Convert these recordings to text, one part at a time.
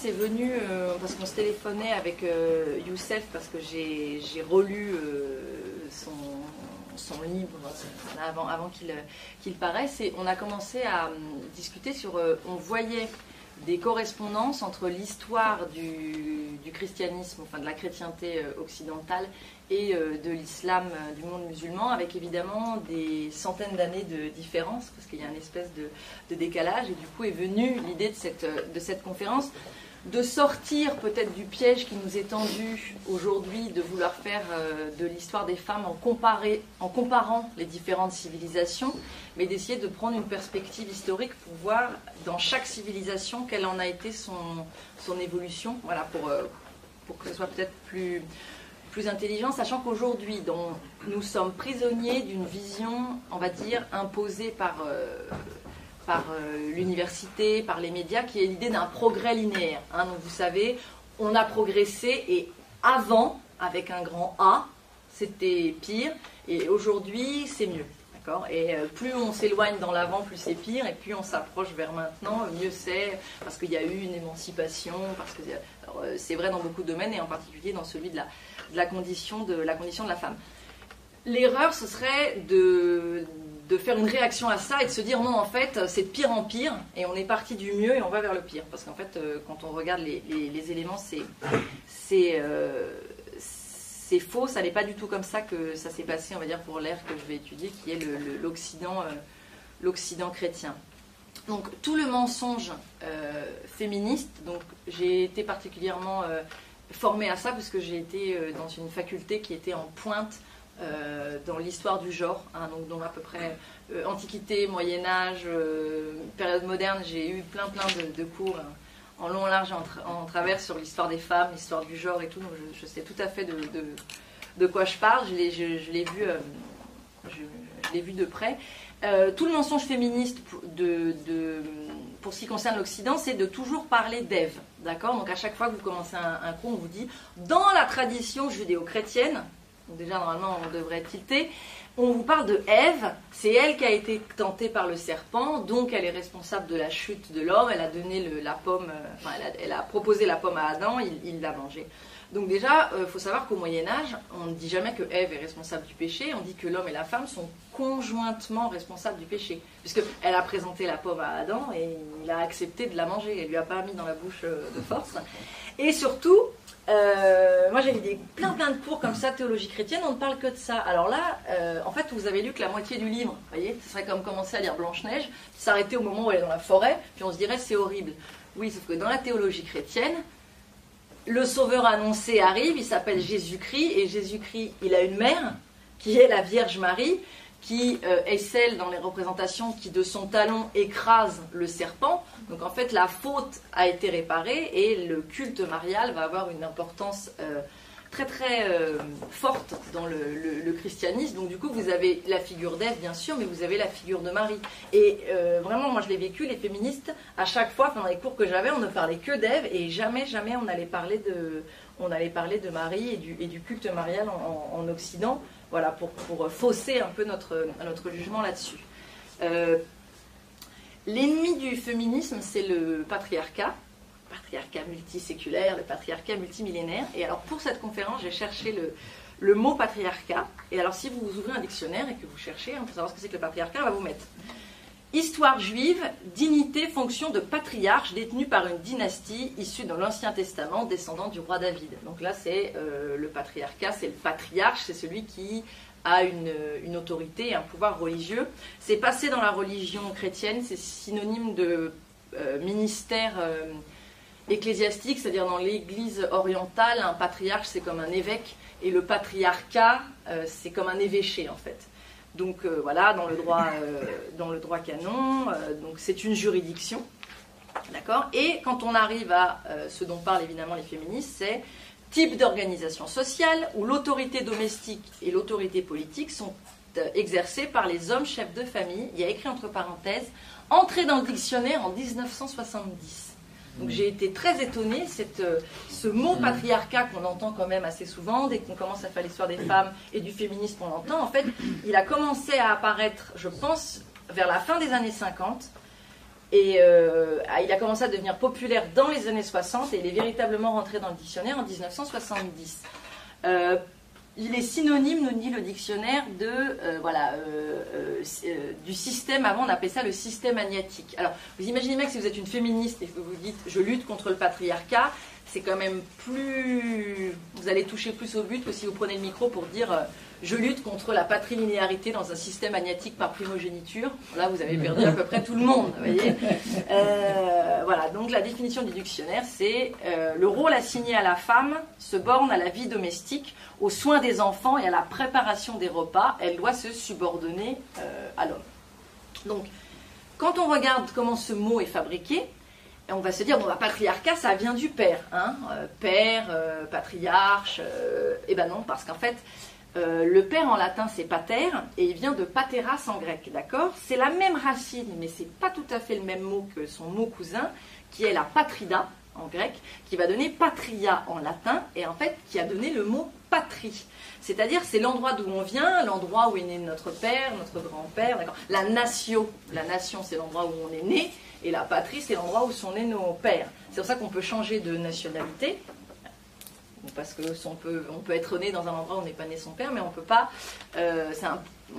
cette conférence est venue euh, parce qu'on se téléphonait avec euh, Youssef parce que j'ai relu son, son, livre avant, avant qu'il paraisse et on a commencé à discuter sur. on voyait des correspondances entre l'histoire du, christianisme, enfin de la chrétienté occidentale et euh, de l'islam euh, du monde musulman, avec évidemment des centaines d'années de différence, parce qu'il y a une espèce de, décalage, et du coup est venue l'idée euh, de cette conférence de sortir peut-être du piège qui nous est tendu aujourd'hui de vouloir faire de l'histoire des femmes en, comparant les différentes civilisations, mais d'essayer de prendre une perspective historique pour voir dans chaque civilisation quelle en a été son, évolution, voilà, pour, pour que ce soit peut-être plus, plus intelligent, sachant qu'aujourd'hui, nous sommes prisonniers d'une vision, on va dire, imposée par, euh, par euh, l'université, par les médias, qui est l'idée d'un progrès linéaire. Hein. Donc vous savez, on a progressé et avant, avec un grand A, c'était pire, et aujourd'hui, c'est mieux. Et euh, plus on s'éloigne dans l'avant, plus c'est pire, et plus on s'approche vers maintenant, mieux c'est, parce qu'il y a eu une émancipation, parce que c'est vrai dans beaucoup de domaines, et en particulier dans celui de la, de la condition de la, condition de la femme. L'erreur, ce serait de, de faire une réaction à ça et de se dire non, en fait, c'est de pire en pire et on est parti du mieux et on va vers le pire. Parce qu'en fait, euh, quand on regarde les, les, éléments, c'est c'est euh, faux. Ça n'est pas du tout comme ça que ça s'est passé, on va dire, pour l'ère que je vais étudier, qui est l'Occident euh, l'Occident chrétien. Donc tout le mensonge féministe, donc j'ai été particulièrement formée à ça parce que j'ai été dans une faculté qui était en pointe euh, dans l'histoire du genre, hein, donc à peu près euh, Antiquité, Moyen Âge, période moderne, j'ai eu plein plein de, cours en long, en large, en, en travers sur l'histoire des femmes, l'histoire du genre et tout, donc je, sais tout à fait de, quoi je parle, je l'ai, je, vu, je, l'ai vu de près. tout le mensonge féministe pour ce qui concerne l'Occident, c'est de toujours parler d'Ève. D'accord? Donc à chaque fois que vous commencez un, cours, on vous dit dans la tradition judéo-chrétienne, déjà normalement on devrait tilter, on vous parle de Ève, c'est elle qui a été tentée par le serpent, donc elle est responsable de la chute de l'homme, elle a donné la pomme, euh, enfin elle a, proposé la pomme à Adam, il l'a mangée. Donc déjà, il euh, faut savoir qu'au Moyen Âge, on ne dit jamais que Ève est responsable du péché, on dit que l'homme et la femme sont conjointement responsables du péché, puisqu'elle a présenté la pomme à Adam et il a accepté de la manger, elle lui a pas mis dans la bouche euh, de force. Et surtout, euh, moi j'ai eu des, plein plein de cours comme ça, théologie chrétienne, on ne parle que de ça. Alors là, en fait, vous avez lu que la moitié du livre, vous voyez, ce serait comme commencer à lire Blanche-Neige, s'arrêter au moment où elle est dans la forêt, puis on se dirait c'est horrible. Oui, sauf que dans la théologie chrétienne, le sauveur annoncé arrive, il s'appelle Jésus-Christ, et Jésus-Christ, il a une mère, qui est la Vierge Marie, qui euh, est celle dans les représentations qui de son talon écrase le serpent. Donc en fait, la faute a été réparée et le culte marial va avoir une importance euh, très très euh, forte dans le, christianisme. Donc du coup, vous avez la figure d'Ève, bien sûr, mais vous avez la figure de Marie. Et euh, vraiment, moi je l'ai vécu, les féministes, à chaque fois, pendant les cours que j'avais, on ne parlait que d'Ève et jamais, jamais on allait parler de, on allait parler de Marie et du, et du culte marial en, Occident, voilà, pour, pour, fausser un peu notre, notre jugement là-dessus. Euh, l'ennemi du féminisme, c'est le patriarcat patriarcat multiséculaire, le patriarcat multimillénaire. Et alors pour cette conférence, j'ai cherché le, le, mot patriarcat. Et alors si vous ouvrez un dictionnaire et que vous cherchez hein, pour savoir ce que c'est que le patriarcat, on va vous mettre Histoire juive, dignité, fonction de patriarche détenu par une dynastie issue dans l'Ancien Testament, descendant du roi David. Donc là, c'est euh, le patriarcat, c'est le patriarche, c'est celui qui a une, autorité, un pouvoir religieux. C'est passé dans la religion chrétienne, c'est synonyme de euh, ministère. Euh, ecclésiastique, c'est-à-dire dans l'Église orientale, un patriarche c'est comme un évêque et le patriarcat c'est comme un évêché en fait. Donc euh, voilà, dans le droit, euh, dans le droit canon, donc c'est une juridiction, d'accord. Et quand on arrive à ce dont parlent évidemment les féministes, c'est type d'organisation sociale où l'autorité domestique et l'autorité politique sont exercées par les hommes chefs de famille. Il y a écrit entre parenthèses, entré dans le dictionnaire en 1970. Donc j'ai été très étonnée, euh, ce mot patriarcat qu'on entend quand même assez souvent, dès qu'on commence à faire l'histoire des femmes et du féminisme, on l'entend. En fait, il a commencé à apparaître, je pense, vers la fin des années 50, Et euh, il a commencé à devenir populaire dans les années 60 et il est véritablement rentré dans le dictionnaire en 1970. Euh, il est synonyme, nous dit le dictionnaire, de euh, voilà du système. Avant, on appelait ça le système agnatique. Alors, vous imaginez bien que si vous êtes une féministe et que vous dites je lutte contre le patriarcat, c'est quand même plus. Vous allez toucher plus au but que si vous prenez le micro pour dire je lutte contre la patrilinéarité dans un système agnatique par primogéniture. Là, vous avez perdu à peu près tout le monde, vous voyez. Euh, voilà, donc la définition du dictionnaire, c'est euh, le rôle assigné à la femme se borne à la vie domestique, aux soins des enfants et à la préparation des repas. Elle doit se subordonner euh, à l'homme. Donc, quand on regarde comment ce mot est fabriqué, on va se dire, bon, bah, patriarcat, ça vient du père. Hein père, patriarche. eh ben non, parce qu'en fait, euh, le père en latin c'est pater et il vient de pateras en grec, d'accord? C'est la même racine, mais c'est pas tout à fait le même mot que son mot cousin, qui est la patrida en grec, qui va donner patria en latin et en fait qui a donné le mot patrie. C'est-à-dire c'est l'endroit d'où on vient, l'endroit où est né notre père, notre grand-père, La nation, la nation c'est l'endroit où on est né et la patrie c'est l'endroit où sont nés nos pères. C'est pour ça qu'on peut changer de nationalité parce que on peut, on peut être né dans un endroit où on n'est pas né son père, mais on peut pas. Euh,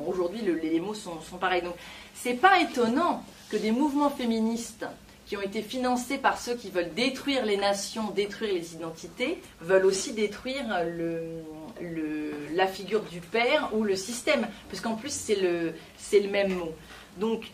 Aujourd'hui, les mots sont, sont pareils. Donc, c'est pas étonnant que des mouvements féministes qui ont été financés par ceux qui veulent détruire les nations, détruire les identités, veulent aussi détruire la figure du père ou le système, puisqu'en plus c'est le, le même mot. Donc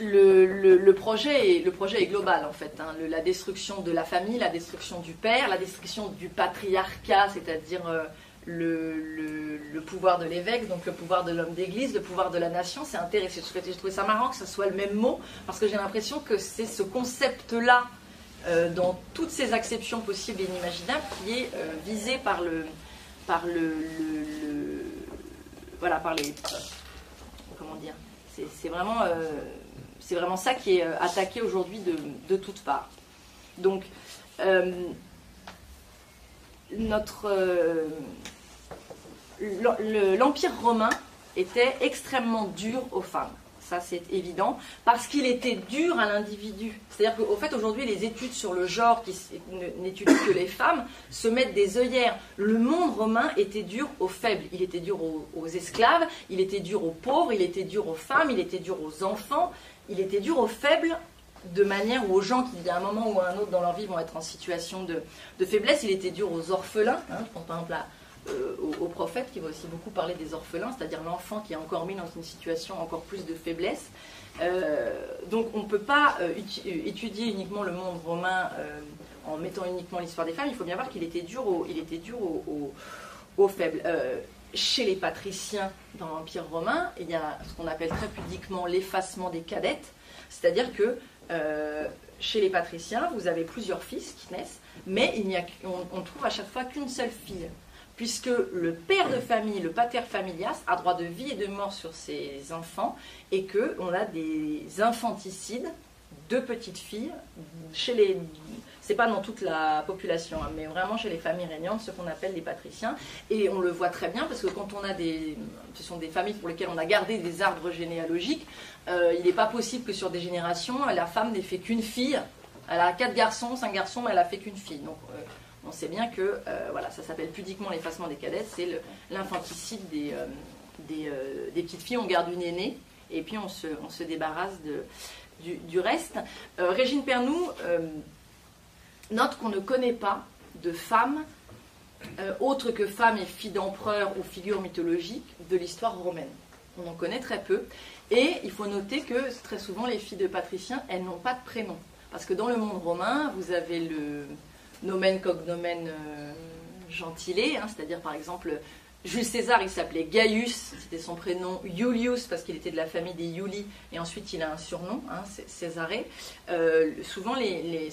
le, projet est, global en fait. Hein. la destruction de la famille, la destruction du père, la destruction du patriarcat, c'est-à-dire euh, le, pouvoir de l'évêque, donc le pouvoir de l'homme d'église, le pouvoir de la nation. C'est intéressant. J'ai trouvé ça marrant que ce soit le même mot parce que j'ai l'impression que c'est ce concept-là, euh, dans toutes ses acceptions possibles et inimaginables, qui est euh, visé par le, voilà, par les, comment dire. C'est vraiment c'est vraiment ça qui est euh, attaqué aujourd'hui de, toutes parts. Donc, euh, notre euh, l'empire romain était extrêmement dur aux femmes. Ça, c'est évident, parce qu'il était dur à l'individu. C'est-à-dire qu'au fait, aujourd'hui, les études sur le genre, qui n'étudient que les femmes, se mettent des œillères. Le monde romain était dur aux faibles. Il était dur aux esclaves, il était dur aux pauvres, il était dur aux femmes, il était dur aux enfants il était dur aux faibles de manière ou aux gens qui, à un moment ou à un autre dans leur vie, vont être en situation de, faiblesse. Il était dur aux orphelins. Hein, je pense par exemple euh, au, qui va aussi beaucoup parler des orphelins, c'est-à-dire l'enfant qui est encore mis dans une situation encore plus de faiblesse. Euh, donc on ne peut pas euh, étudier uniquement le monde romain en mettant uniquement l'histoire des femmes. Il faut bien voir qu'il était dur aux faibles chez les patriciens dans l'Empire romain, il y a ce qu'on appelle très pudiquement l'effacement des cadettes, c'est-à-dire que euh, chez les patriciens, vous avez plusieurs fils qui naissent, mais on, trouve à chaque fois qu'une seule fille, puisque le père de famille, le pater familias, a droit de vie et de mort sur ses enfants, et qu'on a des infanticides de petites filles chez les c'est pas dans toute la population, hein, mais vraiment chez les familles régnantes, ce qu'on appelle les patriciens. Et on le voit très bien parce que quand on a des. Ce sont des familles pour lesquelles on a gardé des arbres généalogiques, euh, il n'est pas possible que sur des générations, la femme n'ait fait qu'une fille. Elle a quatre garçons, cinq garçons, mais elle a fait qu'une fille. Donc euh, on sait bien que euh, voilà, ça s'appelle pudiquement l'effacement des cadettes, c'est l'infanticide des, des, petites filles. On garde une aînée et puis on se, on se débarrasse de, du, du, reste. Régine Pernoud note qu'on ne connaît pas de femmes euh, autres que femmes et filles d'empereurs ou figures mythologiques de l'histoire romaine. On en connaît très peu. Et il faut noter que très souvent, les filles de patriciens, elles n'ont pas de prénom. Parce que dans le monde romain, vous avez le nomen cognomen euh, gentilé, hein, c'est-à-dire par exemple Jules César, il s'appelait Gaius, c'était son prénom, Iulius, parce qu'il était de la famille des Iuli, et ensuite il a un surnom, hein, Césarée. Euh, souvent, les,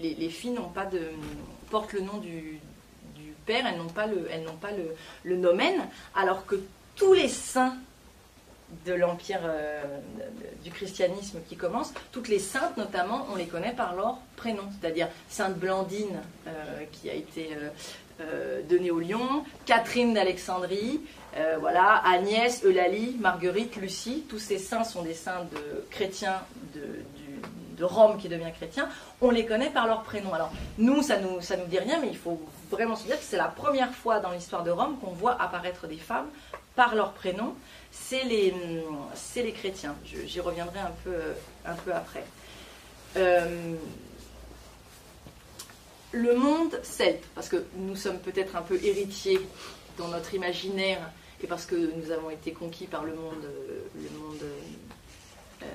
les, filles n'ont pas de, portent le nom du, père, elles n'ont pas, le, elles nomen, alors que tous les saints de l'empire euh, du christianisme qui commence, toutes les saintes notamment, on les connaît par leur prénom, c'est-à-dire Sainte Blandine, euh, qui a été de Néolion, Catherine d'Alexandrie, voilà, Agnès, Eulalie, Marguerite, Lucie, tous ces saints sont des saints de chrétiens de, Rome qui devient chrétien, on les connaît par leur prénom. Alors nous, ça nous, nous dit rien, mais il faut vraiment se dire que c'est la première fois dans l'histoire de Rome qu'on voit apparaître des femmes par leur prénom. C'est les, chrétiens. J'y reviendrai un peu, un peu après. Euh, le monde celte, parce que nous sommes peut-être un peu héritiers dans notre imaginaire et parce que nous avons été conquis par le monde, le monde euh,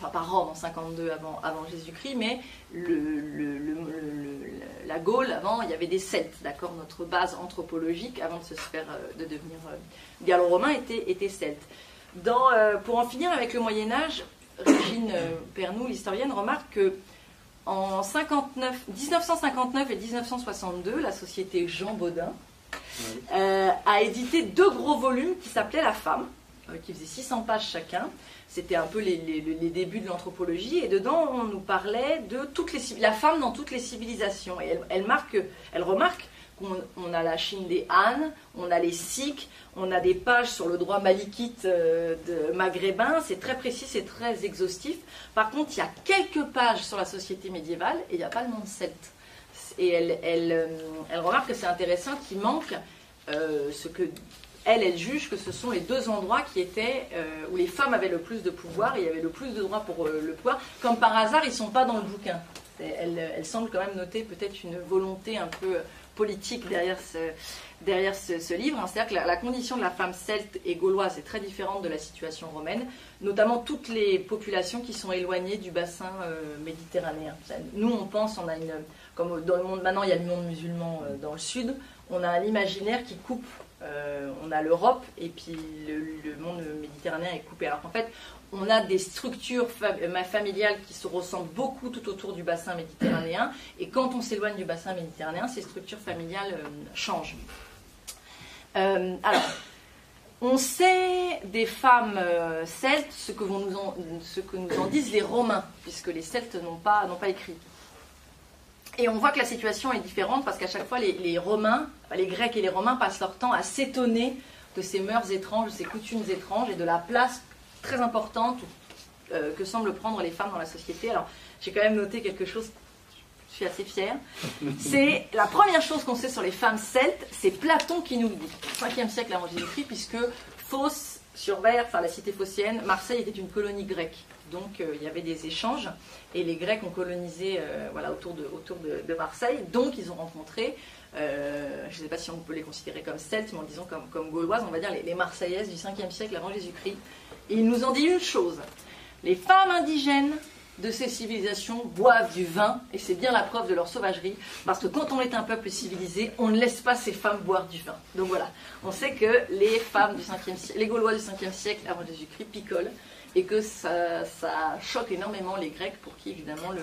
enfin par Rome en 52 avant, avant Jésus-Christ, mais la Gaule, avant, il y avait des Celtes, d'accord Notre base anthropologique, avant de se faire, euh, de devenir euh, gallo-romain, était, était celte. Euh, pour en finir avec le Moyen-Âge, Régine Pernou, l'historienne, remarque que en 59, 1959 et 1962, la société Jean Baudin a édité deux gros volumes qui s'appelaient La Femme, qui faisaient 600 pages chacun, c'était un peu les, débuts de l'anthropologie, et dedans on nous parlait de toutes les, la femme dans toutes les civilisations. Et elle, marque, elle remarque qu'on a la Chine des Han, on a les Sikhs, on a des pages sur le droit malikite euh, de maghrébin, c'est très précis, c'est très exhaustif. Par contre, il y a quelques pages sur la société médiévale et il n'y a pas le monde celte. Et euh, elle remarque que c'est intéressant qu'il manque euh, ce que elle, elle juge que ce sont les deux endroits qui étaient où les femmes avaient le plus de pouvoir et il y avait le plus de droits pour le pouvoir. Comme par hasard, ils ne sont pas dans le bouquin. Elle, semble quand même noter peut-être une volonté un peu politique derrière ce, derrière ce, livre. C'est-à-dire que la, condition de la femme celte et gauloise est très différente de la situation romaine, notamment toutes les populations qui sont éloignées du bassin euh, méditerranéen. Nous, on pense, on a une, comme dans le monde maintenant, il y a le monde musulman dans le sud, on a un imaginaire qui coupe euh, on a l'Europe et puis le, monde méditerranéen est coupé. Alors qu'en fait, on a des structures euh, familiales qui se ressemblent beaucoup tout autour du bassin méditerranéen. Et quand on s'éloigne du bassin méditerranéen, ces structures familiales euh, changent. alors, on sait des femmes celtes ce que, nous en, ce que, nous en, disent les Romains, puisque les Celtes n'ont pas, pas écrit. Et on voit que la situation est différente parce qu'à chaque fois, les, Romains, les Grecs et les Romains passent leur temps à s'étonner de ces mœurs étranges, de ces coutumes étranges et de la place très importante euh, que semblent prendre les femmes dans la société. Alors, j'ai quand même noté quelque chose, je suis assez fière. C'est la première chose qu'on sait sur les femmes celtes, c'est Platon qui nous le dit, 5e siècle avant Jésus-Christ, puisque Phos sur Ver, enfin la cité phocéenne, Marseille était une colonie grecque. Donc euh, il y avait des échanges et les Grecs ont colonisé euh, voilà, autour, de, autour de, Marseille. Donc ils ont rencontré, euh, je ne sais pas si on peut les considérer comme celtes, mais en disant comme, comme gauloises, on va dire les, Marseillaises du 5e siècle avant Jésus-Christ. Et ils nous ont dit une chose les femmes indigènes de ces civilisations boivent du vin, et c'est bien la preuve de leur sauvagerie, parce que quand on est un peuple civilisé, on ne laisse pas ces femmes boire du vin. Donc voilà, on sait que les femmes du 5e siècle, les Gaulois du 5e siècle avant Jésus-Christ picolent, et que ça, choque énormément les Grecs pour qui évidemment le,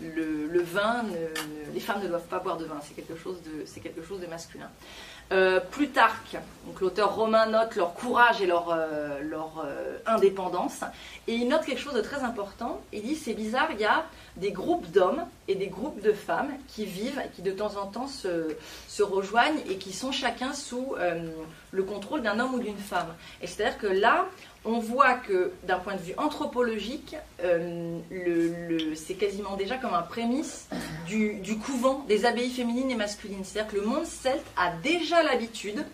vin, les femmes ne doivent pas boire de vin, c'est quelque chose de, masculin. Euh, Plutarque, donc l'auteur romain, note leur courage et leur, euh, euh, indépendance. Et il note quelque chose de très important. Il dit c'est bizarre, il y a des groupes d'hommes et des groupes de femmes qui vivent, qui de temps en temps se, rejoignent et qui sont chacun sous le contrôle d'un homme ou d'une femme. Et c'est-à-dire que là, on voit que d'un point de vue anthropologique, c'est quasiment déjà comme un prémisse du, couvent des abbayes féminines et masculines. C'est-à-dire que le monde celte a déjà l'habitude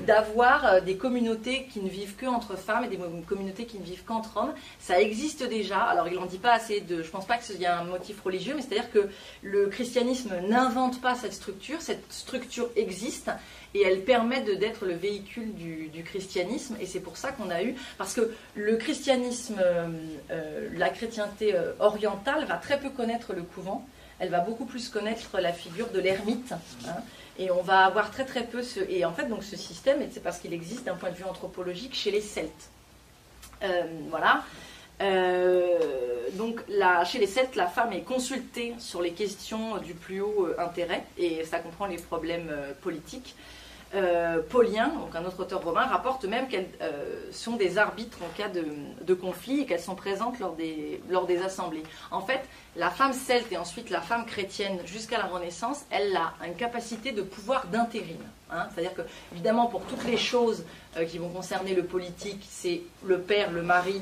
d'avoir euh, des communautés qui ne vivent que entre femmes et des communautés qui ne vivent qu'entre hommes. Ça existe déjà. Alors il n'en dit pas assez de. Je ne pense pas qu'il y ait un motif religieux, mais c'est-à-dire que le christianisme n'invente pas cette structure. Cette structure existe et elle permet d'être le véhicule du, christianisme. Et c'est pour ça qu'on a eu. Parce que le christianisme, euh, euh, la chrétienté orientale va très peu connaître le couvent. Elle va beaucoup plus connaître la figure de l'ermite. Hein, et on va avoir très très peu ce. Et en fait, donc ce système, c'est parce qu'il existe d'un point de vue anthropologique chez les Celtes. Euh, voilà. Euh, donc chez les Celtes, la femme est consultée sur les questions du plus haut euh, intérêt, et ça comprend les problèmes politiques. Paulien, donc un autre auteur romain, rapporte même qu'elles sont des arbitres en cas de, conflit et qu'elles sont présentes lors des, lors des assemblées. En fait, la femme celte et ensuite la femme chrétienne jusqu'à la Renaissance, elle a une capacité de pouvoir d'intérim. Hein. C'est-à-dire que, évidemment, pour toutes les choses euh, qui vont concerner le politique, c'est le père, le mari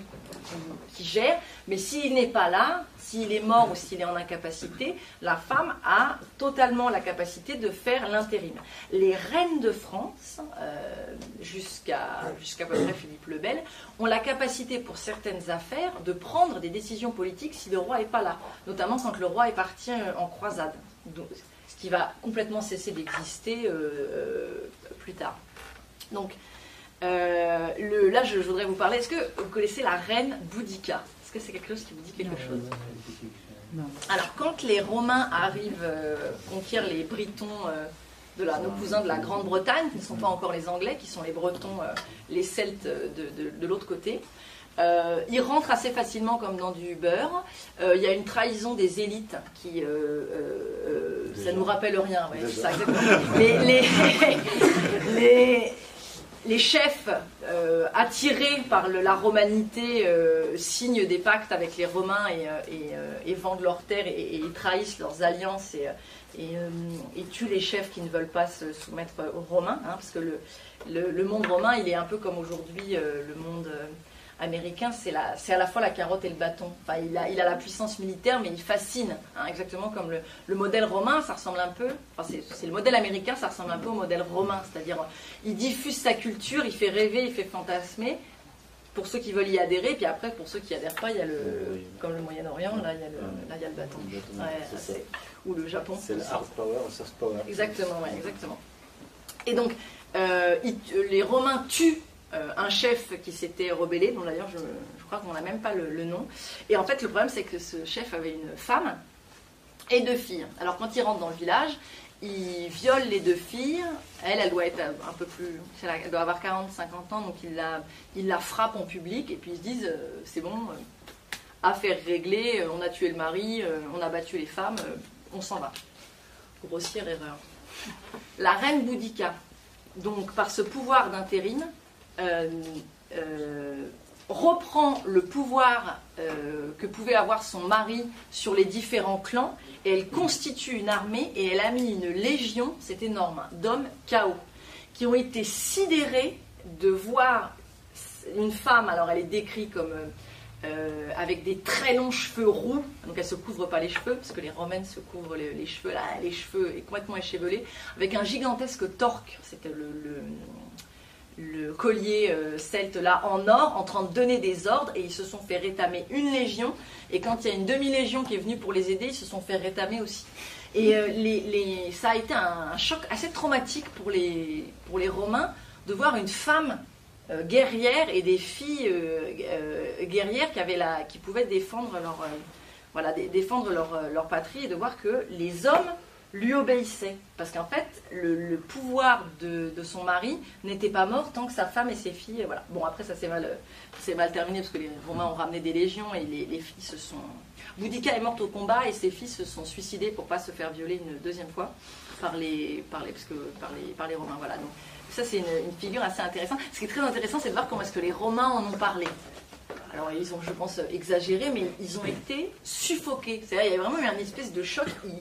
qui, gère. Mais s'il n'est pas là, s'il est mort ou s'il est en incapacité, la femme a totalement la capacité de faire l'intérim. Les reines de France, euh, jusqu'à jusqu'à peu près Philippe le Bel, ont la capacité pour certaines affaires de prendre des décisions politiques si le roi n'est pas là, notamment quand le roi est parti euh, en croisade ce qui va complètement cesser d'exister plus tard. Donc, euh, le, là, je, voudrais vous parler. Est-ce que vous connaissez la reine Boudica Est-ce que c'est quelque chose qui vous dit quelque chose? Non. Alors, quand les Romains arrivent euh, conquérir les Britons de la, nos cousins de la Grande-Bretagne, qui ne sont pas encore les Anglais, qui sont les Bretons, les Celtes de l'autre côté, euh, il rentre assez facilement comme dans du beurre. Euh, il y a une trahison des élites qui. Euh, ça nous rappelle rien, Les, chefs attirés par la romanité signent des pactes avec les Romains et, vendent leurs terres et, trahissent leurs alliances et, tuent les chefs qui ne veulent pas se soumettre aux Romains. Hein, parce que le, monde romain, il est un peu comme aujourd'hui le monde américain, c'est à la fois la carotte et le bâton. Enfin, il, a, il a la puissance militaire, mais il fascine, hein, exactement comme le, modèle romain, ça ressemble un peu, enfin, c'est le modèle américain, ça ressemble un peu au modèle romain, c'est-à-dire il diffuse sa culture, il fait rêver, il fait fantasmer, pour ceux qui veulent y adhérer, puis après, pour ceux qui adhèrent pas, il y a le, comme le Moyen-Orient, là, il y a le, là, il y a le bâton. ou le Japon. C'est le hard power, le soft power. Exactement, ouais, exactement. Et donc, euh, les Romains tuent euh, un chef qui s'était rebellé, dont d'ailleurs je, crois qu'on n'a même pas le, nom. Et en fait, le problème, c'est que ce chef avait une femme et deux filles. Alors, quand il rentre dans le village, il viole les deux filles. Elle, elle doit être un peu plus. Elle doit avoir 40-50 ans, donc il la, frappe en public. Et puis ils se disent euh, c'est bon, euh, affaire réglée, on a tué le mari, on a battu les femmes, on s'en va. Grossière erreur. La reine Boudica, donc par ce pouvoir d'intérim, reprend le pouvoir euh, que pouvait avoir son mari sur les différents clans et elle constitue une armée et elle a mis une légion, c'est énorme, hein, d'hommes chaos, qui ont été sidérés de voir une femme, alors elle est décrite comme avec des très longs cheveux roux, donc elle se couvre pas les cheveux, parce que les romaines se couvrent les, cheveux, là, les cheveux complètement échevelés, avec un gigantesque torque, c'était le collier euh, celte là en or en train de donner des ordres et ils se sont fait rétamer une légion. Et quand il y a une demi-légion qui est venue pour les aider ils se sont fait rétamer aussi. Et euh, ça a été un, choc assez traumatique pour les, pour les Romains de voir une femme euh, guerrière et des filles guerrières qui, avaient la, qui pouvaient défendre leur, voilà, défendre leur, leur patrie et de voir que les hommes lui obéissait. Parce qu'en fait, le, pouvoir de, son mari n'était pas mort tant que sa femme et ses filles. Voilà. Bon, après, ça s'est mal, mal terminé parce que les Romains ont ramené des légions et les, filles se sont. Boudica est morte au combat et ses filles se sont suicidées pour pas se faire violer une deuxième fois par les, par les, parce que, par les, par les Romains. Voilà. Donc, ça, c'est une, figure assez intéressante. Ce qui est très intéressant, c'est de voir comment est-ce que les Romains en ont parlé. Alors, ils ont, je pense, exagéré, mais ils ont été suffoqués. C'est-à-dire, il y a vraiment eu un espèce de choc ils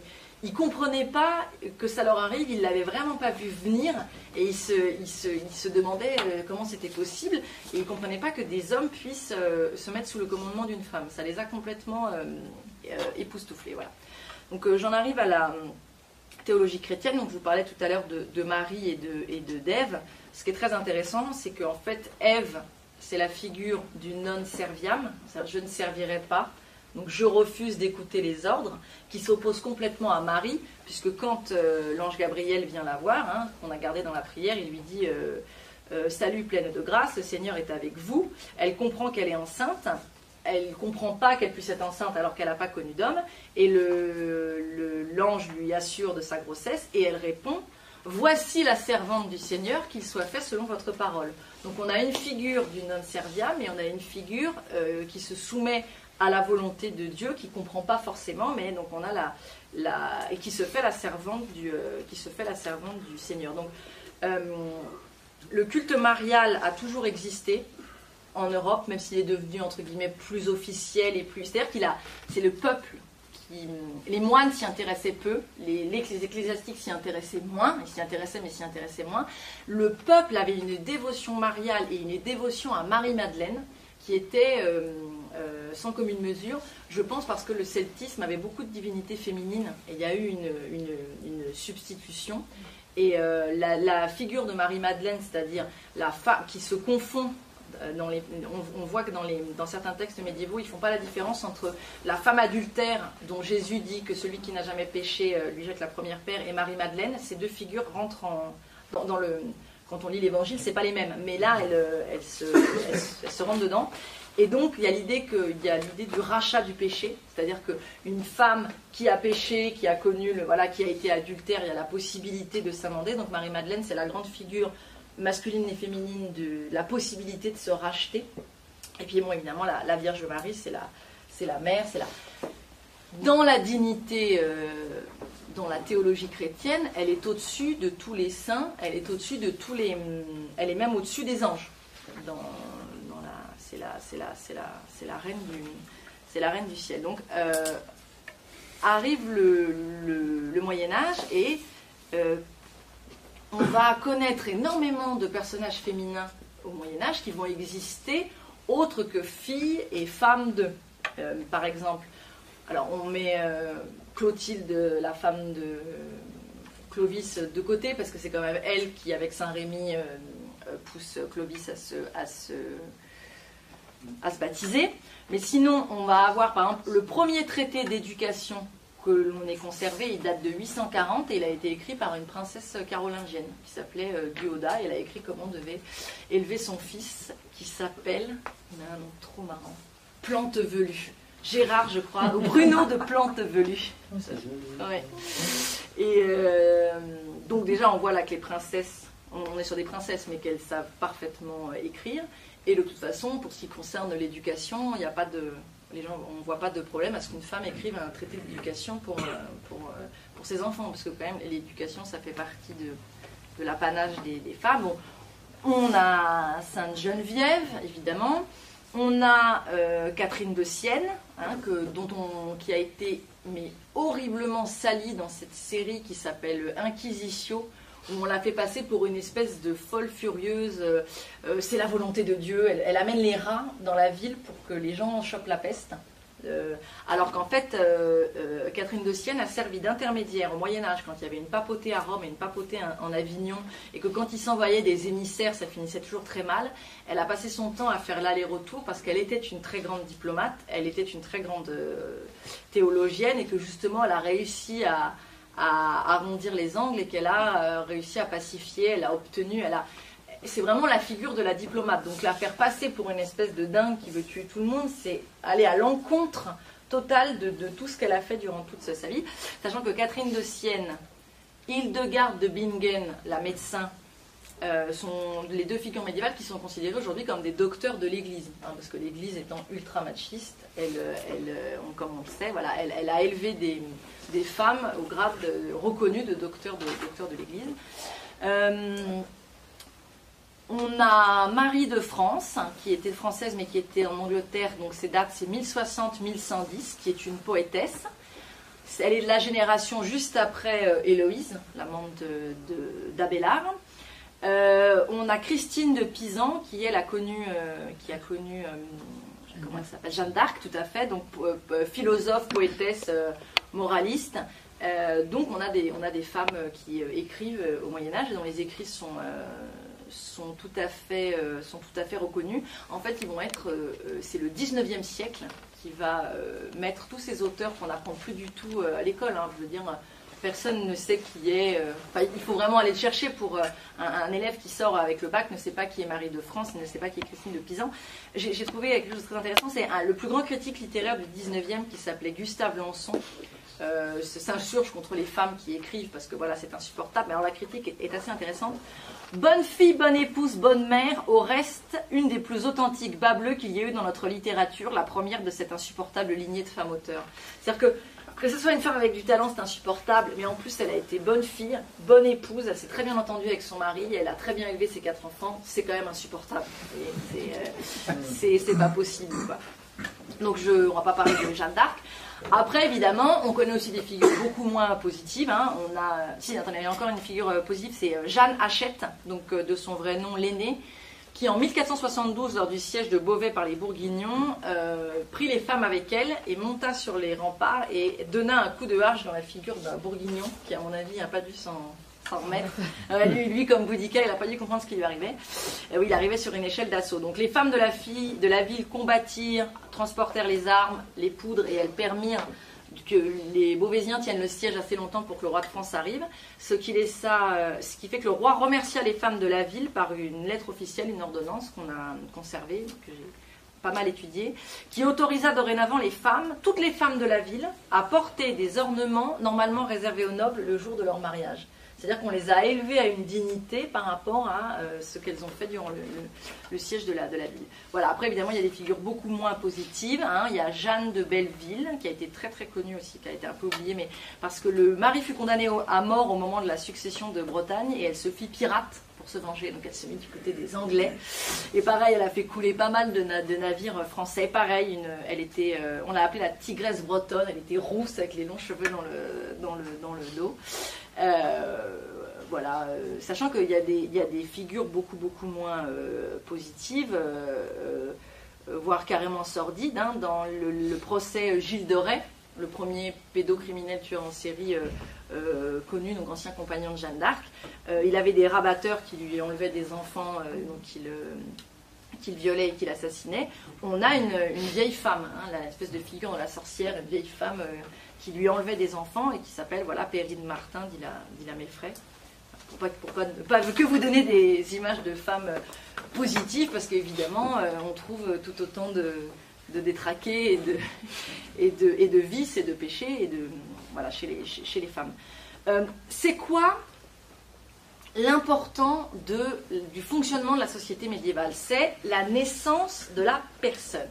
comprenaient pas que ça leur arrive, ils l'avaient vraiment pas vu venir et ils se, ils ils demandaient euh, comment c'était possible et ils comprenaient pas que des hommes puissent euh, se mettre sous le commandement d'une femme. Ça les a complètement euh, époustouflés. Voilà. Donc j'en arrive à la théologie chrétienne. Donc je vous parlais tout à l'heure de, Marie et de et d'Ève. Ce qui est très intéressant, c'est qu'en fait Ève, c'est la figure du non serviam, je ne servirai pas. Donc je refuse d'écouter les ordres, qui s'oppose complètement à Marie, puisque quand euh, l'ange Gabriel vient la voir, hein, qu'on a gardé dans la prière, il lui dit euh, euh, Salut pleine de grâce, le Seigneur est avec vous. Elle comprend qu'elle est enceinte. Elle ne comprend pas qu'elle puisse être enceinte alors qu'elle n'a pas connu d'homme. Et l'ange lui assure de sa grossesse et elle répond Voici la servante du Seigneur, qu'il soit fait selon votre parole. Donc on a une figure du non serviam et on a une figure qui se soumet à la volonté de Dieu, qui comprend pas forcément, mais donc on a la, et qui se fait la servante du, euh, qui se fait la servante du Seigneur. Donc le culte marial a toujours existé en Europe, même s'il est devenu entre guillemets plus officiel et plus. C'est-à-dire qu'il a, c'est le peuple qui, les moines s'y intéressaient peu, les, les ecclésiastiques s'y intéressaient moins, ils s'y intéressaient mais s'y intéressaient moins. Le peuple avait une dévotion mariale et une dévotion à Marie-Madeleine qui était euh, euh, sans commune mesure. Je pense parce que le celtisme avait beaucoup de divinités féminines et il y a eu une, substitution. Et euh, la, figure de Marie-Madeleine, c'est-à-dire la femme qui se confond euh, on, voit que dans, certains textes médiévaux, ils ne font pas la différence entre la femme adultère, dont Jésus dit que celui qui n'a jamais péché lui jette la première paire, et Marie-Madeleine. Ces deux figures rentrent dans, le. Quand on lit l'évangile, c'est pas les mêmes. Mais là, elles, se, rendent dedans. Et donc, il y a l'idée du rachat du péché, c'est-à-dire qu'une femme qui a péché, qui a connu voilà, qui a été adultère, il y a la possibilité de s'amender. Donc Marie Madeleine, c'est la grande figure masculine et féminine de la possibilité de se racheter. Et puis, bon, évidemment, la, Vierge Marie, c'est la, la mère, c'est la. Dans la dignité, euh, dans la théologie chrétienne, elle est au-dessus de tous les saints, elle est au-dessus de tous les. Elle est même au-dessus des anges. C'est la, c'est la, c'est la, c'est la reine du, c'est la reine du ciel. Donc euh, arrive le, le, Moyen Âge et euh, on va connaître énormément de personnages féminins au Moyen Âge qui vont exister autres que filles et femmes de. Euh, par exemple, alors on met Clotilde, la femme de Clovis, de côté parce que c'est quand même elle qui, avec Saint Rémy, pousse Clovis à se, à, se, à se baptiser. Mais sinon, on va avoir par exemple le premier traité d'éducation que l'on ait conservé, il date de 840 et il a été écrit par une princesse carolingienne qui s'appelait euh, Duoda. Elle a écrit comment devait élever son fils qui s'appelle, il a un nom trop marrant, Plante Velue. Gérard, je crois, ou Bruno de Plante Velue. Ouais. Et euh, donc déjà, on voit là que les princesses, on est sur des princesses, mais qu'elles savent parfaitement euh, écrire. Et de toute façon, pour ce qui concerne l'éducation, il n'y a pas de, les gens, on ne voit pas de problème à ce qu'une femme écrive un traité d'éducation pour, euh, pour, euh, pour, ses enfants, parce que quand même l'éducation, ça fait partie de, de l'apanage des, femmes. on a Sainte Geneviève, évidemment. On a euh, Catherine de Sienne, hein, que, dont on, qui a été mais horriblement salie dans cette série qui s'appelle Inquisitio, où on l'a fait passer pour une espèce de folle furieuse. Euh, euh, c'est la volonté de Dieu. Elle, amène les rats dans la ville pour que les gens chopent la peste. Euh, alors qu'en fait, Catherine de Sienne a servi d'intermédiaire au Moyen Âge quand il y avait une papauté à Rome et une papauté en, Avignon, et que quand ils s'envoyaient des émissaires, ça finissait toujours très mal. Elle a passé son temps à faire l'aller-retour parce qu'elle était une très grande diplomate, elle était une très grande théologienne, et que justement, elle a réussi à, à arrondir les angles et qu'elle a euh, réussi à pacifier, elle a obtenu, elle a... C'est vraiment la figure de la diplomate. Donc la faire passer pour une espèce de dingue qui veut tuer tout le monde, c'est aller à l'encontre totale de, tout ce qu'elle a fait durant toute sa vie. Sachant que Catherine de Sienne, Hildegarde de Bingen, la médecin, euh, sont les deux figures médiévales qui sont considérées aujourd'hui comme des docteurs de l'Église. Hein, parce que l'Église étant ultra machiste, elle, comme on voilà, elle, a élevé des, femmes au grade reconnu de docteur de, l'Église. Euh, on a Marie de France, qui était française mais qui était en Angleterre, donc ses dates c'est 1060-1110, qui est une poétesse. Elle est de la génération juste après euh, Héloïse, l'amante d'Abélard. Euh, on a Christine de Pisan, qui elle a connu, qui a connu Jeanne d'Arc, tout à fait, donc philosophe, poétesse moraliste. Euh, donc on a, des, on a des femmes qui euh, écrivent euh, au Moyen Âge et dont les écrits sont, sont, tout à fait, sont tout à fait reconnus. En fait, ils vont être, c'est le 19e siècle qui va mettre tous ces auteurs qu'on n'apprend plus du tout à l'école. Hein. je veux dire, personne ne sait qui est. il faut vraiment aller le chercher pour un, élève qui sort avec le bac ne sait pas qui est Marie de France, ne sait pas qui est Christine de Pisan. J'ai trouvé quelque chose de très intéressant, c'est le plus grand critique littéraire du 19e qui s'appelait Gustave Lançon, euh, s'insurge contre les femmes qui écrivent parce que voilà, c'est insupportable. Mais alors la critique est, assez intéressante. Bonne fille, bonne épouse, bonne mère, au reste, une des plus authentiques bas qu'il y ait eu dans notre littérature, la première de cette insupportable lignée de femmes auteurs. C'est-à-dire que que ce soit une femme avec du talent, c'est insupportable, mais en plus, elle a été bonne fille, bonne épouse, elle s'est très bien entendue avec son mari, elle a très bien élevé ses quatre enfants, c'est quand même insupportable. Euh, c'est pas possible. Donc, je, on va pas parler de Jeanne d'Arc. Après, évidemment, on connaît aussi des figures beaucoup moins positives. Hein. On a, si, attendez, il y a encore une figure euh, positive, c'est euh, Jeanne Hachette, donc de son vrai nom, l'aînée, qui en 1472, lors du siège de Beauvais par les Bourguignons, euh, prit les femmes avec elle et monta sur les remparts et donna un coup de hache dans la figure d'un Bourguignon, qui à mon avis n'a pas dû s'en remettre. Euh, lui, comme Boudica, il n'a pas dû comprendre ce qui lui arrivait. Euh, oui, il arrivait sur une échelle d'assaut. Donc les femmes de la, fille, de la ville combattirent, transportèrent les armes, les poudres et elles permirent que les Beauvaisiens tiennent le siège assez longtemps pour que le roi de France arrive, ce qui, laissa, euh, ce qui fait que le roi remercia les femmes de la ville par une lettre officielle, une ordonnance qu'on a conservée, que j'ai pas mal étudiée, qui autorisa dorénavant les femmes, toutes les femmes de la ville, à porter des ornements normalement réservés aux nobles le jour de leur mariage. C'est-à-dire qu'on les a élevées à une dignité par rapport à euh, ce qu'elles ont fait durant le, siège de la, ville. Voilà, après évidemment il y a des figures beaucoup moins positives. Hein. Il y a Jeanne de Belleville, qui a été très très connue aussi, qui a été un peu oubliée, mais parce que le mari fut condamné à mort au moment de la succession de Bretagne et elle se fit pirate pour se venger. Donc elle se mit du côté des Anglais. Et pareil, elle a fait couler pas mal de, navires français. Pareil, elle était, euh, on l'a appelée la tigresse bretonne. Elle était rousse avec les longs cheveux dans le dos. Euh, voilà, euh, sachant qu'il y, y a des figures beaucoup beaucoup moins euh, positives, voire carrément sordides, hein, dans le, procès Gilles de le premier pédocriminel tueur en série connu, donc ancien compagnon de Jeanne d'Arc. il avait des rabatteurs qui lui enlevaient des enfants, donc qu'il violait et qu'il assassinait. On a une, vieille femme, hein, l'espèce de figure de la sorcière, une vieille femme qui lui enlevait des enfants et qui s'appelle voilà Perrine Martin, dit la, dit la Méfray. Pour pas, que vous donner des images de femmes euh, positives, parce qu'évidemment, euh, on trouve tout autant de, détraqués et de, vices et de péchés et de, voilà, chez, les, chez les femmes. Euh, c'est quoi l'important du fonctionnement de la société médiévale? C'est la naissance de la personne,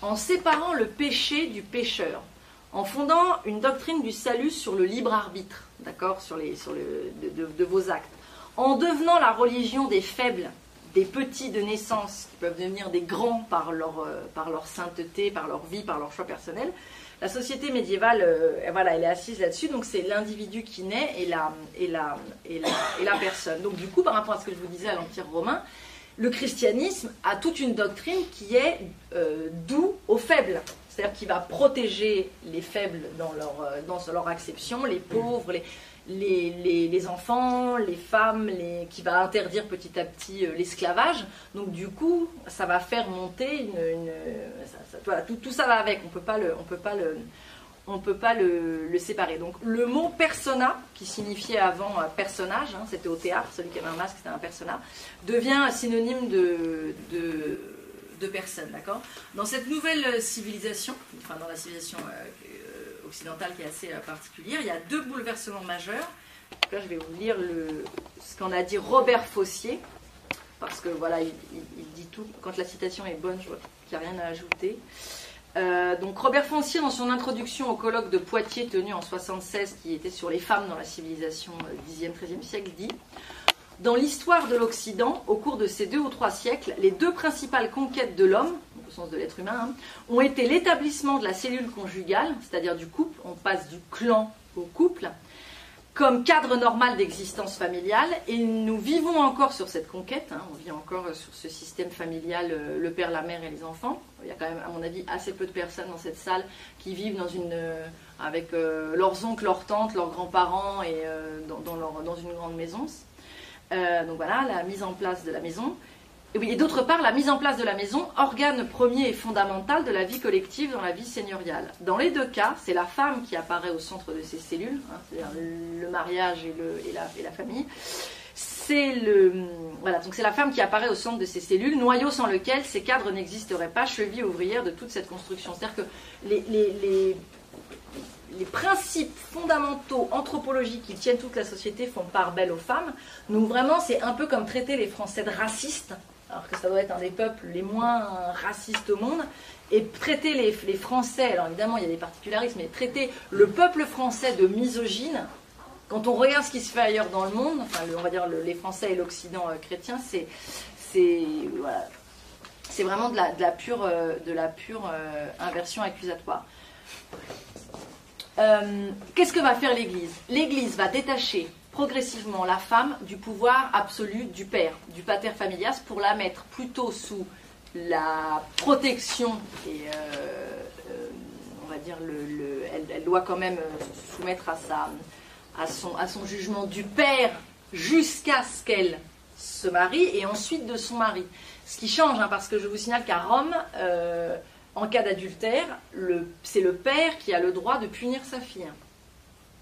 en séparant le péché du pécheur en fondant une doctrine du salut sur le libre arbitre, d'accord, sur, les, sur le, de, vos actes, en devenant la religion des faibles, des petits de naissance, qui peuvent devenir des grands par leur, euh, par leur sainteté, par leur vie, par leur choix personnel. La société médiévale, euh, voilà, elle est assise là-dessus, donc c'est l'individu qui naît et la, et, la, et, la, personne. Donc du coup, par rapport à ce que je vous disais à l'Empire romain, le christianisme a toute une doctrine qui est euh, doux aux faibles c'est-à-dire qu'il va protéger les faibles dans leur, euh, dans leur acception, les pauvres, les, les, enfants, les femmes, les, qui va interdire petit à petit euh, l'esclavage. Donc du coup, ça va faire monter une... voilà, tout, tout, ça va avec, on peut pas le... On peut pas le on peut pas le, séparer. Donc le mot persona, qui signifiait avant personnage, hein, c'était au théâtre, celui qui avait un masque c'était un persona, devient synonyme de de personnes, d'accord? Dans cette nouvelle civilisation, enfin dans la civilisation euh, euh, occidentale qui est assez euh, particulière, il y a deux bouleversements majeurs. Là, je vais vous lire ce qu'en a dit Robert Fossier, parce que voilà, il, dit tout. Quand la citation est bonne, je vois qu'il n'y a rien à ajouter. donc Robert Foncier, dans son introduction au colloque de Poitiers tenu en 76, qui était sur les femmes dans la civilisation 10e, 13e siècle, dit dans l'histoire de l'Occident, au cours de ces deux ou trois siècles, les deux principales conquêtes de l'homme, au sens de l'être humain, hein, ont été l'établissement de la cellule conjugale, c'est-à-dire du couple, on passe du clan au couple, comme cadre normal d'existence familiale, et nous vivons encore sur cette conquête, hein, on vit encore sur ce système familial, euh, le père, la mère et les enfants. Il y a quand même, à mon avis, assez peu de personnes dans cette salle qui vivent euh, avec euh, leurs oncles, leurs tantes, leurs grands-parents et dans une grande maison. Euh, donc voilà, la mise en place de la maison. Et, oui, et d'autre part, la mise en place de la maison, organe premier et fondamental de la vie collective dans la vie seigneuriale. Dans les deux cas, c'est la femme qui apparaît au centre de ces cellules, hein, c'est-à-dire le mariage et, la, famille c'est voilà la femme qui apparaît au centre de ces cellules, noyau sans lequel ces cadres n'existeraient pas, cheville ouvrière de toute cette construction. C'est-à-dire que les principes fondamentaux anthropologiques qui tiennent toute la société font part belle aux femmes. Donc vraiment, c'est un peu comme traiter les Français de racistes, alors que ça doit être un des peuples les moins racistes au monde. Et traiter les, les Français, alors évidemment il y a des particularismes, mais traiter le peuple français de misogyne, quand on regarde ce qui se fait ailleurs dans le monde, enfin on va dire les Français et l'Occident euh, chrétien, c'est vraiment de la, pure, euh, de la pure euh, inversion accusatoire. Euh, qu'est-ce que va faire l'Église? L'Église va détacher progressivement la femme du pouvoir absolu du père, du pater familias, pour la mettre plutôt sous la protection et on va dire le, elle, doit quand même soumettre à, sa, à, son, jugement du père jusqu'à ce qu'elle se marie et ensuite de son mari. Ce qui change, hein, parce que je vous signale qu'à Rome, euh, en cas d'adultère, c'est le père qui a le droit de punir sa fille.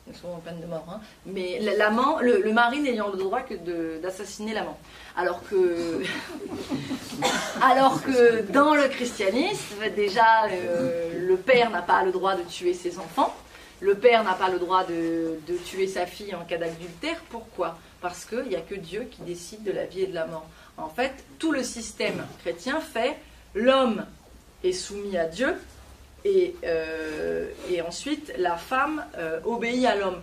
Ils sont en peine de mort. Hein. Mais l'amant, le, mari n'ayant le droit que d'assassiner l'amant. Alors que, alors que dans le christianisme, déjà, euh, le père n'a pas le droit de tuer ses enfants. Le père n'a pas le droit de, de tuer sa fille en cas d'adultère. Pourquoi? Parce qu'il n'y a que Dieu qui décide de la vie et de la mort. En fait, tout le système chrétien fait l'homme est soumis à Dieu et, euh, ensuite la femme euh, obéit à l'homme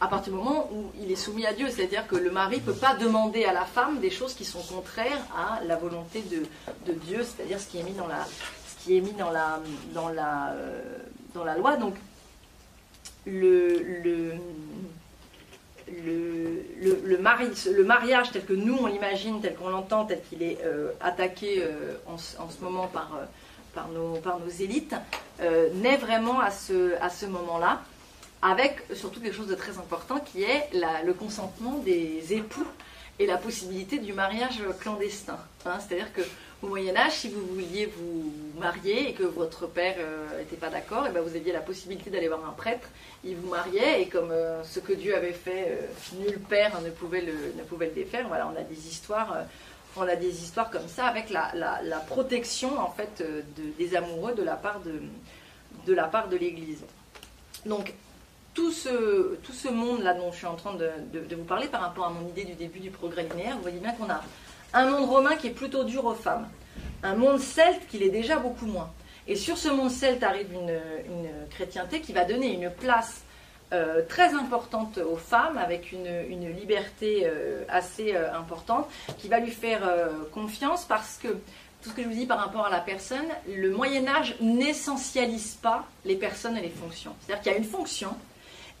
à partir du moment où il est soumis à Dieu. C'est-à-dire que le mari ne peut pas demander à la femme des choses qui sont contraires à la volonté de, Dieu, c'est-à-dire ce qui est mis dans la, ce qui est mis dans la, dans la, euh, dans la loi. Donc, le, le le, le, mariage tel que nous on l'imagine, tel qu'on l'entend, tel qu'il est attaqué euh, en, ce moment par, par, nos, par nos élites, naît vraiment à ce, à ce moment-là, avec surtout quelque chose de très important qui est le consentement des époux et la possibilité du mariage clandestin. Hein. C'est-à-dire que au Moyen Âge, si vous vouliez vous marier et que votre père n'était pas d'accord, eh ben vous aviez la possibilité d'aller voir un prêtre il vous mariait et comme euh, ce que Dieu avait fait, euh, nul père ne pouvait, le, ne pouvait le défaire. Voilà, on a des histoires, euh, on a des histoires comme ça avec la, protection en fait des amoureux de la part de, de la part de l'Église. Donc tout ce, tout ce monde-là dont je suis en train de, vous parler par rapport à mon idée du début du progrès linéaire, vous voyez bien qu'on a un monde romain qui est plutôt dur aux femmes, un monde celte qui l'est déjà beaucoup moins. Et sur ce monde celte arrive une, chrétienté qui va donner une place euh, très importante aux femmes, avec une, liberté euh, assez euh, importante, qui va lui faire confiance parce que tout ce que je vous dis par rapport à la personne, le Moyen Âge n'essentialise pas les personnes et les fonctions. C'est-à-dire qu'il y a une fonction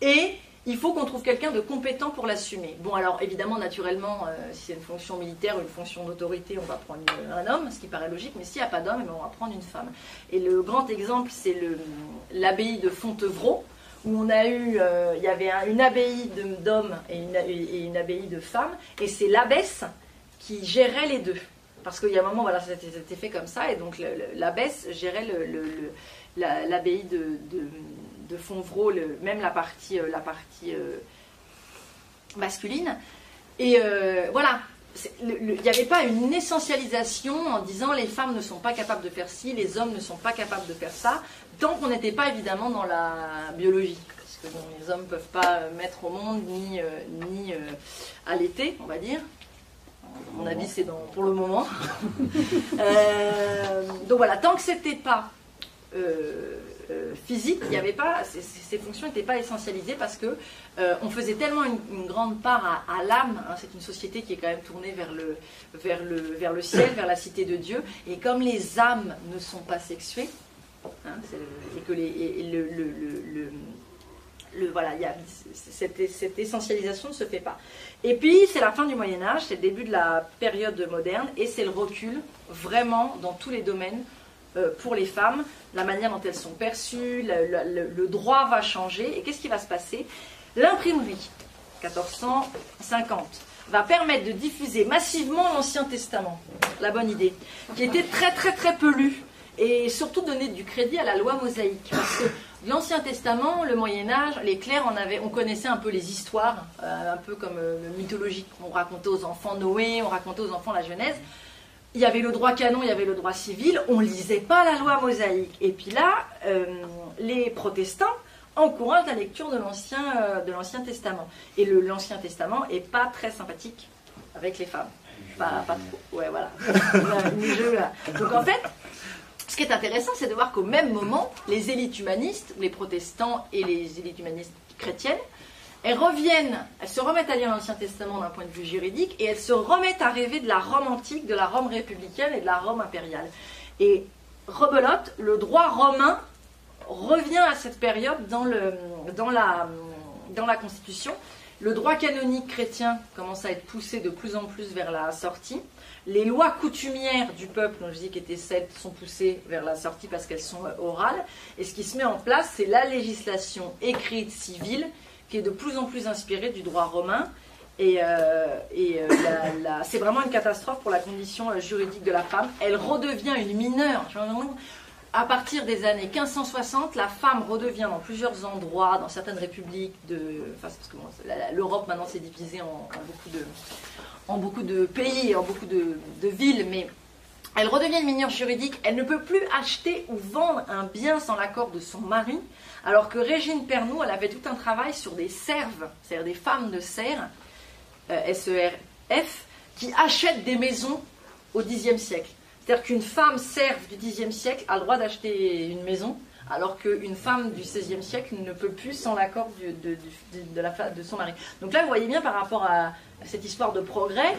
et il faut qu'on trouve quelqu'un de compétent pour l'assumer. Bon, alors évidemment, naturellement, euh, si c'est une fonction militaire ou une fonction d'autorité, on va prendre un homme, ce qui paraît logique, mais s'il n'y a pas d'homme, eh ben, on va prendre une femme. Et le grand exemple, c'est l'abbaye de Fontevraud, où on a eu, euh, il y avait une abbaye d'hommes et une, et une abbaye de femmes, et c'est l'abbesse qui gérait les deux. Parce qu'il y a un moment, voilà, c'était fait comme ça, et donc l'abbesse gérait l'abbaye de de même la partie, euh, la partie euh, masculine. Et voilà, il n'y avait pas une essentialisation en disant les femmes ne sont pas capables de faire ci, les hommes ne sont pas capables de faire ça, tant qu'on n'était pas évidemment dans la biologie. Parce que les hommes ne peuvent pas mettre au monde ni, ni allaiter, on va dire. Mon avis, c'est pour le moment. donc voilà, tant que c'était pas euh, physique, il y avait pas, ces, fonctions n'étaient pas essentialisées parce que euh, on faisait tellement une, grande part à, l'âme. Hein, c'est une société qui est quand même tournée vers le, vers, le, vers le ciel, vers la cité de Dieu. Et comme les âmes ne sont pas sexuées, que le, voilà, cette, cette, essentialisation ne se fait pas. Et puis, c'est la fin du Moyen Âge, c'est le début de la période moderne, et c'est le recul, vraiment, dans tous les domaines, euh, pour les femmes, la manière dont elles sont perçues, le, droit va changer. Et qu'est-ce qui va se passer? L'imprimerie, 1450, va permettre de diffuser massivement l'Ancien Testament, la bonne idée, qui était très très très peu lu, et surtout donner du crédit à la loi mosaïque. Parce que l'Ancien Testament, le Moyen Âge, les clercs, on, avait, on connaissait un peu les histoires, euh, un peu comme euh, le mythologique. On racontait aux enfants Noé, on racontait aux enfants la Genèse il y avait le droit canon, il y avait le droit civil, on lisait pas la loi mosaïque. Et puis là, euh, les protestants encourage la lecture de l'Ancien l'Ancien Testament. Et l'Ancien Testament est pas très sympathique avec les femmes. Pas, pas trop. Ouais, voilà. Donc en fait, ce qui est intéressant, c'est de voir qu'au même moment, les élites humanistes, les protestants et les élites humanistes chrétiennes, elles reviennent, elles se remettent à lire l'Ancien Testament d'un point de vue juridique et elles se remettent à rêver de la Rome antique, de la Rome républicaine et de la Rome impériale. Et rebelote, le droit romain revient à cette période dans, le, dans, la, dans la Constitution. Le droit canonique chrétien commence à être poussé de plus en plus vers la sortie. Les lois coutumières du peuple, dont je dis qu'étaient sept, sont poussées vers la sortie parce qu'elles sont orales. Et ce qui se met en place, c'est la législation écrite civile qui est de plus en plus inspirée du droit romain. Et, euh, euh, c'est vraiment une catastrophe pour la condition euh, juridique de la femme. Elle redevient une mineure. À partir des années 1560, la femme redevient dans plusieurs endroits, dans certaines républiques de. Parce que l'Europe maintenant s'est divisée en, beaucoup de, en beaucoup de pays, en beaucoup de villes, mais elle redevient une mineure juridique. Elle ne peut plus acheter ou vendre un bien sans l'accord de son mari. Alors que Régine Pernoud, elle avait tout un travail sur des serves, c'est-à-dire des femmes de serre, euh, S-E-R-F, qui achètent des maisons au Xe siècle. C'est-à-dire qu'une femme serve du Xe siècle a le droit d'acheter une maison, alors qu'une femme du XVIe siècle ne peut plus sans l'accord de, de, son mari. Donc là, vous voyez bien par rapport à cette histoire de progrès,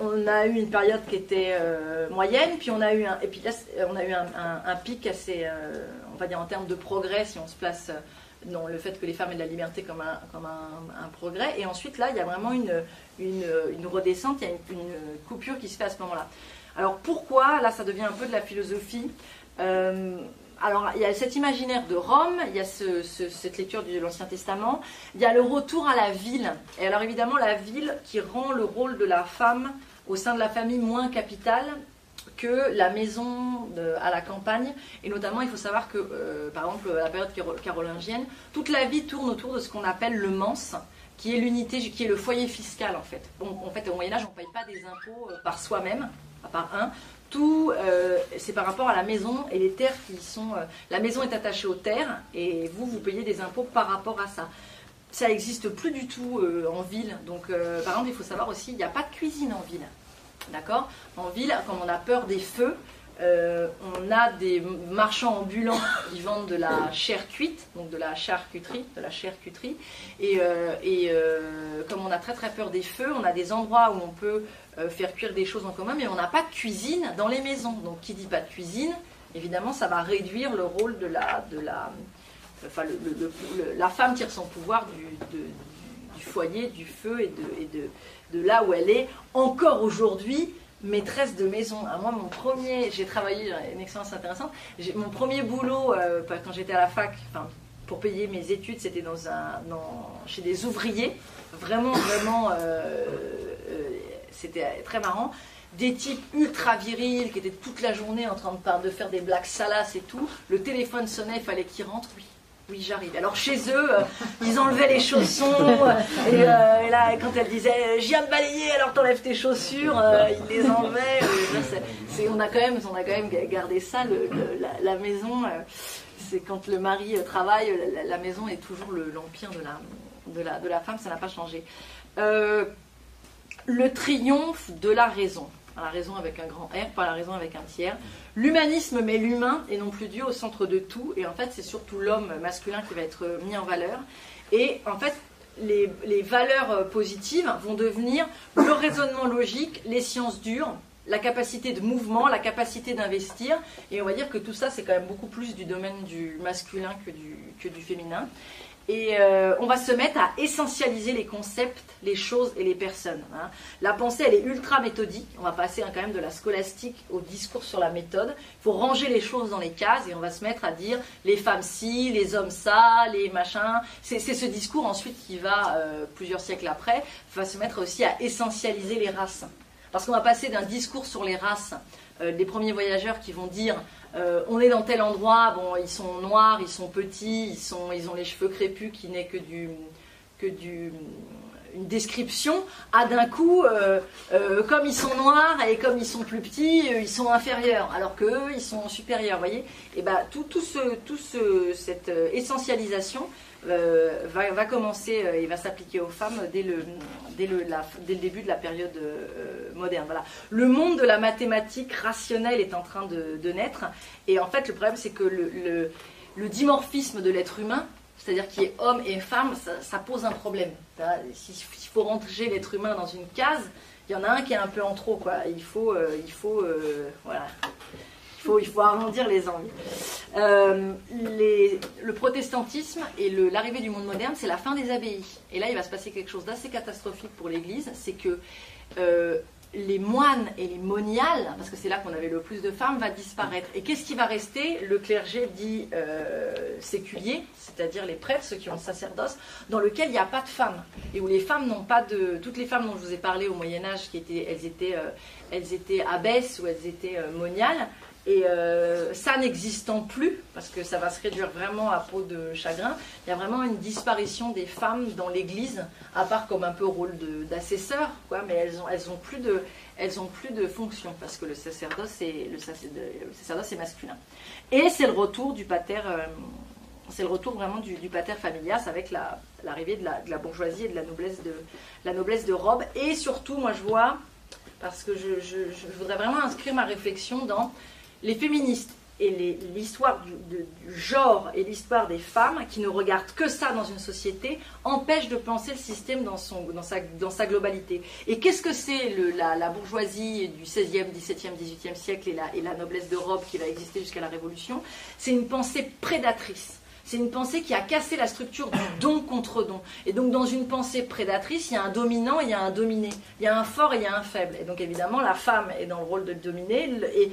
on a eu une période qui était euh, moyenne, puis on a eu un, et puis on a eu un, pic assez, euh, va dire en termes de progrès, si on se place euh, dans le fait que les femmes aient de la liberté comme un, comme un, progrès. Et ensuite, là, il y a vraiment une, une, redescente, il y a une, coupure qui se fait à ce moment-là. Alors pourquoi? Là, ça devient un peu de la philosophie. alors, il y a cet imaginaire de Rome, il y a cette lecture de l'Ancien Testament, il y a le retour à la ville. Et alors, évidemment, la ville qui rend le rôle de la femme au sein de la famille moins capitale que la maison à la campagne. Et notamment, il faut savoir que, euh, par exemple, la période carolingienne, toute la vie tourne autour de ce qu'on appelle le mens, qui est l'unité, qui est le foyer fiscal en fait. Bon, en fait, au Moyen Âge, on ne paye pas des impôts euh, par soi-même, à part un. Tout, euh, c'est par rapport à la maison et les terres qui sont. la maison est attachée aux terres et vous, vous payez des impôts par rapport à ça ça n'existe plus du tout en ville. Donc, par exemple, il faut savoir aussi, il n'y a pas de cuisine en ville. D'accord En ville, comme on a peur des feux, euh, on a des marchands ambulants qui vendent de la chair cuite, donc de la charcuterie, de la charcuterie. Et, euh, euh, comme on a très très peur des feux, on a des endroits où on peut faire cuire des choses en commun, mais on n'a pas de cuisine dans les maisons. Donc qui dit pas de cuisine, évidemment, ça va réduire le rôle de la, de la, la femme tire son pouvoir du, du foyer, du feu et de, là où elle est encore aujourd'hui maîtresse de maison. À moi, mon premier, j'ai travaillé, une expérience intéressante. Mon premier boulot euh, quand j'étais à la fac, pour payer mes études, c'était dans un, chez des ouvriers. Vraiment, vraiment, euh, euh, c'était très marrant. Des types ultra virils qui étaient toute la journée en train de, de faire des blagues salaces et tout. Le téléphone sonnait, il fallait qu'ils rentrent. Oui, oui, j'arrive. Alors chez eux, euh, ils enlevaient les chaussons. Euh, euh, et, là, quand elle disait J'y viens me balayer, alors t'enlèves tes chaussures, ils les enlevaient. on, a quand même, on a quand même gardé ça. la, maison, c'est quand le mari travaille, la, maison est toujours l'empire de la, de, la, de la femme, ça n'a pas changé. le triomphe de la raison la raison avec un grand R, pas la raison avec un tiers. L'humanisme met l'humain et non plus Dieu au centre de tout. Et en fait, c'est surtout l'homme masculin qui va être mis en valeur. Et en fait, les, les, valeurs positives vont devenir le raisonnement logique, les sciences dures, la capacité de mouvement, la capacité d'investir. Et on va dire que tout ça, c'est quand même beaucoup plus du domaine du masculin que du, que du féminin. Et euh, on va se mettre à essentialiser les concepts, les choses et les personnes. Hein. La pensée, elle est ultra méthodique. On va passer hein, quand même de la scolastique au discours sur la méthode. Il faut ranger les choses dans les cases et on va se mettre à dire les femmes ci, les hommes ça, les machins. C'est ce discours ensuite qui va, euh, plusieurs siècles après, va se mettre aussi à essentialiser les races. Parce qu'on va passer d'un discours sur les races euh, des premiers voyageurs qui vont dire euh, on est dans tel endroit, bon, ils sont noirs, ils sont petits, ils, sont, ils ont les cheveux crépus qui n'est que du, que du, une description, a d'un coup, euh, euh, comme ils sont noirs et comme ils sont plus petits, ils sont inférieurs, alors qu'eux, ils sont supérieurs, voyez. Et bien, tout, tout, ce, tout ce, cette essentialisation va, va, commencer et va s'appliquer aux femmes dès le, dès le, dès le début de la période moderne. Voilà. Le monde de la mathématique rationnelle est en train de, naître, et en fait, le problème, c'est que le, dimorphisme de l'être humain c'est-à-dire qu'il y ait homme et femme, ça, pose un problème. S'il faut rentrer l'être humain dans une case, il y en a un qui est un peu en trop. Il faut, euh, il faut, euh, voilà. Il faut, il faut arrondir les angles. Euh, le protestantisme et l'arrivée du monde moderne, c'est la fin des abbayes. Et là, il va se passer quelque chose d'assez catastrophique pour l'Église, c'est que les moines et les moniales, parce que c'est là qu'on avait le plus de femmes, va disparaître. Et qu'est-ce qui va rester? Le clergé dit euh, séculier, c'est-à-dire les prêtres, ceux qui ont le sacerdoce, dans lequel il n'y a pas de femmes. Et où les femmes n'ont pas de... Toutes les femmes dont je vous ai parlé au Moyen-Âge, qui étaient, elles étaient, euh, elles étaient abbesses ou elles étaient euh, moniales, et euh, ça n'existant plus, parce que ça va se réduire vraiment à peau de chagrin, il y a vraiment une disparition des femmes dans l'Église, à part comme un peu rôle d'assesseur, mais elles ont, elles ont plus de, plus de fonction parce que le sacerdoce est, le, sacerdoce est masculin. Et c'est le retour du pater, euh, c'est le retour vraiment du, du familias avec l'arrivée de, la, bourgeoisie et de la noblesse de, la noblesse de robe. Et surtout, moi je vois, parce que je, je voudrais vraiment inscrire ma réflexion dans les féministes et l'histoire du, genre et l'histoire des femmes qui ne regardent que ça dans une société empêchent de penser le système dans, son, dans, sa, dans sa globalité. Et qu'est-ce que c'est la, la, bourgeoisie du 16e, 17e, 18e siècle et la, et la noblesse d'Europe qui va exister jusqu'à la Révolution? C'est une pensée prédatrice c'est une pensée qui a cassé la structure du don contre don. Et donc, dans une pensée prédatrice, il y a un dominant il y a un dominé. Il y a un fort et il y a un faible. Et donc, évidemment, la femme est dans le rôle de dominer. Et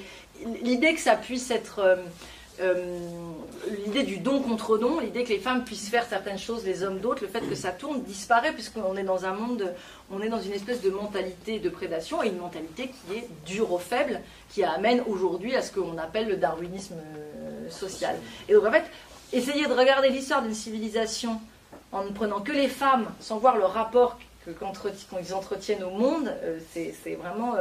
l'idée que ça puisse être. Euh, euh, l'idée du don contre don, l'idée que les femmes puissent faire certaines choses, les hommes d'autres, le fait que ça tourne disparaît puisqu'on est dans un monde, on est dans une espèce de mentalité de prédation et une mentalité qui est dure aux faibles, qui amène aujourd'hui à ce qu'on appelle le darwinisme euh, social. Et donc en fait, essayer de regarder l'histoire d'une civilisation en ne prenant que les femmes, sans voir le rapport qu'ils entretiennent au monde, c'est vraiment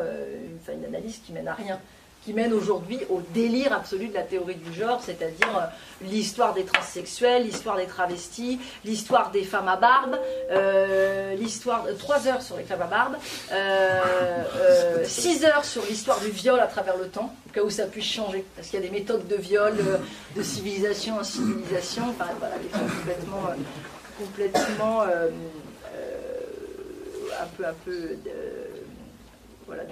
une, analyse qui mène à rien qui mène aujourd'hui au délire absolu de la théorie du genre, c'est-à-dire euh, l'histoire des transsexuels, l'histoire des travestis, l'histoire des femmes à barbe, euh, l'histoire de 3 heures sur les femmes à barbe, 6 euh, heures sur l'histoire du viol à travers le temps, au cas où ça puisse changer, parce qu'il y a des méthodes de viol, de civilisation en civilisation, voilà, des choses complètement, complètement un peu, un peu voilà.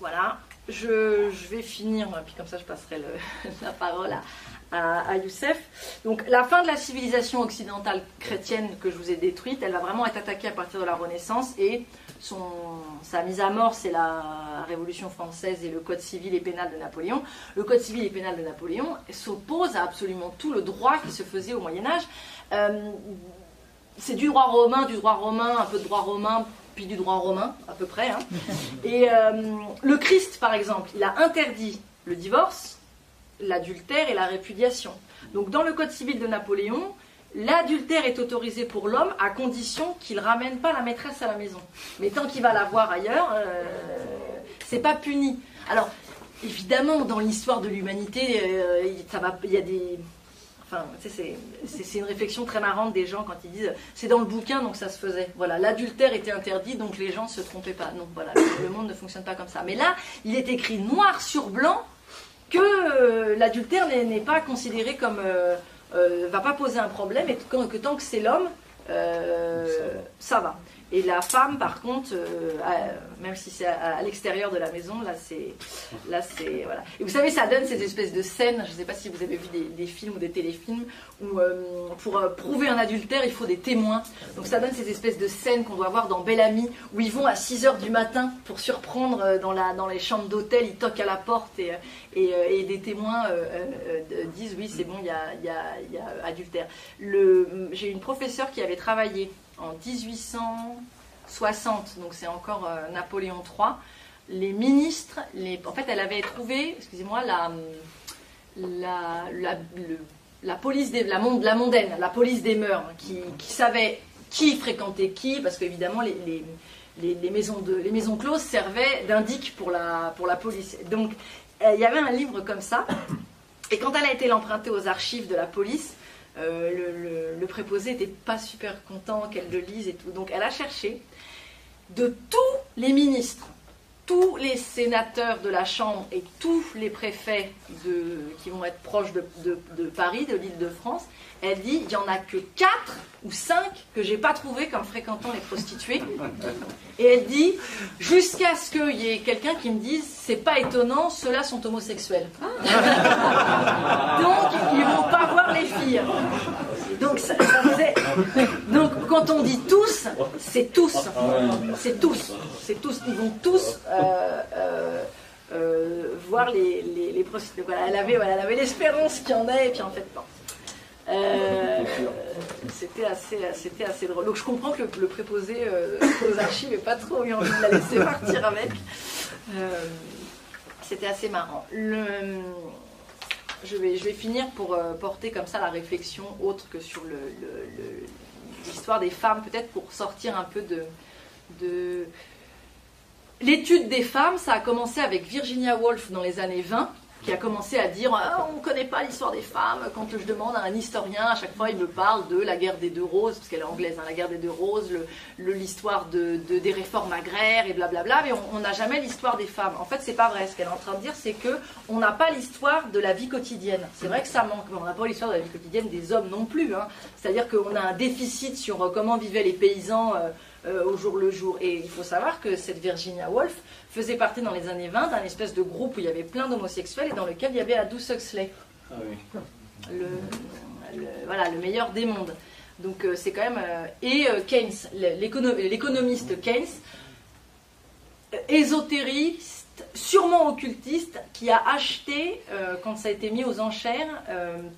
Voilà, je, vais finir, puis comme ça je passerai la parole à, Youssef. Donc la fin de la civilisation occidentale chrétienne que je vous ai détruite, elle va vraiment être attaquée à partir de la Renaissance et son, sa mise à mort, c'est la Révolution française et le Code civil et pénal de Napoléon. Le Code civil et pénal de Napoléon s'oppose à absolument tout le droit qui se faisait au Moyen Âge. Euh, c'est du droit romain, du droit romain, un peu de droit romain puis du droit romain, à peu près. Hein. Et euh, le Christ, par exemple, il a interdit le divorce, l'adultère et la répudiation. Donc dans le Code civil de Napoléon, l'adultère est autorisé pour l'homme à condition qu'il ne ramène pas la maîtresse à la maison. Mais tant qu'il va la voir ailleurs, euh, c'est pas puni. Alors, évidemment, dans l'histoire de l'humanité, euh, il y a des c'est une réflexion très marrante des gens quand ils disent c'est dans le bouquin donc ça se faisait. Voilà, l'adultère était interdit donc les gens ne se trompaient pas. Donc voilà, le monde ne fonctionne pas comme ça. Mais là, il est écrit noir sur blanc que euh, l'adultère n'est pas considéré comme. Euh, euh, va pas poser un problème et que, que tant que c'est l'homme, ça va. Et la femme, par contre, euh, même si c'est à, l'extérieur de la maison, là, c'est, là, c'est, voilà. Et vous savez, ça donne ces espèces de scènes. Je ne sais pas si vous avez vu des, films ou des téléfilms où, euh, pour euh, prouver un adultère, il faut des témoins. Donc, ça donne ces espèces de scènes qu'on doit voir dans Belle Amie, où ils vont à 6 heures du matin pour surprendre dans, la, dans les chambres d'hôtel. Ils toquent à la porte et, et, des témoins disent oui, c'est bon, il y a, y, a, y a adultère. J'ai une professeure qui avait travaillé en 1860, donc c'est encore euh, Napoléon III, les ministres, les, en fait, elle avait trouvé, excusez-moi, la, la, la, police des, la, la, mondaine, la police des mœurs, qui, savait qui fréquentait qui, parce qu'évidemment, les, les, maisons de, les maisons closes servaient d'indic pour la, pour la police. Donc, il y avait un livre comme ça. Et quand elle a été l'emprunter aux archives de la police, le, le, préposé n'était pas super content qu'elle le lise et tout. Donc elle a cherché de tous les ministres, tous les sénateurs de la Chambre et tous les préfets de, qui vont être proches de, de Paris, de l'île de France, elle dit il n'y en a que 4 ou 5 que j'ai pas trouvé comme fréquentant les prostituées. Et elle dit jusqu'à ce qu'il y ait quelqu'un qui me dise c'est pas étonnant, ceux-là sont homosexuels. Donc ils vont pas voir les filles. Donc, ça, Donc quand on dit tous, c'est tous. C'est tous. C'est tous. Ils vont tous. Euh, euh, euh, voir les, les. Voilà, elle avait, voilà, l'espérance qu'il y en ait, et puis en fait, non. C'était assez, c'était assez drôle. Donc je comprends que le, préposé aux archives n'ait pas trop eu envie de la laisser partir avec. C'était assez marrant. Le, je, vais, je vais finir pour porter comme ça la réflexion autre que sur l'histoire des femmes, peut-être pour sortir un peu de, de... L'étude des femmes, ça a commencé avec Virginia Woolf dans les années 20 qui a commencé à dire ah, on ne connaît pas l'histoire des femmes. Quand je demande à un historien, à chaque fois il me parle de la guerre des deux roses, parce qu'elle est anglaise, hein, la guerre des deux roses, l'histoire de, des réformes agraires et blablabla, mais on n'a jamais l'histoire des femmes. En fait, c'est pas vrai. Ce qu'elle est en train de dire, c'est que on n'a pas l'histoire de la vie quotidienne. C'est vrai que ça manque, mais on n'a pas l'histoire de la vie quotidienne des hommes non plus. Hein. C'est-à-dire qu'on a un déficit sur euh, comment vivaient les paysans. Euh, euh, au jour le jour. Et il faut savoir que cette Virginia Woolf faisait partie dans les années 20 d'un espèce de groupe où il y avait plein d'homosexuels et dans lequel il y avait Aldous Huxley. Ah le, voilà, le meilleur des mondes. Donc euh, c'est quand même... Euh, et Keynes, l'économiste Keynes, ésotériste, sûrement occultiste, qui a acheté, quand ça a été mis aux enchères,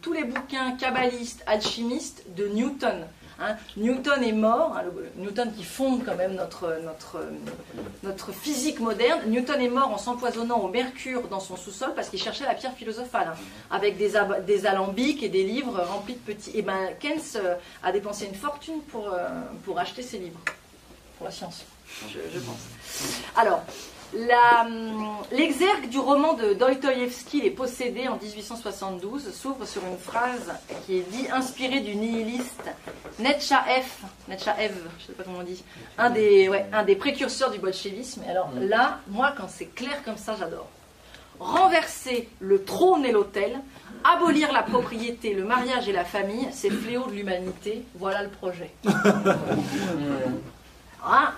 tous les bouquins kabbalistes, alchimistes de Newton. Hein. Newton est mort, hein, Newton qui fonde quand même notre, physique moderne. Newton est mort en s'empoisonnant au mercure dans son sous-sol parce qu'il cherchait la pierre philosophale, hein, avec des, alambics et des livres remplis de petits. Et ben Keynes euh, a dépensé une fortune pour, euh, acheter ces livres, pour la science, je, je pense. Alors, L'exergue du roman de Dostoïevski, Les Possédés, en 1872, s'ouvre sur une phrase qui est dit inspirée du nihiliste Nechaev, Nechaev, je ne sais pas comment on dit, un des, un des précurseurs du bolchevisme. Et alors là, moi, quand c'est clair comme ça, j'adore. Renverser le trône et l'autel, abolir la propriété, le mariage et la famille, c'est le fléau de l'humanité. Voilà le projet. ah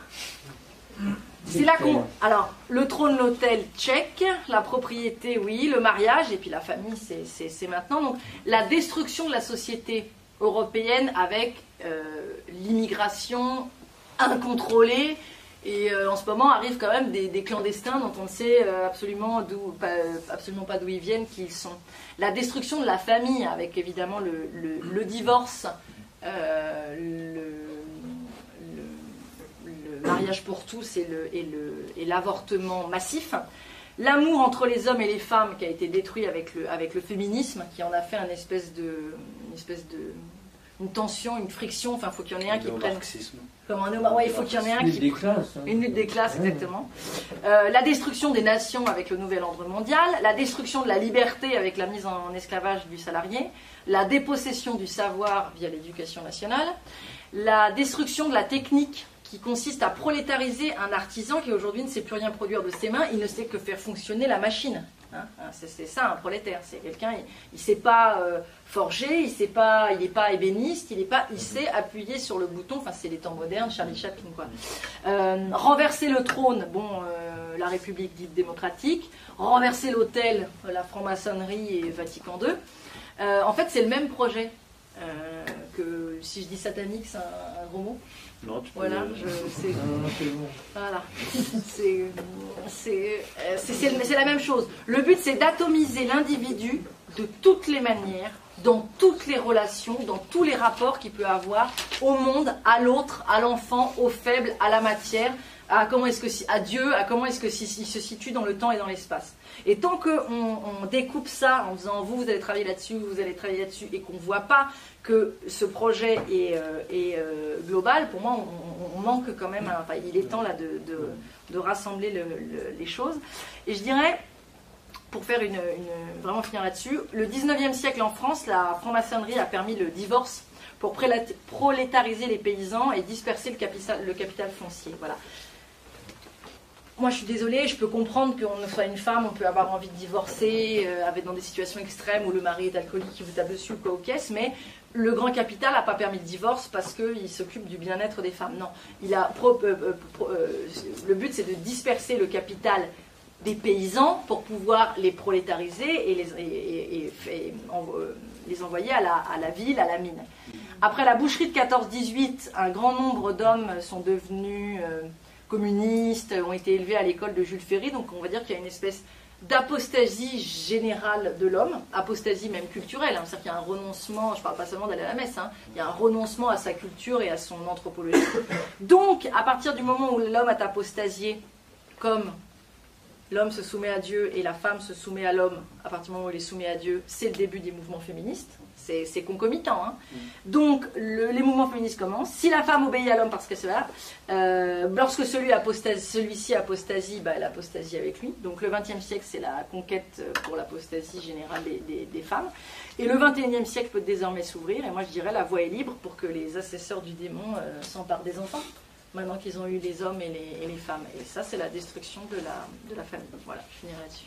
c'est là qu'on. Alors, le trône, l'hôtel, check. La propriété, oui. Le mariage, et puis la famille, c'est maintenant. Donc, la destruction de la société européenne avec euh, l'immigration incontrôlée. Et euh, en ce moment arrivent quand même des, clandestins dont on ne sait euh, absolument, pas, absolument pas d'où ils viennent, qui ils sont. La destruction de la famille, avec évidemment le, le divorce, le mariage pour tous et l'avortement massif. L'amour entre les hommes et les femmes qui a été détruit avec le, avec le féminisme, qui en a fait une espèce de, une espèce de une tension, une friction. Enfin, il faut qu'il y en ait un qui prenne. Comme un ouais, il faut qu'il y en ait un qui. Hein. Une lutte des classes, exactement. Euh, la destruction des nations avec le nouvel ordre mondial, la destruction de la liberté avec la mise en esclavage du salarié, la dépossession du savoir via l'éducation nationale, la destruction de la technique qui consiste à prolétariser un artisan qui aujourd'hui ne sait plus rien produire de ses mains, il ne sait que faire fonctionner la machine. Hein. Hein, c'est ça un prolétaire, c'est quelqu'un, il ne sait pas euh, forger, il sait pas, il n'est pas ébéniste, il, est pas, il sait appuyer sur le bouton, enfin c'est les temps modernes, Charlie Chaplin quoi. Euh, renverser le trône, bon, euh, la République dite démocratique, renverser l'hôtel, la franc-maçonnerie et Vatican II. en fait c'est le même projet que, si je dis satanique, c'est un gros mot voilà, c'est voilà. c'est la même chose. Le but, c'est d'atomiser l'individu de toutes les manières, dans toutes les relations, dans tous les rapports qu'il peut avoir au monde, à l'autre, à l'enfant, au faible, à la matière, à comment est-ce que à Dieu, à comment est-ce que se situe dans le temps et dans l'espace. Et tant qu'on on découpe ça en disant vous, vous allez travailler là-dessus, vous allez travailler là-dessus, et qu'on ne voit pas que ce projet est, euh, euh, global, pour moi, on, manque quand même. Enfin, il est temps là de, de, rassembler les choses. Et je dirais, pour faire une, vraiment finir là-dessus, le 19e siècle en France, la franc-maçonnerie a permis le divorce pour prolétariser les paysans et disperser le capital, le capital foncier. Voilà moi, je suis désolée, je peux comprendre qu'on soit une femme, on peut avoir envie de divorcer, euh, dans des situations extrêmes où le mari est alcoolique, qui vous tape dessus ou quoi aux caisses, mais le grand capital n'a pas permis le divorce parce qu'il s'occupe du bien-être des femmes. Non, euh, euh, le but, c'est de disperser le capital des paysans pour pouvoir les prolétariser et les, les envoyer à la, à la, ville, à la mine. Après la boucherie de 14-18, un grand nombre d'hommes sont devenus communistes, ont été élevés à l'école de Jules Ferry, donc on va dire qu'il y a une espèce d'apostasie générale de l'homme, apostasie même culturelle, hein. c'est-à-dire qu'il y a un renoncement, je ne parle pas seulement d'aller à la messe, hein. il y a un renoncement à sa culture et à son anthropologie. Donc, à partir du moment où l'homme a apostasié, comme l'homme se soumet à Dieu et la femme se soumet à l'homme, à partir du moment où il est soumis à Dieu, c'est le début des mouvements féministes c'est concomitant. Hein. Mm. Donc les mouvements féministes commencent. Si la femme obéit à l'homme parce que c'est là, euh, lorsque celui-ci apostasie, bah, elle apostasie avec lui. Donc le XXe siècle, c'est la conquête pour l'apostasie générale des, femmes. Et le XXIe siècle peut désormais s'ouvrir. Et moi, je dirais la voie est libre pour que les assesseurs du démon euh, s'emparent des enfants. Maintenant qu'ils ont eu les hommes et les, femmes. Et ça, c'est la destruction de la, de la famille. Voilà, je finirai là-dessus.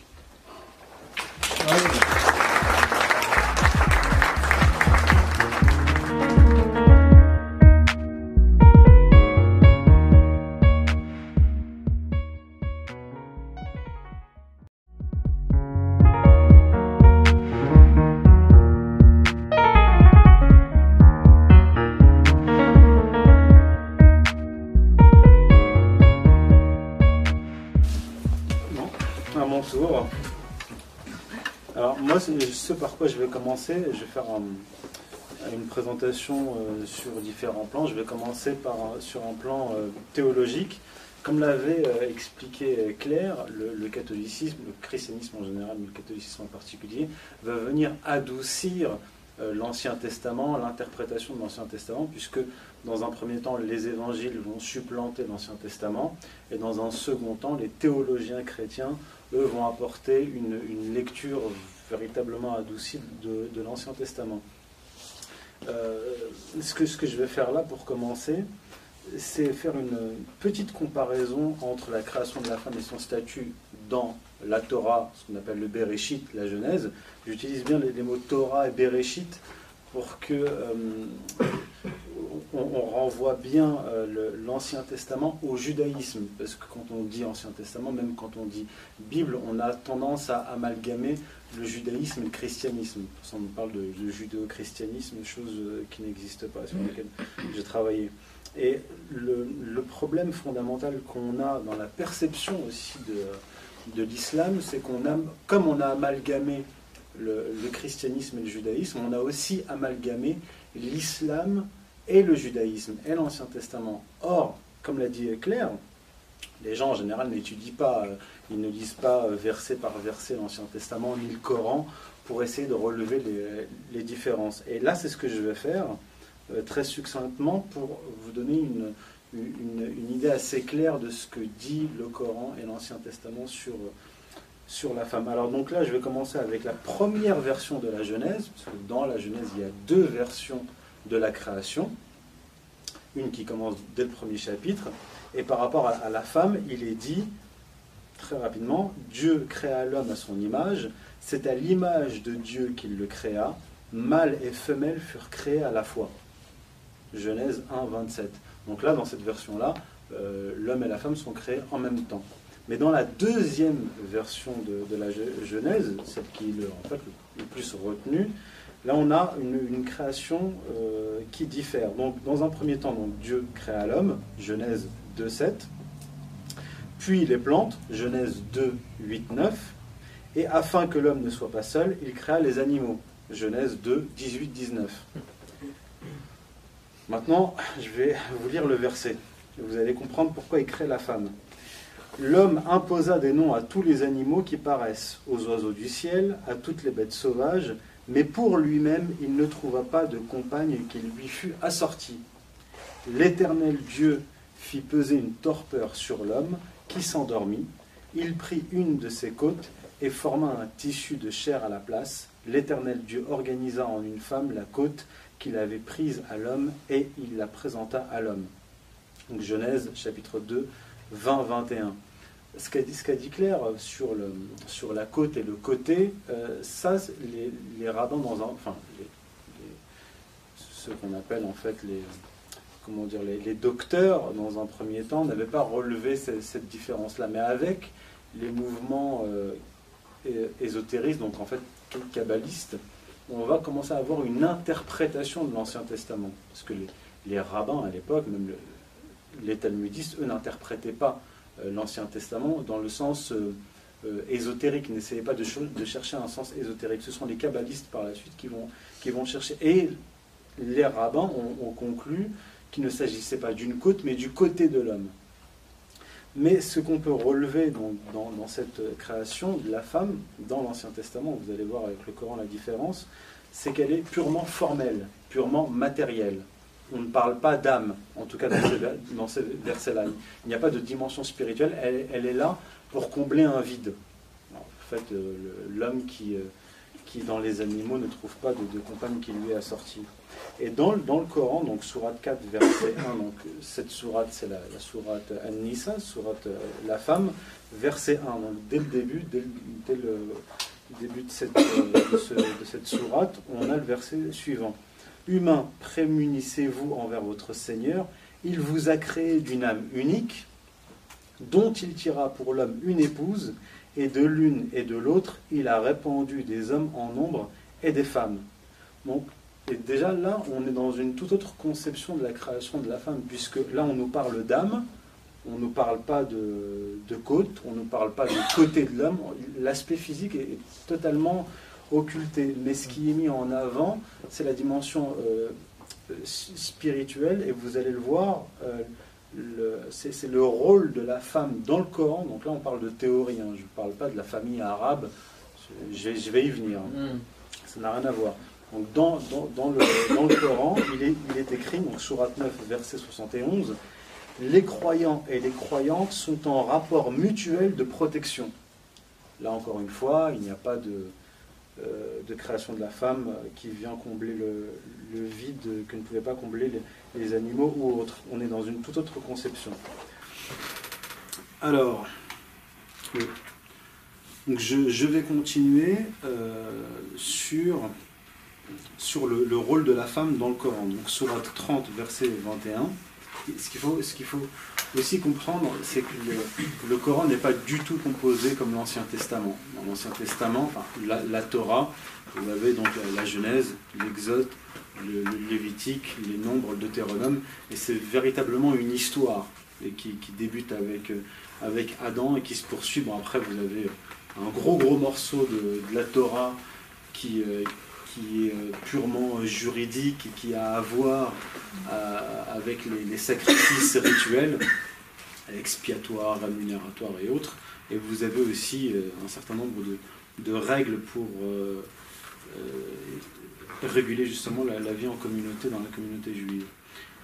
Par quoi je vais commencer, je vais faire une présentation euh, sur différents plans. Je vais commencer par, sur un plan euh, théologique. Comme l'avait euh, expliqué Claire, le, catholicisme, le christianisme en général, mais le catholicisme en particulier, va venir adoucir l'Ancien Testament, l'interprétation de l'Ancien Testament, puisque dans un premier temps, les évangiles vont supplanter l'Ancien Testament, et dans un second temps, les théologiens chrétiens, eux, vont apporter une lecture véritablement adouci de, l'Ancien Testament. Euh, ce, que, je vais faire là pour commencer, c'est faire une petite comparaison entre la création de la femme et son statut dans la Torah, ce qu'on appelle le Bereshit, la Genèse. J'utilise bien les, mots Torah et Bereshit pour que euh, on, renvoie bien euh, l'Ancien Testament au judaïsme, parce que quand on dit Ancien Testament, même quand on dit Bible, on a tendance à amalgamer le judaïsme et le christianisme. On parle de, judéo-christianisme, chose euh, qui n'existe pas, sur laquelle j'ai travaillé. Et le, problème fondamental qu'on a dans la perception aussi de, de l'islam, c'est qu'on a, comme on a amalgamé le, christianisme et le judaïsme, on a aussi amalgamé l'islam et le judaïsme et l'Ancien Testament. Or, comme l'a dit Claire, les gens en général n'étudient pas, euh, ils ne lisent pas euh, verset par verset l'Ancien Testament ni le Coran pour essayer de relever les, différences. Et là, c'est ce que je vais faire euh, très succinctement pour vous donner une, une, idée assez claire de ce que dit le Coran et l'Ancien Testament sur, sur la femme. Alors donc là, je vais commencer avec la première version de la Genèse, parce que dans la Genèse, il y a deux versions de la création. Une qui commence dès le premier chapitre, et par rapport à, la femme, il est dit très rapidement, Dieu créa l'homme à son image, c'est à l'image de Dieu qu'il le créa, mâle et femelle furent créés à la fois. Genèse 1, 27. Donc là, dans cette version-là, euh, l'homme et la femme sont créés en même temps. Mais dans la deuxième version de, la Genèse, celle qui est le, en fait, le, plus retenue, là on a une, création euh, qui diffère. Donc dans un premier temps, donc, Dieu créa l'homme, Genèse 2, 7. Puis les plantes, Genèse 2, 8, 9. Et afin que l'homme ne soit pas seul, il créa les animaux, Genèse 2, 18, 19. Maintenant, je vais vous lire le verset. vous allez comprendre pourquoi il crée la femme. L'homme imposa des noms à tous les animaux qui paraissent, aux oiseaux du ciel, à toutes les bêtes sauvages, mais pour lui-même il ne trouva pas de compagne qui lui fût assortie. L'Éternel Dieu fit peser une torpeur sur l'homme, qui s'endormit. Il prit une de ses côtes et forma un tissu de chair à la place. L'Éternel Dieu organisa en une femme la côte qu'il avait prise à l'homme et il la présenta à l'homme. Genèse chapitre 2, 20-21. Ce qu'a dit, Claire sur, la côte et le côté, euh, ça, les, les, dans un, enfin, ce qu'on appelle en fait les, comment dire, les, docteurs dans un premier temps n'avaient pas relevé cette, différence-là, mais avec les mouvements euh, ésotéristes, donc en fait kabbalistes, on va commencer à avoir une interprétation de l'Ancien Testament, parce que les, rabbins à l'époque, même le, les talmudistes, eux, n'interprétaient pas euh, l'Ancien Testament dans le sens euh, euh, ésotérique, n'essayaient pas de, chercher un sens ésotérique. Ce sont les kabbalistes par la suite qui vont, qui vont chercher. Et les rabbins ont, conclu qu'il ne s'agissait pas d'une côte, mais du côté de l'homme. Mais ce qu'on peut relever dans, cette création de la femme, dans l'Ancien Testament, vous allez voir avec le Coran la différence, c'est qu'elle est purement formelle, purement matérielle on ne parle pas d'âme, en tout cas dans ces, versets-là. Il n'y a pas de dimension spirituelle, elle, est là pour combler un vide. en fait, euh, l'homme qui, euh, qui, dans les animaux, ne trouve pas de, compagne qui lui est assortie. Et dans, le Coran, donc sourate 4, verset 1, donc cette sourate, c'est la, la sourate An-Nisa, sourate euh, la femme, verset 1. Donc dès le début, dès, le début de cette, cette sourate, on a le verset suivant. Humain, prémunissez-vous envers votre Seigneur. Il vous a créé d'une âme unique, dont il tira pour l'homme une épouse, et de l'une et de l'autre, il a répandu des hommes en nombre et des femmes. Donc, et déjà là, on est dans une toute autre conception de la création de la femme, puisque là, on nous parle d'âme, on ne nous parle pas de, de côte, on ne nous parle pas du côté de l'homme. L'aspect physique est totalement occulté. Mais ce qui est mis en avant, c'est la dimension euh, spirituelle, et vous allez le voir, euh, c'est le rôle de la femme dans le Coran. Donc là, on parle de théorie, hein. je ne parle pas de la famille arabe, je, vais y venir. Mm. Ça n'a rien à voir. Donc dans, dans, le, dans, le, Coran, il est, il est écrit, donc Surat 9, verset 71, les croyants et les croyantes sont en rapport mutuel de protection. Là encore une fois, il n'y a pas de, euh, de création de la femme qui vient combler le, vide que ne pouvaient pas combler les, animaux ou autres. On est dans une toute autre conception. Alors, je, vais continuer euh, sur, le, le, rôle de la femme dans le Coran. Donc, Surat 30, verset 21 ce qu'il faut, faut aussi comprendre, c'est que le, Coran n'est pas du tout composé comme l'Ancien Testament. Dans l'Ancien Testament, la, Torah, vous avez donc la, Genèse, l'Exode, le, Lévitique, les Nombres, le Deutéronome, et c'est véritablement une histoire qui, débute avec, avec Adam et qui se poursuit. Bon, après, vous avez un gros gros morceau de, de la Torah qui, euh, qui est euh, purement juridique et qui a à voir euh, avec les, sacrifices rituels, expiatoires, rémunératoires et autres. Et vous avez aussi euh, un certain nombre de, règles pour réguler justement la, vie en communauté dans la communauté juive.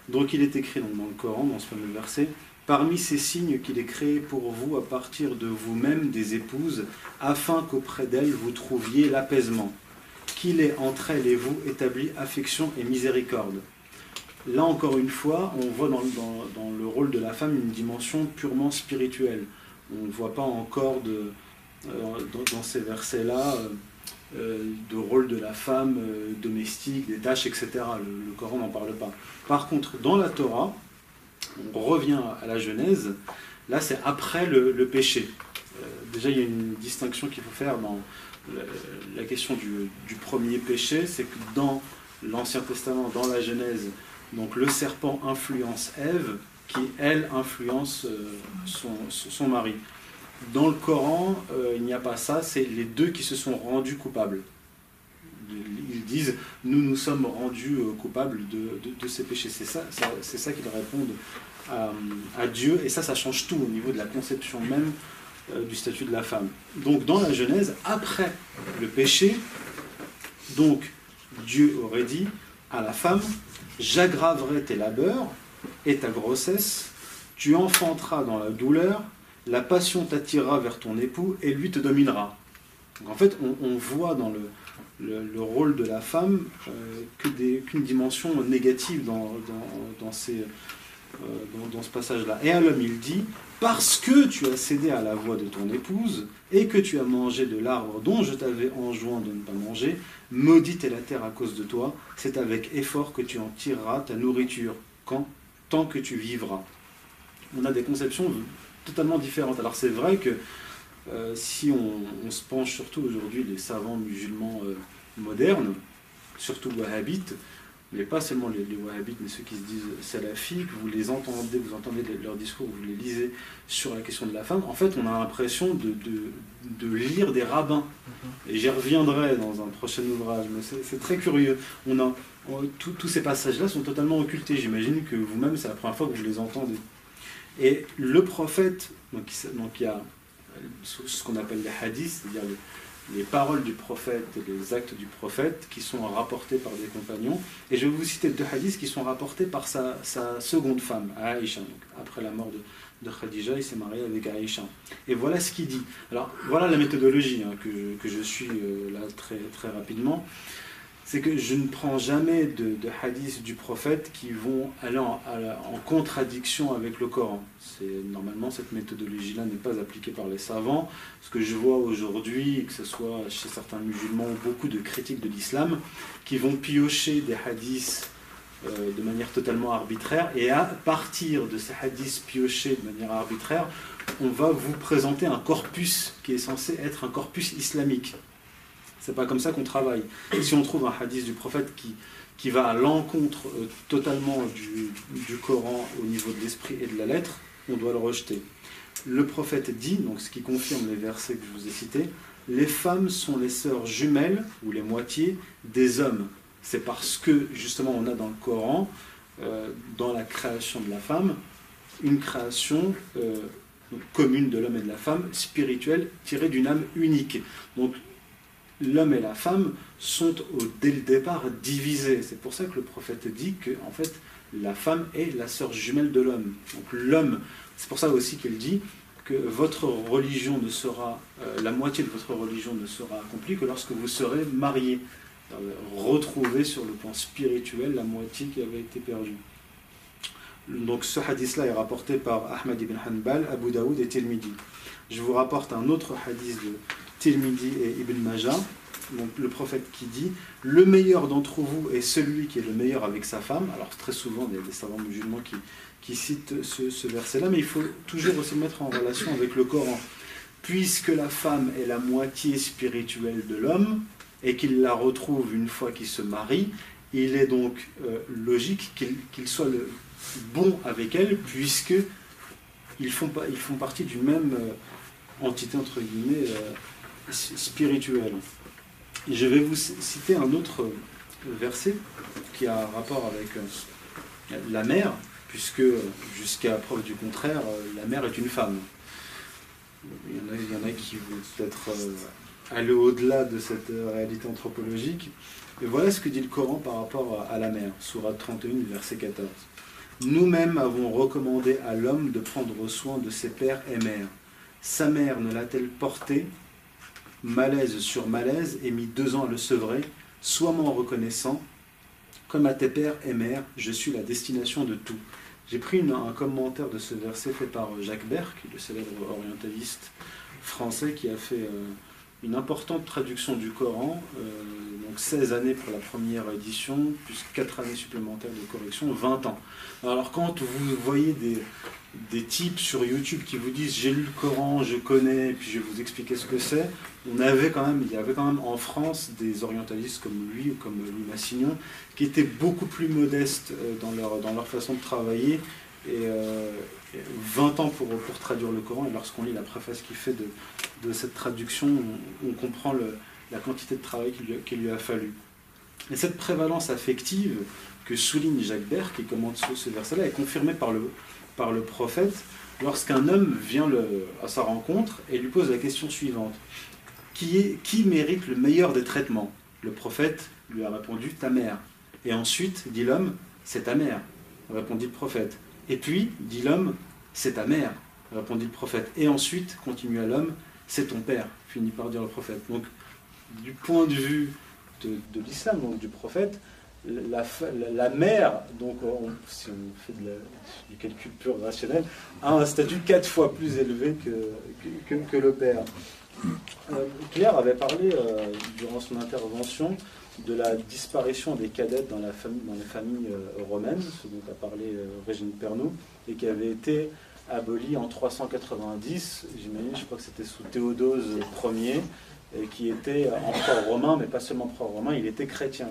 Donc il est écrit dans le Coran, dans ce fameux verset, Parmi ces signes qu'il est créé pour vous à partir de vous-même des épouses, afin qu'auprès d'elles vous trouviez l'apaisement qu'il est entre elle et vous établi affection et miséricorde. Là encore une fois, on voit dans, le rôle de la femme une dimension purement spirituelle. On ne voit pas encore euh, dans, ces versets-là euh, euh, de rôle de la femme domestique, des tâches, etc. Le, Coran n'en parle pas. Par contre, dans la Torah, on revient à la Genèse, là c'est après le, péché. déjà, il y a une distinction qu'il faut faire dans la, question du, premier péché, c'est que dans l'Ancien Testament, dans la Genèse, donc le serpent influence Ève, qui elle influence euh, son, mari. Dans le Coran, euh, il n'y a pas ça, c'est les deux qui se sont rendus coupables. Ils disent, nous nous sommes rendus euh, coupables de, ces péchés. C'est ça, c'est ça qu'ils répondent à, Dieu, et ça, ça change tout au niveau de la conception même euh, du statut de la femme. Donc dans la Genèse, après le péché, donc Dieu aurait dit à la femme, j'aggraverai tes labeurs et ta grossesse, tu enfanteras dans la douleur, la passion t'attirera vers ton époux et lui te dominera. Donc en fait, on, voit dans le, le, rôle de la femme euh, qu'une dimension négative dans, dans, ces, euh, dans, ce passage-là. Et à l'homme, il dit, parce que tu as cédé à la voix de ton épouse et que tu as mangé de l'arbre dont je t'avais enjoint de ne pas manger, maudite est la terre à cause de toi, c'est avec effort que tu en tireras ta nourriture, quand, tant que tu vivras. On a des conceptions totalement différentes. Alors c'est vrai que euh, si on, se penche surtout aujourd'hui les savants musulmans euh, modernes, surtout wahhabites, mais pas seulement les, wahhabites, mais ceux qui se disent salafiques, vous les entendez, vous entendez leurs discours, vous les lisez sur la question de la femme, en fait on a l'impression de, de, lire des rabbins. Mhm. Et j'y reviendrai dans un prochain ouvrage, mais c'est très curieux. On a, tous ces passages-là sont totalement occultés. J'imagine que vous-même, c'est la première fois que vous les entendez. Et le prophète, donc, donc il y a ce qu'on appelle les hadiths, c'est-à-dire les, paroles du prophète les actes du prophète qui sont rapportés par des compagnons. Et je vais vous citer deux hadiths qui sont rapportés par sa, seconde femme, Aïcha. après la mort de, Khadija, il s'est marié avec Aïcha. Et voilà ce qu'il dit. Alors voilà la méthodologie hein, que, je, suis euh, là très, très rapidement c'est que je ne prends jamais de, hadiths du prophète qui vont aller en, contradiction avec le Coran. Normalement, cette méthodologie-là n'est pas appliquée par les savants. Ce que je vois aujourd'hui, que ce soit chez certains musulmans ou beaucoup de critiques de l'islam, qui vont piocher des hadiths euh, de manière totalement arbitraire, et à partir de ces hadiths piochés de manière arbitraire, on va vous présenter un corpus qui est censé être un corpus islamique. C'est pas comme ça qu'on travaille. Si on trouve un hadith du prophète qui, qui va à l'encontre euh, totalement du, Coran au niveau de l'esprit et de la lettre, on doit le rejeter. Le prophète dit, donc ce qui confirme les versets que je vous ai cités, les femmes sont les sœurs jumelles ou les moitiés des hommes. C'est parce que justement on a dans le Coran, euh, dans la création de la femme, une création euh, commune de l'homme et de la femme, spirituelle, tirée d'une âme unique. Donc l'homme et la femme sont dès le départ divisés. C'est pour ça que le prophète dit que en fait la femme est la sœur jumelle de l'homme. Donc l'homme, c'est pour ça aussi qu'il dit que votre religion ne sera, euh, la moitié de votre religion ne sera accomplie que lorsque vous serez mariés. Retrouver sur le plan spirituel la moitié qui avait été perdue. Ce hadith-là est rapporté par Ahmad ibn Hanbal, Abu Daoud et Tirmidhi. Je vous rapporte un autre hadith de Tirmidhi et Ibn Majah, le prophète qui dit Le meilleur d'entre vous est celui qui est le meilleur avec sa femme. Alors, très souvent, il y a des savants musulmans qui, citent ce, verset-là, mais il faut toujours aussi mettre en relation avec le Coran. Puisque la femme est la moitié spirituelle de l'homme et qu'il la retrouve une fois qu'il se marie, il est donc euh, logique qu'il soit le bon avec elle, puisque ils font, ils font partie d'une même euh, entité, entre guillemets, euh, spirituel. je vais vous citer un autre verset qui a rapport avec euh, la mère, puisque jusqu'à preuve du contraire, euh, la mère est une femme. Il y en a, il y en a qui vont peut-être euh, aller au-delà de cette réalité anthropologique. Et voilà ce que dit le Coran par rapport à la mère, Surah 31, verset 14. Nous-mêmes avons recommandé à l'homme de prendre soin de ses pères et mères. Sa mère ne l'a-t-elle porté malaise sur malaise, et mis deux ans à le sevrer, sois moi reconnaissant, comme à tes pères et mères, je suis la destination de tout. J'ai pris un commentaire de ce verset fait par Jacques Berck, le célèbre orientaliste français qui a fait euh, une importante traduction du Coran, euh, donc 16 années pour la première édition, plus 4 années supplémentaires de correction, 20 ans. Alors quand vous voyez des, des types sur YouTube qui vous disent j'ai lu le Coran, je connais, puis je vais vous expliquer ce que c'est, on avait quand même, il y avait quand même en France des orientalistes comme lui ou comme Louis Massignon qui étaient beaucoup plus modestes euh, dans leur, dans leur façon de travailler. Et 20 ans pour, pour traduire le Coran, et lorsqu'on lit la préface qu'il fait de, de cette traduction, on, comprend la quantité de travail qu'il lui, a fallu. Et cette prévalence affective que souligne Jacques Bert, qui commente ce, verset-là, est confirmée par le, par le prophète lorsqu'un homme vient à sa rencontre et lui pose la question suivante. Qui, est, qui mérite le meilleur des traitements? Le prophète lui a répondu ta mère. Et ensuite, dit l'homme, c'est ta mère, répondit le prophète. Et puis, dit l'homme, c'est ta mère, répondit le prophète. Et ensuite, continua l'homme, c'est ton père, finit par dire le prophète. Donc, du point de vue de, l'islam, donc du prophète, la, mère, donc si on fait du calcul pur rationnel, a un statut quatre fois plus élevé que, que, le père. Euh, Claire avait parlé euh, durant son intervention de la disparition des cadettes dans, la famille, dans les familles euh, romaines, ce dont a parlé Régine Pernoud, et qui avait été aboli en 390, j'imagine, je crois que c'était sous Théodose Ier, et qui était empereur romain, mais pas seulement empereur romain, il était chrétien.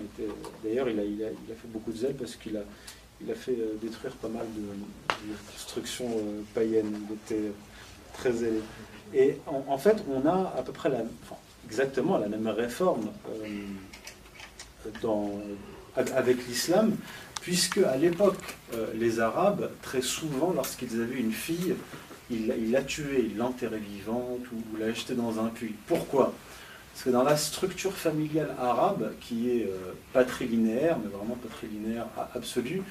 D'ailleurs, il a, il, il fait beaucoup de zèle parce qu'il a, il fait euh, détruire pas mal de, constructions euh, païennes. Il était très zélé. Et en, fait, on a à peu près exactement la même réforme euh, avec l'islam, puisque à l'époque, les Arabes, très souvent, lorsqu'ils avaient une fille, ils la tuaient, ils l'enterraient vivante ou la jetaient dans un puits. Pourquoi? Parce que dans la structure familiale arabe, qui est euh, patrilinéaire, mais vraiment patrilinéaire absolu,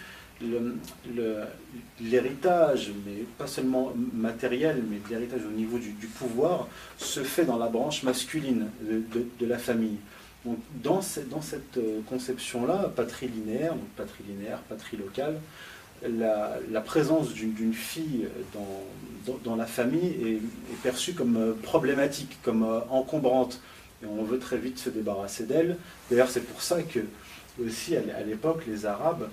l'héritage, mais pas seulement matériel, mais l'héritage au niveau du, pouvoir, se fait dans la branche masculine de, la famille. Donc, dans, cette euh, conception-là, patrilinéaire, donc patrilinéaire, patrilocale, la, présence d'une fille dans, la famille est, est, perçue comme euh, problématique, comme encombrante et on veut très vite se débarrasser d'elle. D'ailleurs, c'est pour ça que, aussi, à l'époque, les Arabes,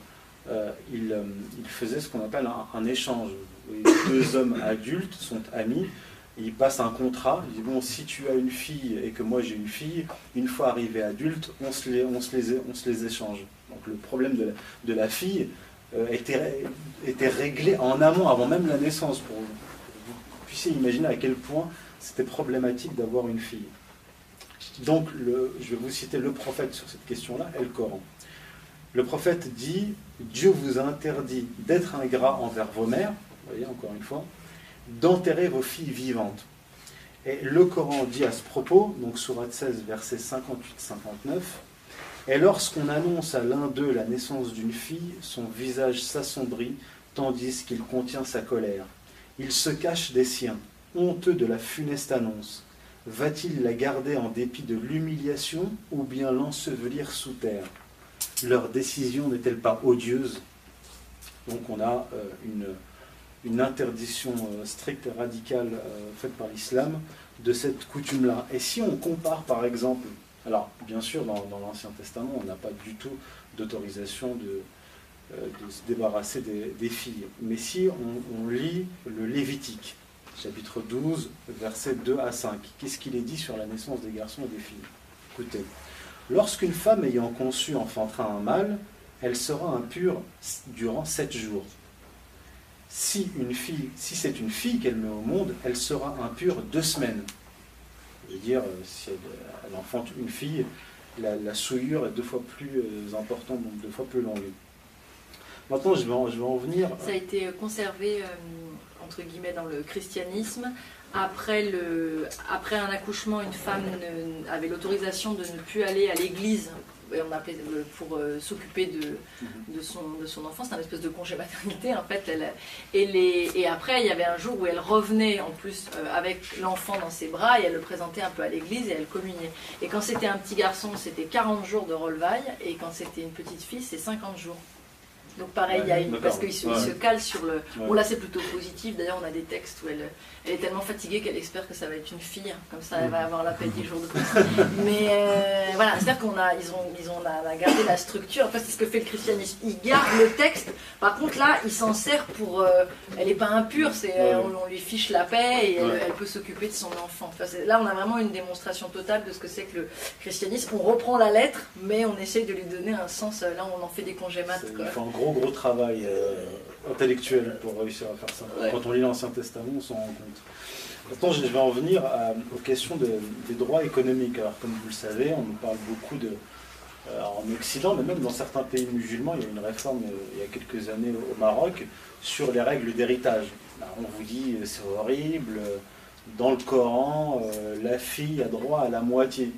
euh, euh, ils, faisaient ce qu'on appelle un, échange. deux hommes adultes sont amis, ils passent un contrat, ils disent, bon, si tu as une fille et que moi j'ai une fille, une fois arrivé adulte, on se les, échange. Donc le problème de la, fille euh, était réglé en amont, avant même la naissance, pour que vous puissiez imaginer à quel point c'était problématique d'avoir une fille. Donc, je vais vous citer le prophète sur cette question-là, et le Coran. Le prophète dit Dieu vous a interdit d'être ingrat envers vos mères, vous voyez encore une fois, d'enterrer vos filles vivantes. Et le Coran dit à ce propos, donc Surat 16, versets 58-59, Et lorsqu'on annonce à l'un d'eux la naissance d'une fille, son visage s'assombrit, tandis qu'il contient sa colère. Il se cache des siens, honteux de la funeste annonce. Va-t-il la garder en dépit de l'humiliation ou bien l'ensevelir sous terre? Leur décision n'est-elle pas odieuse? Donc on a euh, une, interdiction euh, stricte et radicale euh, faite par l'islam de cette coutume-là. Et si on compare par exemple, alors bien sûr dans, l'Ancien Testament on n'a pas du tout d'autorisation de, se débarrasser des, filles, mais si on lit le Lévitique, chapitre 12, versets 2 à 5. Qu'est-ce qu'il est dit sur la naissance des garçons et des filles? Écoutez, lorsqu'une femme ayant conçu enfantera un mâle, elle sera impure durant sept jours. Si, une fille, si c'est une fille qu'elle met au monde, elle sera impure deux semaines. Je veux dire, si elle, enfante une fille, la, souillure est deux fois plus euh, importante, donc deux fois plus longue. Maintenant, je vais en, je vais en venir. Ça a été conservé. Euh, entre guillemets, dans le christianisme. Après, le, après un accouchement, une femme avait l'autorisation de ne plus aller à l'église appelait, pour euh, s'occuper de, de, son, de son enfant. C'est un espèce de congé maternité, en fait. Elle, et, les, et après, il y avait un jour où elle revenait, en plus, euh, avec l'enfant dans ses bras, et elle le présentait un peu à l'église, et elle communiait. Et quand c'était un petit garçon, c'était 40 jours de relevaille, et quand c'était une petite fille, c'est 50 jours. Donc pareil, il y a une, parce qu'il se, se, cale sur le... Bon là c'est plutôt positif, d'ailleurs on a des textes où elle, elle est tellement fatiguée qu'elle espère que ça va être une fille, comme ça elle va avoir la paix 10 jours de plus. Mais euh, voilà, c'est-à-dire qu'on a, ils ont, ils ont a, gardé la structure, enfin c'est ce que fait le christianisme, il garde le texte, par contre là il s'en sert pour... Euh, elle n'est pas impure, c'est, euh, on, lui fiche la paix et elle, peut s'occuper de son enfant. Enfin, là on a vraiment une démonstration totale de ce que c'est que le christianisme, on reprend la lettre, mais on essaye de lui donner un sens, là on en fait des congés maths gros gros travail euh, intellectuel pour réussir à faire ça. Quand on lit l'Ancien Testament, on s'en rend compte. Maintenant, je vais en venir aux questions des droits économiques. Alors, comme vous le savez, on nous parle beaucoup de, euh, en Occident, mais même dans certains pays musulmans, il y a une réforme il y a quelques années au Maroc sur les règles d'héritage. On vous dit c'est horrible, dans le Coran, la fille a droit à la moitié.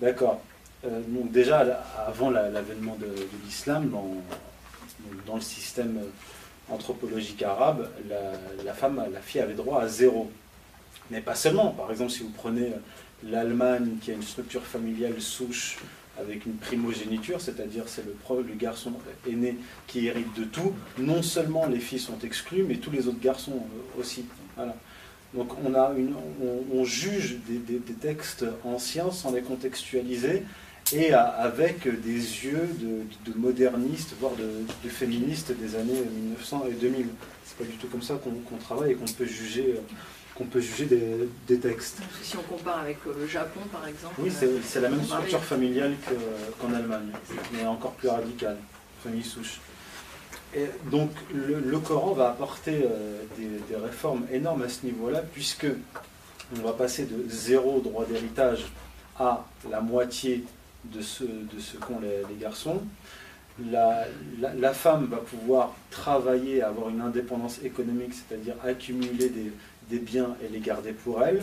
D'accord. donc déjà, avant l'avènement de, l'islam, dans, le système anthropologique arabe, la, femme, la fille avait droit à zéro. Mais pas seulement. Par exemple, si vous prenez l'Allemagne, qui a une structure familiale souche avec une primogéniture, c'est-à-dire c'est le, garçon aîné qui hérite de tout, non seulement les filles sont exclues, mais tous les autres garçons euh, aussi. Voilà. Donc on, a on, juge des, textes anciens sans les contextualiser et avec des yeux de, modernistes, voire de, féministes des années 1900 et 2000. C'est pas du tout comme ça qu'on travaille et qu'on peut juger qu'on peut juger des, textes. Si on compare avec euh, le Japon, par exemple. Oui, c'est la même structure familiale qu'en Allemagne, mais encore plus radicale, famille souche. Et donc le, Coran va apporter euh, des, réformes énormes à ce niveau-là, puisque on va passer de zéro droit d'héritage à la moitié de ce, qu'ont les, garçons. La, femme va pouvoir travailler, avoir une indépendance économique, c'est-à-dire accumuler des, biens et les garder pour elle.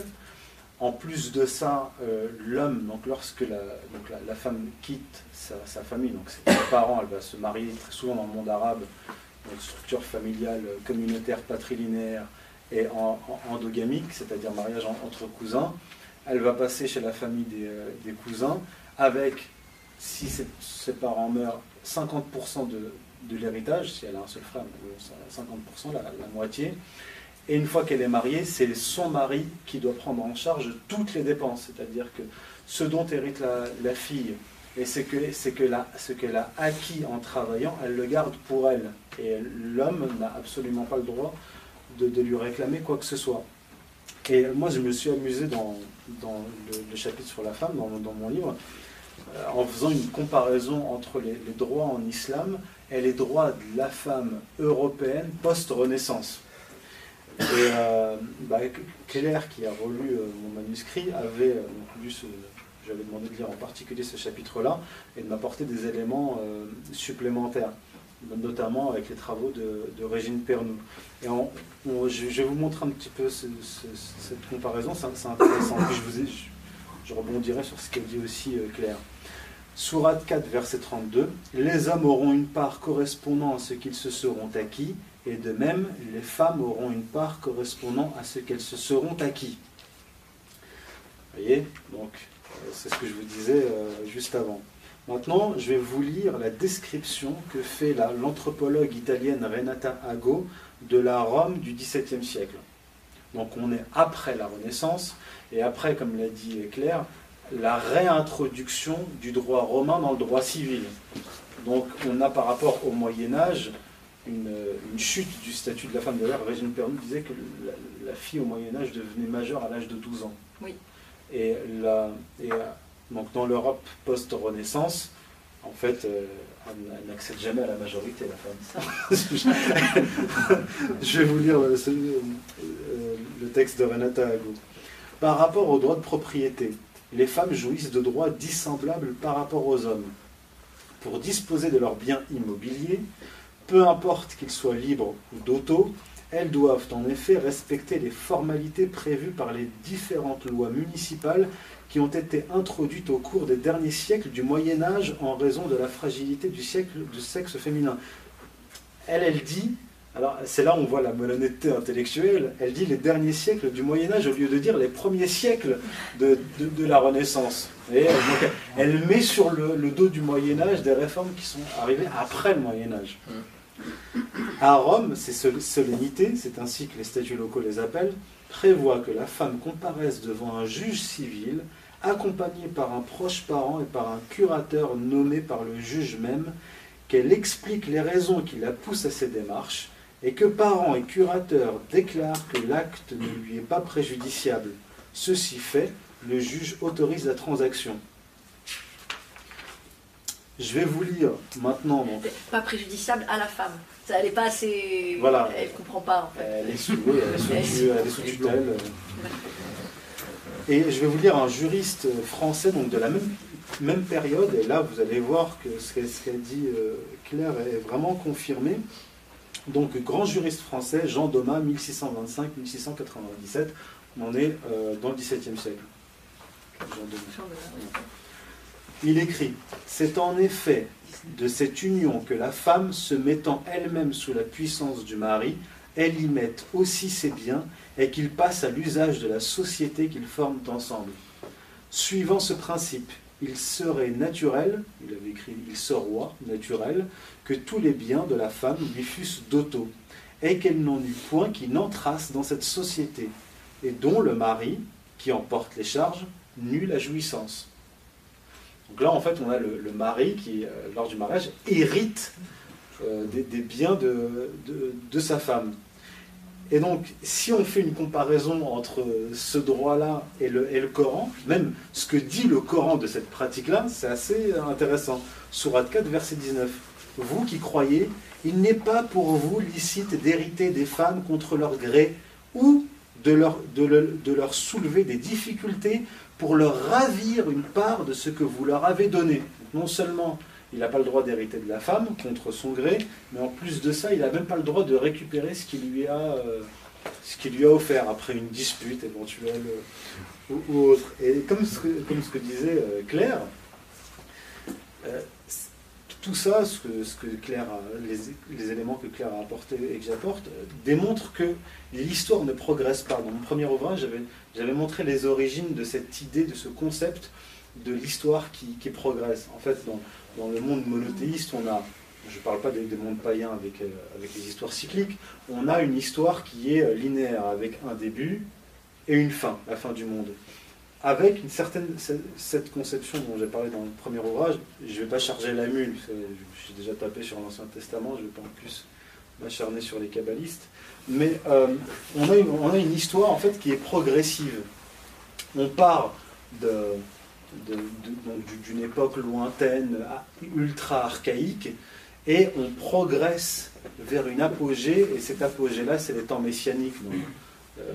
En plus de ça, euh, l'homme, donc lorsque la, donc la, femme quitte sa, famille, donc ses parents, elle va se marier très souvent dans le monde arabe, une structure familiale communautaire patrilinéaire et endogamique, c'est-à-dire mariage entre cousins. Elle va passer chez la famille des, euh, cousins avec, si ses, parents meurent, 50% de, l'héritage, si elle a un seul frère, 50%, la, la moitié. Et une fois qu'elle est mariée, c'est son mari qui doit prendre en charge toutes les dépenses. C'est-à-dire que ce dont hérite la, fille et ce qu'elle a acquis en travaillant, elle le garde pour elle. Et l'homme n'a absolument pas le droit de, lui réclamer quoi que ce soit. Et moi, je me suis amusé dans, le, chapitre sur la femme, dans, mon livre, euh, en faisant une comparaison entre les, droits en islam et les droits de la femme européenne post-Renaissance. Et euh, bah, qui a relu euh, mon manuscrit, avait euh, lu j'avais demandé de lire en particulier ce chapitre-là et de m'apporter des éléments supplémentaires, notamment avec les travaux de, Régine Pernou. Et je, vais vous montrer un petit peu cette comparaison, c'est intéressant. Je, rebondirai sur ce qu'elle dit aussi Claire. Sourate 4, verset 32. Les hommes auront une part correspondant à ce qu'ils se seront acquis, et de même, les femmes auront une part correspondant à ce qu'elles se seront acquis. Vous voyez Donc, euh, c'est ce que je vous disais euh, juste avant. Maintenant, je vais vous lire la description que fait l'anthropologue italienne Renata Ago de la Rome du XVIIe siècle. Donc on est après la Renaissance, et après, comme l'a dit Claire, la réintroduction du droit romain dans le droit civil. Donc on a par rapport au Moyen Âge une, chute du statut de la femme. D'ailleurs, Régine Pernou disait que la, fille au Moyen Âge devenait majeure à l'âge de 12 ans. Oui. Et, la, et euh, donc dans l'Europe post-Renaissance, en fait, euh, elle, n'accède jamais à la majorité, la femme. Je vais vous lire le, euh, le texte de Renata Ago. Par rapport au droit de propriété, les femmes jouissent de droits dissemblables par rapport aux hommes. Pour disposer de leurs biens immobiliers, peu importe qu'ils soient libres ou d'auto, elles doivent en effet respecter les formalités prévues par les différentes lois municipales qui ont été introduites au cours des derniers siècles du Moyen Âge en raison de la fragilité du, siècle, du sexe féminin. Elle, elle dit, alors c'est là où on voit la malhonnêteté intellectuelle, elle dit les derniers siècles du Moyen Âge au lieu de dire les premiers siècles de, la Renaissance. Et elle met sur le, le, dos du Moyen Âge des réformes qui sont arrivées après le Moyen Âge. À Rome, ces solennités, c'est ainsi que les statuts locaux les appellent, prévoient que la femme comparaisse devant un juge civil, accompagnée par un proche parent et par un curateur nommé par le juge même, qu'elle explique les raisons qui la poussent à ces démarches, et que parents et curateurs déclarent que l'acte ne lui est pas préjudiciable. Ceci fait, le juge autorise la transaction. Je vais vous lire maintenant. Pas préjudiciable à la femme. Ça, elle n'est pas assez. Voilà. Elle ne comprend pas en fait. Elle est sous, tutelle. Et je vais vous lire un juriste français donc de la même même période, et là vous allez voir que ce qu'a dit euh, Claire est vraiment confirmé. Donc, grand juriste français, Jean Domas, 1625-1697, on est euh, dans le XVIIe siècle. Il écrit C'est en effet de cette union que la femme, se mettant elle-même sous la puissance du mari, elle y met aussi ses biens et qu'ils passent à l'usage de la société qu'ils forment ensemble. Suivant ce principe, il serait naturel, il avait écrit il serait naturel, que tous les biens de la femme lui fussent d'auto, et qu'elle n'en eût point qui n'entrassent dans cette société, et dont le mari, qui en porte les charges, n'eût la jouissance. Donc là, en fait, on a le, mari qui, euh, lors du mariage, hérite euh, des, biens de, sa femme. Et donc, si on fait une comparaison entre ce droit-là et le, et le, Coran, même ce que dit le Coran de cette pratique-là, c'est assez intéressant. Surat 4, verset 19. Vous qui croyez, il n'est pas pour vous licite d'hériter des femmes contre leur gré ou de leur, de leur soulever des difficultés pour leur ravir une part de ce que vous leur avez donné. Non seulement il n'a pas le droit d'hériter de la femme contre son gré, mais en plus de ça, il n'a même pas le droit de récupérer ce qu'il lui a, euh, lui a offert après une dispute éventuelle euh, ou, autre. Et comme ce que, comme ce que disait euh, Claire, tout ça, ce que, Claire les, éléments que Claire a apportés et que j'apporte, démontrent que l'histoire ne progresse pas. Dans mon premier ouvrage, j'avais montré les origines de cette idée, de ce concept de l'histoire qui, progresse. En fait, dans, le monde monothéiste, on a, je ne parle pas des, mondes païens avec, euh, avec les histoires cycliques, on a une histoire qui est linéaire, avec un début et une fin, la fin du monde avec une certaine cette conception dont j'ai parlé dans le premier ouvrage, je ne vais pas charger la mule, j'ai déjà tapé sur l'Ancien Testament, je ne vais pas en plus m'acharner sur les kabbalistes, mais euh, on, a une, histoire en fait qui est progressive. On part d'une époque lointaine, ultra archaïque, et on progresse vers une apogée, et cet apogée-là, c'est les temps messianiques. Euh,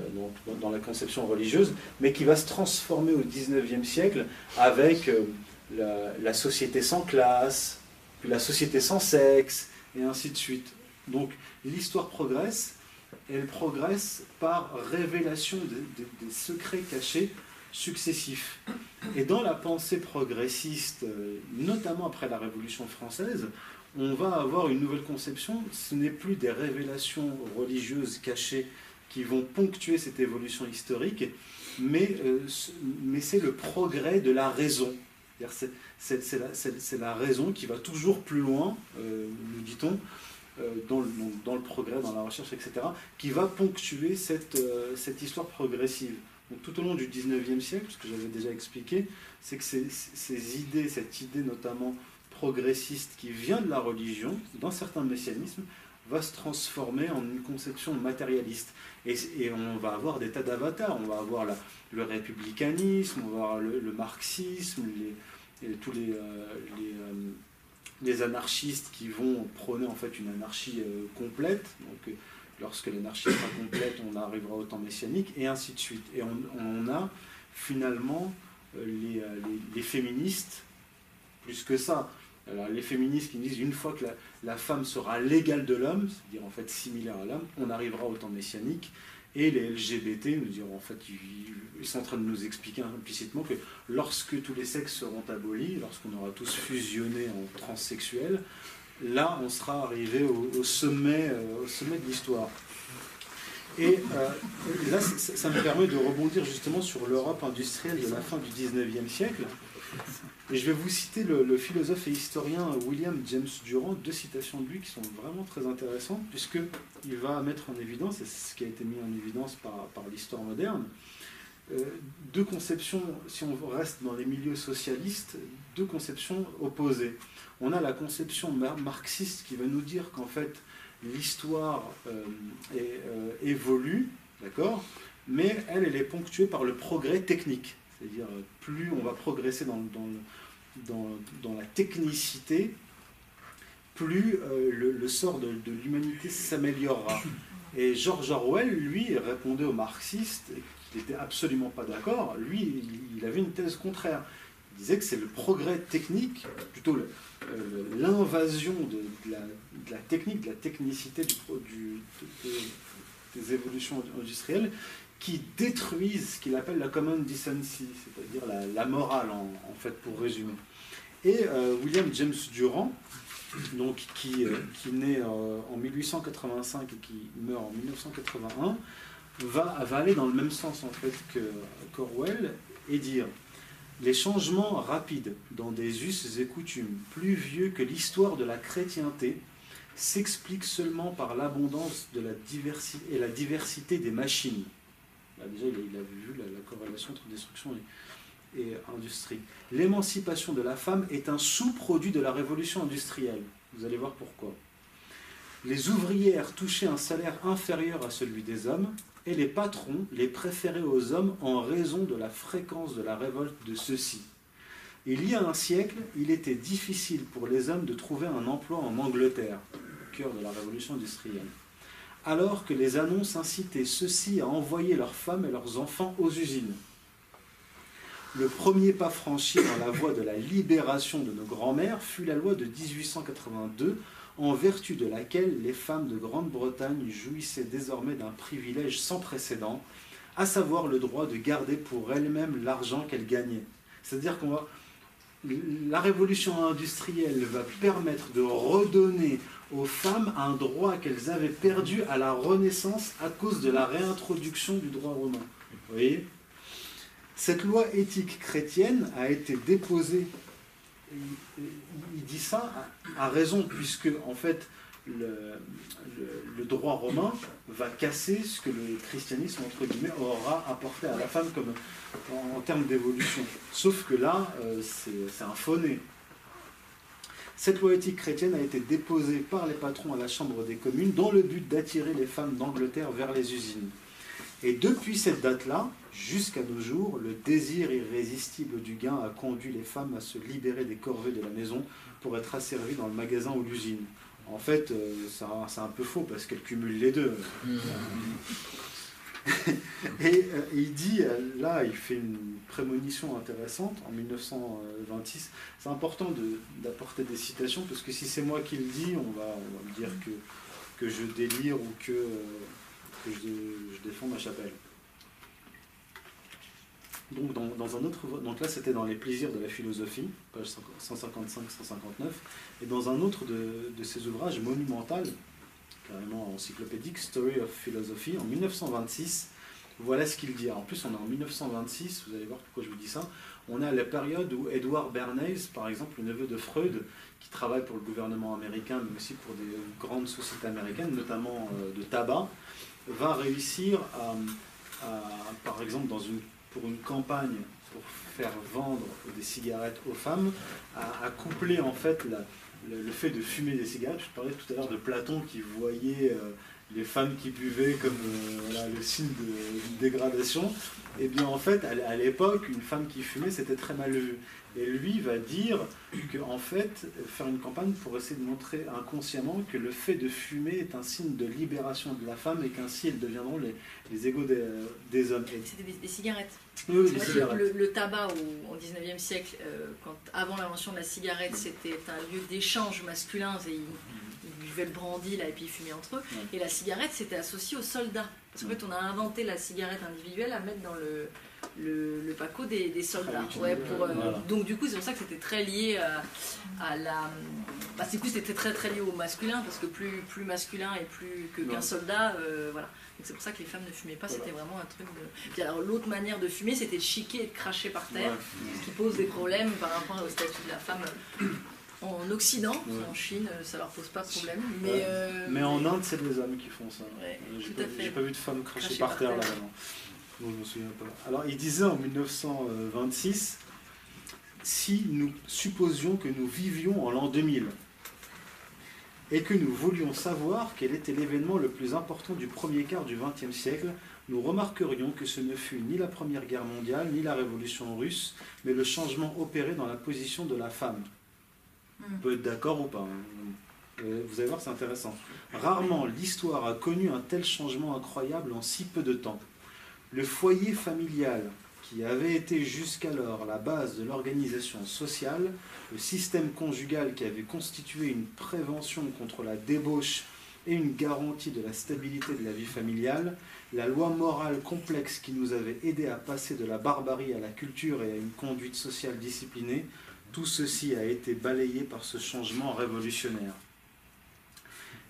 dans la conception religieuse, mais qui va se transformer au XIXe siècle avec euh, la, société sans classe, puis la société sans sexe, et ainsi de suite. Donc l'histoire progresse, elle progresse par révélation des secrets cachés successifs. Et dans la pensée progressiste, euh, notamment après la Révolution française, on va avoir une nouvelle conception. Ce n'est plus des révélations religieuses cachées qui vont ponctuer cette évolution historique, mais, euh, mais c'est le progrès de la raison. C'est la, raison qui va toujours plus loin, euh, nous dit-on, euh, dans, le, progrès, dans la recherche, etc., qui va ponctuer cette, cette histoire progressive. Donc, tout au long du 19e siècle, ce que j'avais déjà expliqué, c'est que ces, idées, cette idée notamment progressiste qui vient de la religion, dans certains messianismes, va se transformer en une conception matérialiste. Et, on va avoir des tas d'avatars. On va avoir le républicanisme, on va avoir le, marxisme, tous les, euh, euh, les, anarchistes qui vont prôner en fait une anarchie euh, complète. Donc, lorsque l'anarchie sera complète, on arrivera au temps messianique, et ainsi de suite. Et on, a finalement les, féministes, plus que ça. Les féministes qui disent une fois que la, la femme sera l'égale de l'homme, c'est-à-dire en fait similaire à l'homme, on arrivera au temps messianique. Et les LGBT nous diront, en fait, ils sont en train de nous expliquer implicitement que lorsque tous les sexes seront abolis, lorsqu'on aura tous fusionné en transsexuels, là, on sera arrivé au, sommet, euh, au sommet de l'histoire. Et euh, là, ça, me permet de rebondir justement sur l'Europe industrielle de la fin du 19e siècle, et je vais vous citer le, philosophe et historien William James Durand, deux citations de lui qui sont vraiment très intéressantes, puisqu'il va mettre en évidence, et c'est ce qui a été mis en évidence par, l'histoire moderne, euh, deux conceptions, si on reste dans les milieux socialistes, deux conceptions opposées. On a la conception marxiste qui va nous dire qu'en fait, l'histoire euh, euh, évolue, d'accord mais elle est ponctuée par le progrès technique. C'est-à-dire, plus on va progresser dans, la technicité, plus euh, le, sort de, l'humanité s'améliorera. Et George Orwell, lui, répondait aux marxistes, qui n'étaient absolument pas d'accord. Lui, il, avait une thèse contraire. Il disait que c'est le progrès technique, plutôt l'invasion de, la, technique, de la technicité des évolutions industrielles qui détruisent ce qu'il appelle la common decency, c'est-à-dire la, morale en, fait pour résumer. Et euh, William James Durand, donc, qui, euh, qui naît euh, en 1885 et qui meurt en 1981, va, va aller dans le même sens en fait que Corwell et dire les changements rapides dans des us et coutumes plus vieux que l'histoire de la chrétienté s'expliquent seulement par l'abondance de la diversité et la diversité des machines. Déjà, il a, vu la, corrélation entre destruction et industrie. L'émancipation de la femme est un sous-produit de la révolution industrielle. Vous allez voir pourquoi. Les ouvrières touchaient un salaire inférieur à celui des hommes, et les patrons les préféraient aux hommes en raison de la fréquence de la révolte de ceux-ci. Il y a un siècle, il était difficile pour les hommes de trouver un emploi en Angleterre, au cœur de la révolution industrielle, alors que les annonces incitaient ceux-ci à envoyer leurs femmes et leurs enfants aux usines. Le premier pas franchi dans la voie de la libération de nos grands-mères fut la loi de 1882 en vertu de laquelle les femmes de Grande-Bretagne jouissaient désormais d'un privilège sans précédent, à savoir le droit de garder pour elles-mêmes l'argent qu'elles gagnaient. C'est-à-dire qu'on la révolution industrielle va permettre de redonner aux femmes un droit qu'elles avaient perdu à la Renaissance à cause de la réintroduction du droit romain. Vous voyez? Cette loi éthique chrétienne a été déposée il, dit ça à, raison, puisque en fait, le, droit romain va casser ce que le christianisme, entre guillemets, aura apporté à la femme comme, en, termes d'évolution. Sauf que là, euh, c'est un fauné. Cette loi éthique chrétienne a été déposée par les patrons à la Chambre des communes dans le but d'attirer les femmes d'Angleterre vers les usines. Et depuis cette date-là, jusqu'à nos jours, le désir irrésistible du gain a conduit les femmes à se libérer des corvées de la maison pour être asservies dans le magasin ou l'usine. En fait, euh, c'est un, peu faux parce qu'elles cumulent les deux. Et euh, il dit, euh, là, il fait une prémonition intéressante en 1926. C'est important d'apporter des citations parce que si c'est moi qui le dis, on va, me dire que, que je délire ou que que je, défends ma chapelle. Donc, dans, un autre, donc là, c'était dans les plaisirs de la philosophie, page 155-159, et dans un autre de, de ses ouvrages monumental, carrément encyclopédique, Story of Philosophy, en 1926, voilà ce qu'il dit. En plus, on est en 1926, vous allez voir pourquoi je vous dis ça. On à la période où Edward Bernays, par exemple, le neveu de Freud, qui travaille pour le gouvernement américain, mais aussi pour des grandes sociétés américaines, notamment euh, de tabac, va réussir à, par exemple, dans une, pour une campagne pour faire vendre des cigarettes aux femmes, à, coupler en fait le, fait de fumer des cigarettes. Je parlais tout à l'heure de Platon qui voyait euh, les femmes qui buvaient comme euh, le signe de, dégradation. Et eh bien en fait, à l'époque, une femme qui fumait, c'était très mal vu. Et lui va dire qu'en fait, faire une campagne pour essayer de montrer inconsciemment que le fait de fumer est un signe de libération de la femme et qu'ainsi elles deviendront les, les égaux des, hommes. C'était des, cigarettes. Oui, des cigarettes. Le, tabac au, 19e siècle, euh, quand, avant l'invention de la cigarette, c'était un lieu d'échange masculin. Et ils, buvaient le brandy là, et puis ils fumaient entre eux. Et la cigarette, c'était associé aux soldats. Parce qu'en fait, on a inventé la cigarette individuelle à mettre dans le le, le Paco des, soldats. Ouais, pour, euh, Donc du coup, c'est pour ça que c'était très lié à, la... Bah, du coup, c'était très très lié au masculin, parce que plus, plus masculin et plus qu'un soldat, euh, voilà. Donc c'est pour ça que les femmes ne fumaient pas, c'était vraiment un truc de... Puis alors l'autre manière de fumer, c'était de chiquer et de cracher par terre, ce qui pose des problèmes par rapport au statut de la femme en Occident, en Chine, ça leur pose pas de problème. Mais, euh, mais en Inde, c'est les hommes qui font ça. J'ai pas, vu de femmes cracher, par, terre, alors, il disait en 1926 si nous supposions que nous vivions en l'an 2000 et que nous voulions savoir quel était l'événement le plus important du premier quart du XXe siècle, nous remarquerions que ce ne fut ni la Première Guerre mondiale, ni la Révolution russe, mais le changement opéré dans la position de la femme. Hmm. On peut être d'accord ou pas. Hein. Euh, vous allez voir, c'est intéressant. Rarement l'histoire a connu un tel changement incroyable en si peu de temps le foyer familial, qui avait été jusqu'alors la base de l'organisation sociale, le système conjugal qui avait constitué une prévention contre la débauche et une garantie de la stabilité de la vie familiale, la loi morale complexe qui nous avait aidé à passer de la barbarie à la culture et à une conduite sociale disciplinée, tout ceci a été balayé par ce changement révolutionnaire.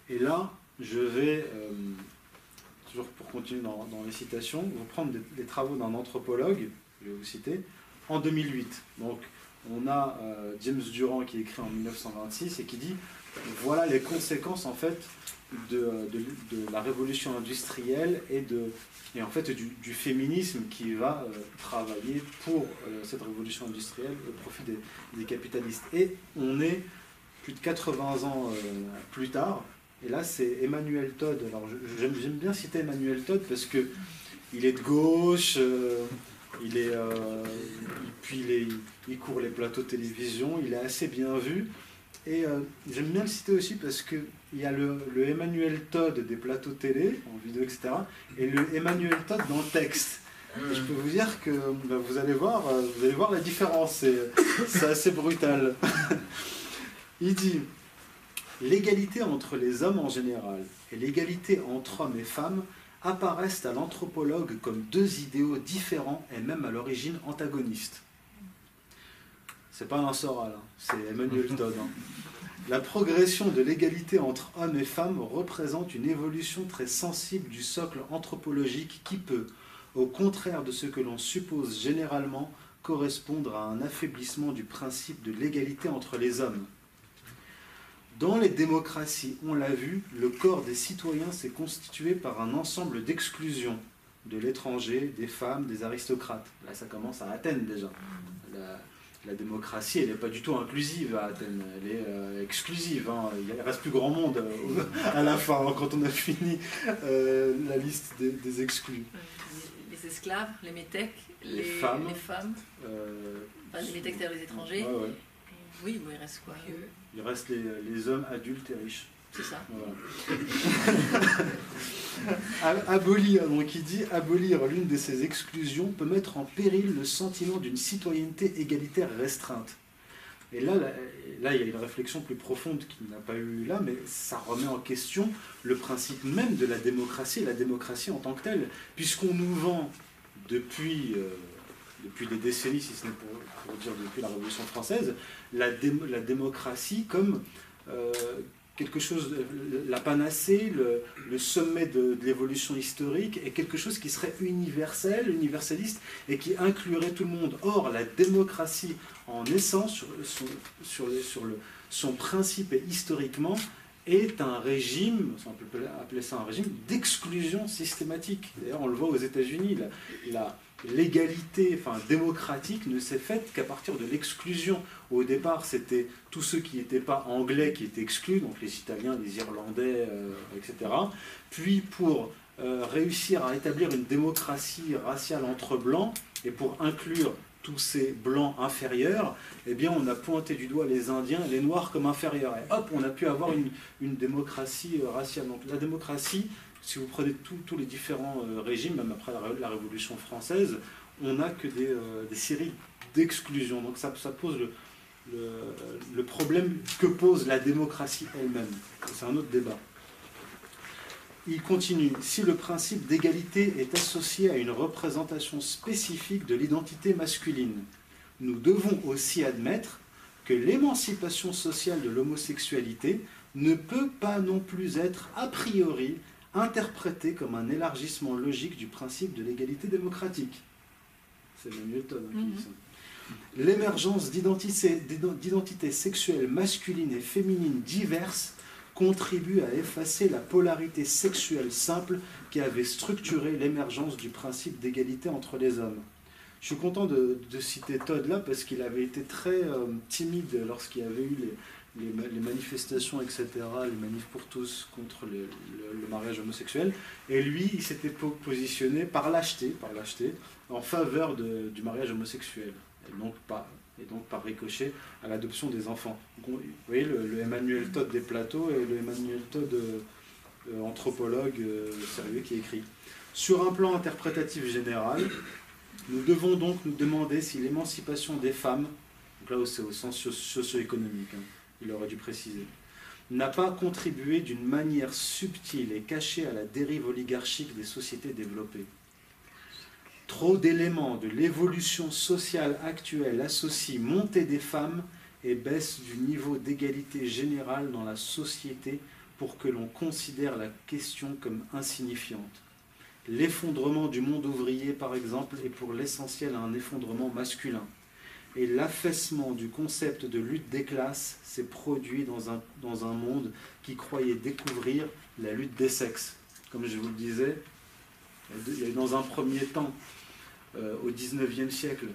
Et là, je vais, euh, toujours pour continuer dans, les citations, vous prendre les travaux d'un anthropologue, je vais vous citer, en 2008. Donc, on a euh, James Durand qui écrit en 1926 et qui dit voilà les conséquences en fait de, la révolution industrielle et, de, et en fait du, féminisme qui va euh, travailler pour cette révolution industrielle au profit des, des, capitalistes. Et on est plus de 80 ans plus tard, et là, c'est Emmanuel Todd. Alors, j'aime bien citer Emmanuel Todd parce que il est de gauche, euh, il est, euh, puis il, court les plateaux télévision, il est assez bien vu. Et euh, j'aime bien le citer aussi parce qu'il y a le, Emmanuel Todd des plateaux télé, en vidéo, etc., et le Emmanuel Todd dans le texte. Je peux vous dire que bah, vous, allez voir, vous allez voir la différence, c'est assez brutal. il dit l'égalité entre les hommes en général et l'égalité entre hommes et femmes apparaissent à l'anthropologue comme deux idéaux différents et même à l'origine antagonistes. C'est pas un Soral, hein, c'est Emmanuel Todd. Hein. La progression de l'égalité entre hommes et femmes représente une évolution très sensible du socle anthropologique qui peut, au contraire de ce que l'on suppose généralement, correspondre à un affaiblissement du principe de l'égalité entre les hommes. Dans les démocraties, on l'a vu, le corps des citoyens s'est constitué par un ensemble d'exclusions de l'étranger, des femmes, des aristocrates. Là, ça commence à Athènes déjà. La, démocratie, elle n'est pas du tout inclusive à Athènes, elle est euh, exclusive. Hein. Il ne reste plus grand monde euh, à la fin, hein, quand on a fini euh, la liste des, exclus. Les esclaves, les métèques, les, femmes. Les, femmes les métèques, c'est les étrangers. Oui, il reste quoi? Il reste les, hommes adultes et riches. C'est ça. abolir, donc il dit abolir l'une de ces exclusions peut mettre en péril le sentiment d'une citoyenneté égalitaire restreinte. Et là, là, il y a une réflexion plus profonde qui n'a pas eu là, mais ça remet en question le principe même de la démocratie, la démocratie en tant que telle, puisqu'on nous vend depuis euh, depuis des décennies, si ce n'est pour, dire depuis la Révolution française, la, démocratie comme euh, quelque chose, la panacée, le, sommet de, l'évolution historique, est quelque chose qui serait universel, universaliste, et qui inclurait tout le monde. Or, la démocratie, en essence, sur, son principe et historiquement, est un régime, on peut appeler ça un régime d'exclusion systématique. D'ailleurs, on le voit aux États-Unis, la, l'égalité enfin, démocratique ne s'est faite qu'à partir de l'exclusion. Au départ, c'était tous ceux qui n'étaient pas anglais qui étaient exclus, donc les Italiens, les Irlandais, euh, etc. Puis pour euh, réussir à établir une démocratie raciale entre blancs et pour inclure tous ces blancs inférieurs, eh bien, on a pointé du doigt les Indiens et les Noirs comme inférieurs. Et hop, on a pu avoir une, une démocratie euh, raciale. Donc la démocratie, si vous prenez tous les différents euh, régimes, même après la, Révolution française, on n'a que euh, des, séries d'exclusion. Donc ça, pose le, problème que pose la démocratie elle-même. C'est un autre débat. Il continue. Si le principe d'égalité est associé à une représentation spécifique de l'identité masculine, nous devons aussi admettre que l'émancipation sociale de l'homosexualité ne peut pas non plus être a priori interprété comme un élargissement logique du principe de l'égalité démocratique. C'est Manuel Todd qui dit ça. L'émergence d'identités sexuelles masculines et féminines diverses contribue à effacer la polarité sexuelle simple qui avait structuré l'émergence du principe d'égalité entre les hommes. Je suis content de, citer Todd là parce qu'il avait été très euh, timide lorsqu'il y avait eu les, les, manifestations, etc., les manifs pour tous contre le, mariage homosexuel. Et lui, il s'était positionné par lâcheté, par lâcheté, en faveur du mariage homosexuel. Et donc, pas, et donc par ricochet à l'adoption des enfants. vous voyez le, Emmanuel Todd des plateaux et le Emmanuel Todd euh, anthropologue euh, sérieux qui écrit. Sur un plan interprétatif général, Nous devons donc nous demander si l'émancipation des femmes, donc là c'est au sens socio-économique, hein, il aurait dû préciser, n'a pas contribué d'une manière subtile et cachée à la dérive oligarchique des sociétés développées. Trop d'éléments de l'évolution sociale actuelle associent montée des femmes et baisse du niveau d'égalité générale dans la société pour que l'on considère la question comme insignifiante. L'effondrement du monde ouvrier, par exemple, est pour l'essentiel un effondrement masculin. Et l'affaissement du concept de lutte des classes s'est produit dans un, dans un monde qui croyait découvrir la lutte des sexes. Comme je vous le disais, dans un premier temps, euh, au XIXe siècle,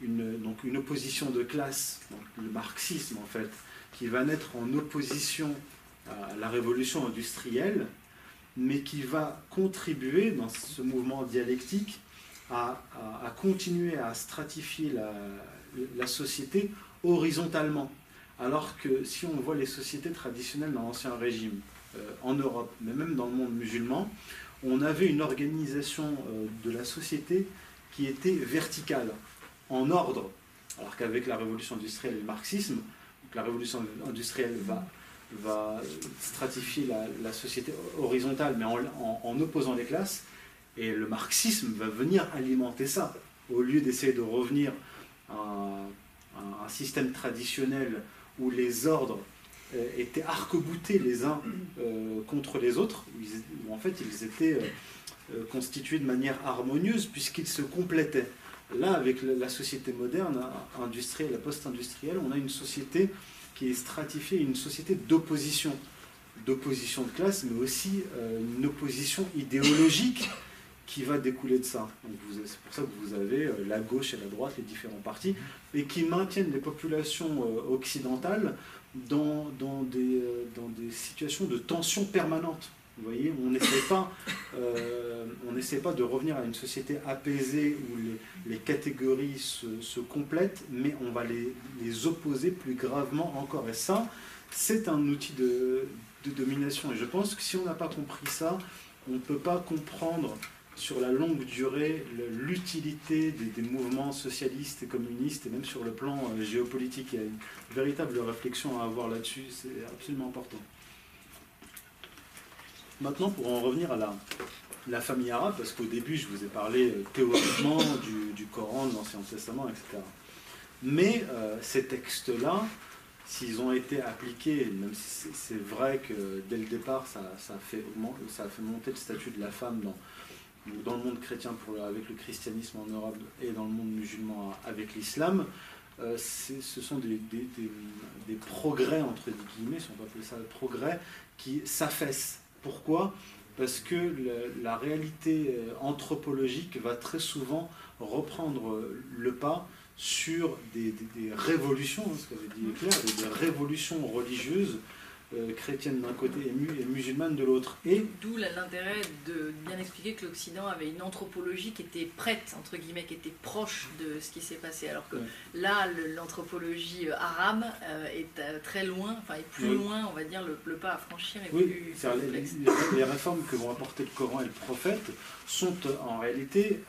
une, donc une opposition de classe, le marxisme en fait, qui va naître en opposition à la révolution industrielle, mais qui va contribuer dans ce mouvement dialectique à, continuer à stratifier la, société horizontalement. Alors que si on voit les sociétés traditionnelles dans l'Ancien Régime, euh, en Europe, mais même dans le monde musulman, on avait une organisation euh, de la société qui était verticale, en ordre. Alors qu'avec la révolution industrielle et le marxisme, la révolution industrielle va va stratifier la, société horizontale, mais en, opposant les classes. Et le marxisme va venir alimenter ça. Au lieu d'essayer de revenir un, système traditionnel où les ordres euh, étaient arc-boutés les uns euh, contre les autres, où, en fait ils étaient euh, constitués de manière harmonieuse puisqu'ils se complétaient. Là, avec la société moderne, industrielle, la post-industrielle, on a une société qui est stratifiée, une société d'opposition, d'opposition de classe, mais aussi une opposition idéologique qui va découler de ça. C'est pour ça que vous avez euh, la gauche et la droite, les différents partis, et qui maintiennent les populations euh, occidentales dans, dans, des, situations de tension permanente. Vous voyez, on n'essaie pas, euh, pas de revenir à une société apaisée où les, catégories se, complètent, mais on va les, les, opposer plus gravement encore. Et ça, c'est un outil de, domination. Et je pense que si on n'a pas compris ça, on ne peut pas comprendre sur la longue durée l'utilité des, mouvements socialistes et communistes, et même sur le plan euh, géopolitique. Il y a une véritable réflexion à avoir là-dessus, c'est absolument important. Maintenant, pour en revenir à la, la famille arabe, parce qu'au début, je vous ai parlé euh, théoriquement du, Coran, de l'Ancien Testament, etc. Mais euh, ces textes-là, s'ils ont été appliqués, même si c'est vrai que dès le départ, ça, a fait, ça a fait monter le statut de la femme dans, dans le monde chrétien avec le christianisme en Europe et dans le monde musulman avec l'islam, euh, ce sont des, progrès, entre guillemets, si on peut appeler ça progrès, qui s'affaissent. Pourquoi? Parce que la, réalité euh, anthropologique va très souvent reprendre le pas sur des, révolutions, ce qu'avait dit Claire, des révolutions religieuses euh, chrétienne d'un côté et, musulmane de l'autre. Et d'où l'intérêt de bien expliquer que l'Occident avait une anthropologie qui était prête entre guillemets, qui était proche de ce qui s'est passé, alors que là l'anthropologie euh, arabe euh, est très loin, enfin est plus loin, on va dire le, pas à franchir est oui, plus les, les, réformes que vont apporter le Coran et le prophète sont en réalité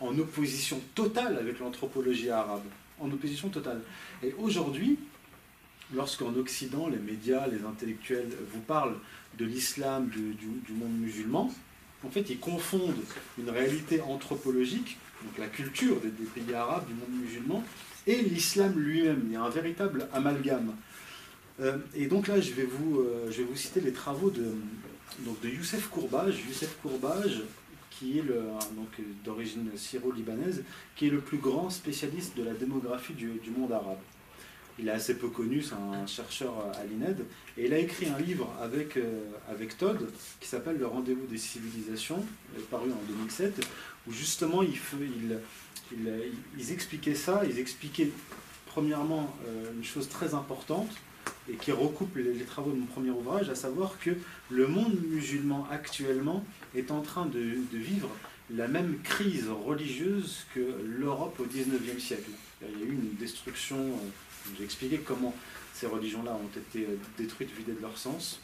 en opposition totale avec l'anthropologie arabe, en opposition totale. Et aujourd'hui, lorsqu'en Occident, les médias, les intellectuels vous parlent de l'islam, du, monde musulman, en fait, ils confondent une réalité anthropologique, donc la culture des, pays arabes, du monde musulman, et l'islam lui-même. Il y a un véritable amalgame. Euh, et donc là, je vais, vous, euh, je vais vous citer les travaux de, Youssef Courbage. Youssef qui est d'origine syro-libanaise, qui est le plus grand spécialiste de la démographie du monde arabe il est assez peu connu, c'est un chercheur à l'INED, et il a écrit un livre avec, euh, avec Todd qui s'appelle Le rendez-vous des civilisations, paru en 2007, où justement il, ils expliquaient ça, ils expliquaient premièrement euh, une chose très importante, et qui recoupe les, travaux de mon premier ouvrage, à savoir que le monde musulman actuellement est en train de, vivre la même crise religieuse que l'Europe au XIXe siècle. Il y a eu une destruction euh, j'ai expliqué comment ces religions-là ont été euh, détruites, vidées de leur sens,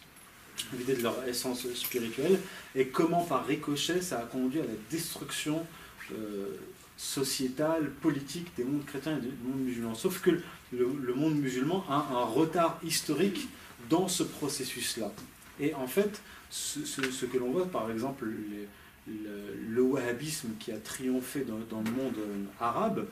vidées de leur essence spirituelle, et comment par ricochet ça a conduit à la destruction euh, sociétale, politique des mondes chrétiens et des mondes musulmans. Sauf que le, monde musulman a un retard historique dans ce processus-là. Et en fait, ce, que l'on voit, par exemple, le, wahhabisme qui a triomphé dans, le monde arabe,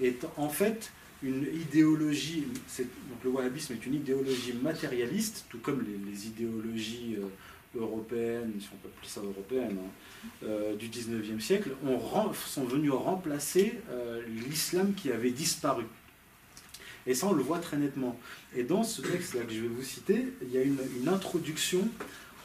est en fait une idéologie, donc le wahhabisme est une idéologie matérialiste, tout comme les, idéologies euh, européennes, si on peut appeler ça européennes, hein, euh, du 19e siècle, ont, sont venues remplacer l'islam qui avait disparu. Et ça, on le voit très nettement. Et dans ce texte-là que je vais vous citer, il y a une, introduction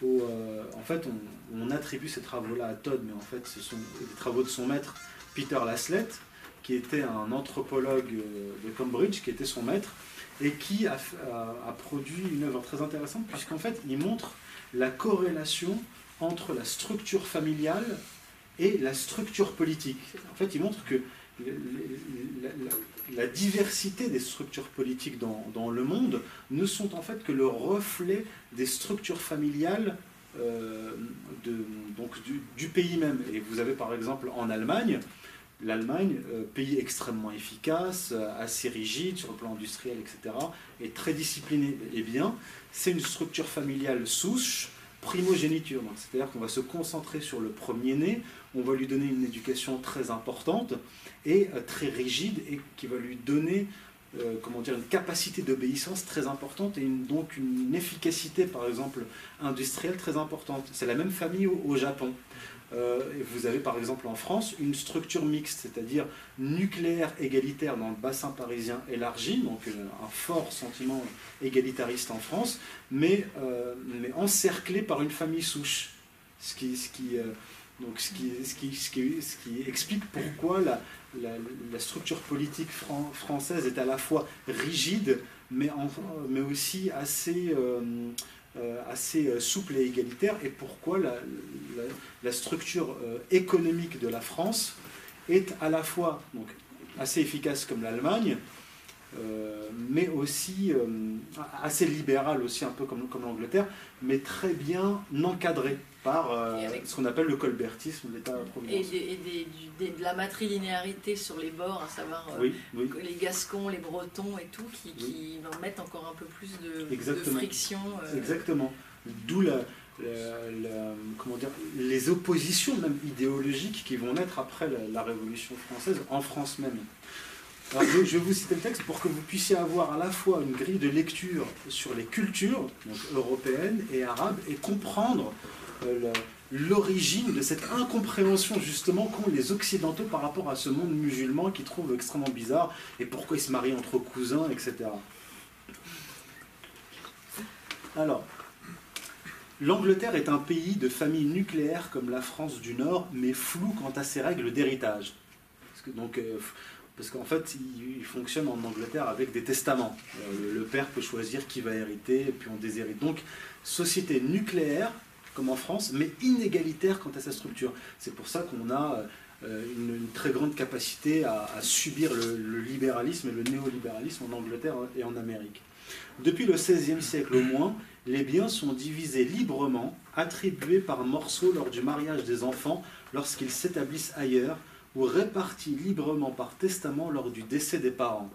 au, euh, en fait, on, attribue ces travaux-là à Todd, mais en fait, ce sont des travaux de son maître, Peter Laslett, qui était un anthropologue euh, de Cambridge, qui était son maître, et qui a, produit une œuvre très intéressante, puisqu'en fait, il montre la corrélation entre la structure familiale et la structure politique. En fait, il montre que la, diversité des structures politiques dans, le monde ne sont en fait que le reflet des structures familiales euh, de, donc du, pays même. Et vous avez par exemple en Allemagne, l'Allemagne, euh, pays extrêmement efficace, assez rigide sur le plan industriel, etc., et très discipliné. Eh bien, c'est une structure familiale souche primogéniture. C'est-à-dire qu'on va se concentrer sur le premier-né, on va lui donner une éducation très importante et euh, très rigide et qui va lui donner euh, comment dire, une capacité d'obéissance très importante et donc une efficacité, par exemple, industrielle très importante. C'est la même famille au Japon. Euh, vous avez par exemple en France une structure mixte, c'est-à-dire nucléaire égalitaire dans le bassin parisien élargi, donc euh, un fort sentiment égalitariste en France, mais, euh, mais encerclé par une famille souche. Ce qui, ce qui, donc ce qui, explique pourquoi la, structure politique française est à la fois rigide, mais, aussi assez euh, assez euh, souple et égalitaire et pourquoi la, structure euh, économique de la France est à la fois assez efficace comme l'Allemagne, mais aussi assez libérale aussi un peu comme l'Angleterre, mais très bien encadrée par ce qu'on appelle le colbertisme, l'État-providence. Et, de la matrilinéarité sur les bords, à savoir les Gascons, les Bretons et tout, qui, qui mettent encore un peu plus de, friction. Exactement. D'où la, comment dire, les oppositions même idéologiques qui vont naître après la, Révolution française, en France même. Alors, je, vais vous citer le texte pour que vous puissiez avoir à la fois une grille de lecture sur les cultures donc européennes et arabes et comprendre euh, l'origine de cette incompréhension justement qu'ont les Occidentaux par rapport à ce monde musulman qu'ils trouvent extrêmement bizarre et pourquoi ils se marient entre cousins, etc. Alors, l'Angleterre est un pays de famille nucléaire comme la France du Nord, mais flou quant à ses règles d'héritage. Donc, euh, parce qu'en fait, il, fonctionne en Angleterre avec des testaments. Euh, le, père peut choisir qui va hériter, et puis on déshérite. Donc, société nucléaire, comme en France, mais inégalitaire quant à sa structure. C'est pour ça qu'on a euh, une, très grande capacité à, subir le, libéralisme et le néolibéralisme en Angleterre et en Amérique. Depuis le XVIe siècle au moins, les biens sont divisés librement, attribués par morceaux lors du mariage des enfants lorsqu'ils s'établissent ailleurs, ou répartis librement par testament lors du décès des parents.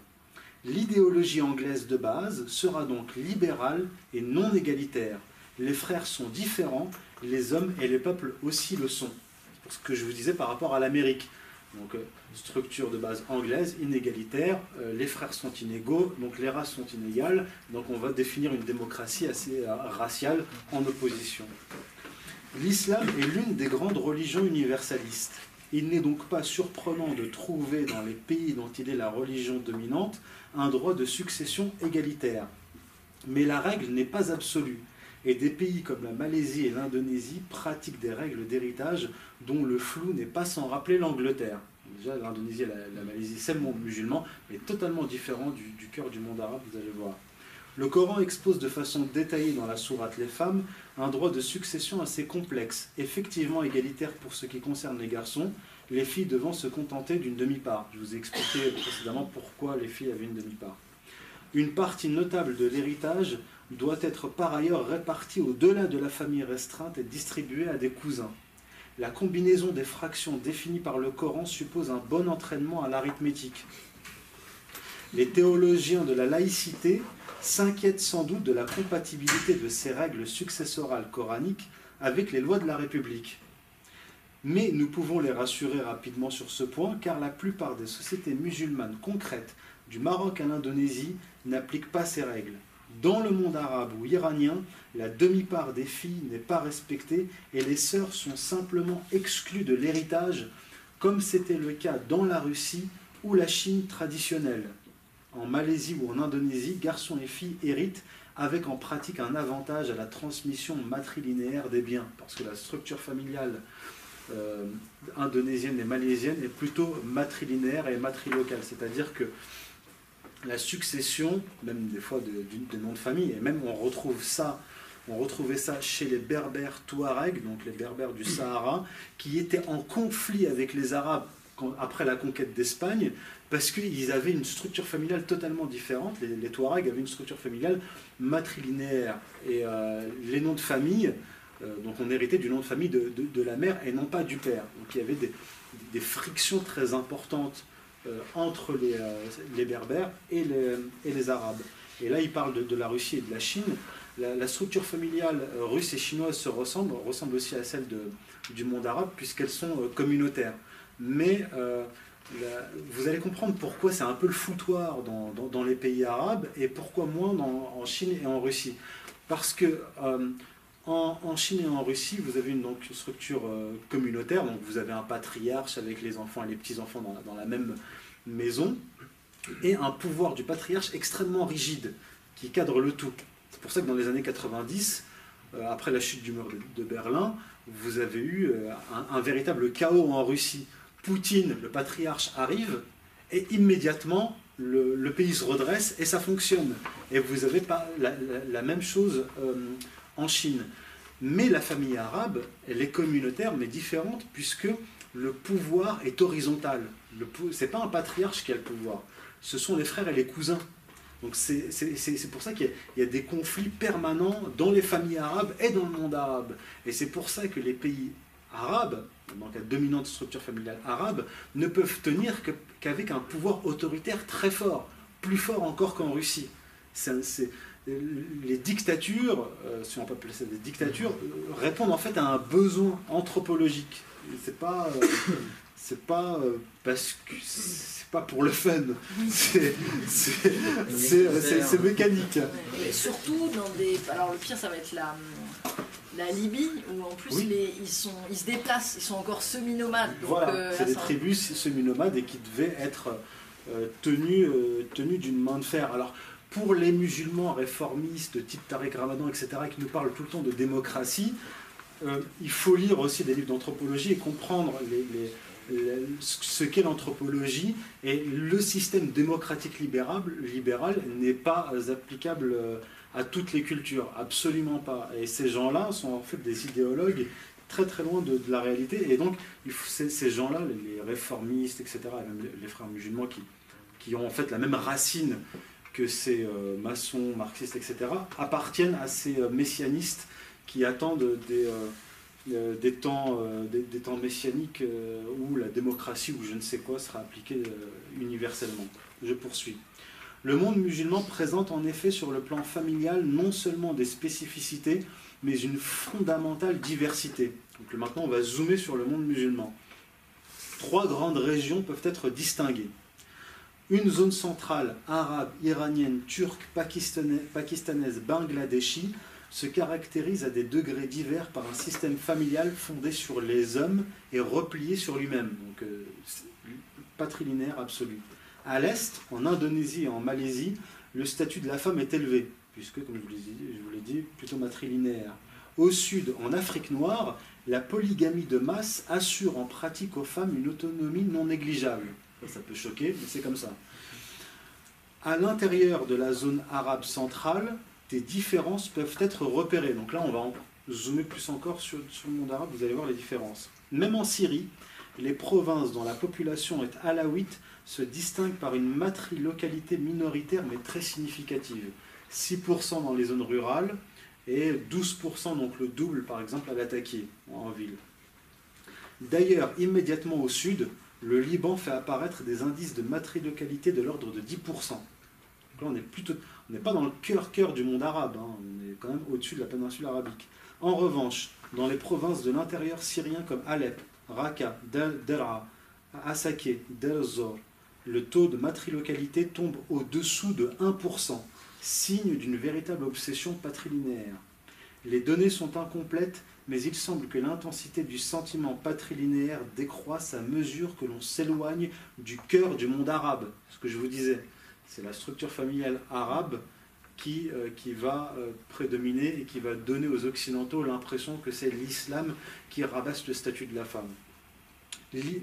L'idéologie anglaise de base sera donc libérale et non égalitaire, les frères sont différents, les hommes et les peuples aussi le sont. C'est ce que je vous disais par rapport à l'Amérique. Donc, euh, structure de base anglaise, inégalitaire, euh, les frères sont inégaux, donc les races sont inégales, donc on va définir une démocratie assez euh, raciale en opposition. L'islam est l'une des grandes religions universalistes. Il n'est donc pas surprenant de trouver dans les pays dont il est la religion dominante un droit de succession égalitaire. Mais la règle n'est pas absolue et des pays comme la Malaisie et l'Indonésie pratiquent des règles d'héritage dont le flou n'est pas sans rappeler l'Angleterre. Déjà, l'Indonésie et la, Malaisie, c'est le monde musulman, mais totalement différent du, du cœur du monde arabe, vous allez voir. Le Coran expose de façon détaillée dans la sourate Les femmes un droit de succession assez complexe, effectivement égalitaire pour ce qui concerne les garçons, les filles devant se contenter d'une demi-part. Je vous ai expliqué précédemment pourquoi les filles avaient une demi-part. Une partie notable de l'héritage doit être par ailleurs répartie au-delà de la famille restreinte et distribuée à des cousins. La combinaison des fractions définies par le Coran suppose un bon entraînement à l'arithmétique. Les théologiens de la laïcité s'inquiètent sans doute de la compatibilité de ces règles successorales coraniques avec les lois de la République. Mais nous pouvons les rassurer rapidement sur ce point, car la plupart des sociétés musulmanes concrètes, du Maroc à l'Indonésie, n'appliquent pas ces règles. Dans le monde arabe ou iranien, la demi-part des filles n'est pas respectée et les sœurs sont simplement exclues de l'héritage, comme c'était le cas dans la Russie ou la Chine traditionnelle. En Malaisie ou en Indonésie, garçons et filles héritent avec en pratique un avantage à la transmission matrilinéaire des biens, parce que la structure familiale euh, indonésienne et malaisienne est plutôt matrilinéaire et matrilocale, c'est-à-dire que la succession, même des fois de, noms de famille, et même on retrouve ça, retrouvait ça chez les berbères touaregs, donc les berbères du Sahara, qui étaient en conflit avec les Arabes après la conquête d'Espagne, parce qu'ils avaient une structure familiale totalement différente. Les, Touaregs avaient une structure familiale matrilinéaire. Et euh, les noms de famille, euh, donc on héritait du nom de famille de, la mère et non pas du père. Donc il y avait des, frictions très importantes entre les, Berbères et les, Arabes. Et là, il parle de, la Russie et de la Chine. La, structure familiale russe et chinoise se ressemble, ressemble aussi à celle du monde arabe, puisqu'elles sont communautaires. Mais vous allez comprendre pourquoi c'est un peu le foutoir dans, les pays arabes et pourquoi moins en Chine et en Russie. Parce que euh, en, Chine et en Russie, vous avez une, donc, structure euh, communautaire, donc vous avez un patriarche avec les enfants et les petits-enfants dans, la même maison, et un pouvoir du patriarche extrêmement rigide qui cadre le tout. C'est pour ça que dans les années 90, euh, après la chute du mur de, Berlin, vous avez eu un véritable chaos en Russie Poutine, le patriarche, arrive et immédiatement le, pays se redresse et ça fonctionne. Et vous avez pas la, même chose euh, en Chine. Mais la famille arabe, elle est communautaire mais différente puisque le pouvoir est horizontal. Ce n'est pas un patriarche qui a le pouvoir, ce sont les frères et les cousins. Donc c'est pour ça qu'il y, a des conflits permanents dans les familles arabes et dans le monde arabe. Et c'est pour ça que les pays arabes donc la dominante structure familiale arabe, ne peuvent tenir qu'avec un pouvoir autoritaire très fort, plus fort encore qu'en Russie. Les dictatures, euh, si on peut appeler ça des dictatures, euh, répondent en fait à un besoin anthropologique. C'est pas, euh, c'est pas parce que c'est pas pour le fun. C'est, mécanique. surtout dans des. Alors le pire, ça va être la la Libye, où en plus ils, sont, ils se déplacent, ils sont encore semi-nomades. Voilà, euh, c'est des tribus semi-nomades et qui devaient être euh, tenus, euh, tenus d'une main de fer. Alors, pour les musulmans réformistes, type Tariq Ramadan, etc., qui nous parlent tout le temps de démocratie, il faut lire aussi des livres d'anthropologie et comprendre ce qu'est l'anthropologie. Et le système démocratique libéral, n'est pas applicable à toutes les cultures, absolument pas. Et ces gens-là sont en fait des idéologues très très loin de, la réalité. Et donc, ces gens-là, les, réformistes, etc., même les, frères musulmans qui, qui ont en fait la même racine que ces euh, maçons, marxistes, etc., appartiennent à ces euh, messianistes qui attendent des, euh, temps, des, temps messianiques où la démocratie ou je ne sais quoi sera appliquée universellement. Je poursuis. Le monde musulman présente en effet sur le plan familial non seulement des spécificités, mais une fondamentale diversité. Donc maintenant, on va zoomer sur le monde musulman. Trois grandes régions peuvent être distinguées. Une zone centrale, arabe, iranienne, turque, pakistanaise, bangladeshi, se caractérise à des degrés divers par un système familial fondé sur les hommes et replié sur lui-même. Donc, euh, patrilinéaire absolu. À l'est, en Indonésie et en Malaisie, le statut de la femme est élevé, puisque, comme je vous l'ai dit, plutôt matrilinéaire. Au sud, en Afrique noire, la polygamie de masse assure en pratique aux femmes une autonomie non négligeable. Ça, peut choquer, mais c'est comme ça. À l'intérieur de la zone arabe centrale, des différences peuvent être repérées. Donc là, on va zoomer plus encore sur, le monde arabe, vous allez voir les différences. Même en Syrie, les provinces dont la population est alawite se distingue par une matrilocalité minoritaire mais très significative. 6% dans les zones rurales et 12%, donc le double par exemple, à l'attaquer en ville. D'ailleurs, immédiatement au sud, le Liban fait apparaître des indices de matrilocalité de l'ordre de 10%. Donc là, on n'est pas dans le cœur-cœur du monde arabe, hein. on est quand même au-dessus de la péninsule arabique. En revanche, dans les provinces de l'intérieur syrien comme Alep, Raqqa, Dera, Asake, Del Zor, le taux de matrilocalité tombe au-dessous de 1%, signe d'une véritable obsession patrilinéaire. Les données sont incomplètes, mais il semble que l'intensité du sentiment patrilinéaire décroisse à mesure que l'on s'éloigne du cœur du monde arabe. Ce que je vous disais, c'est la structure familiale arabe qui, euh, qui va euh, prédominer et qui va donner aux Occidentaux l'impression que c'est l'islam qui rabaisse le statut de la femme.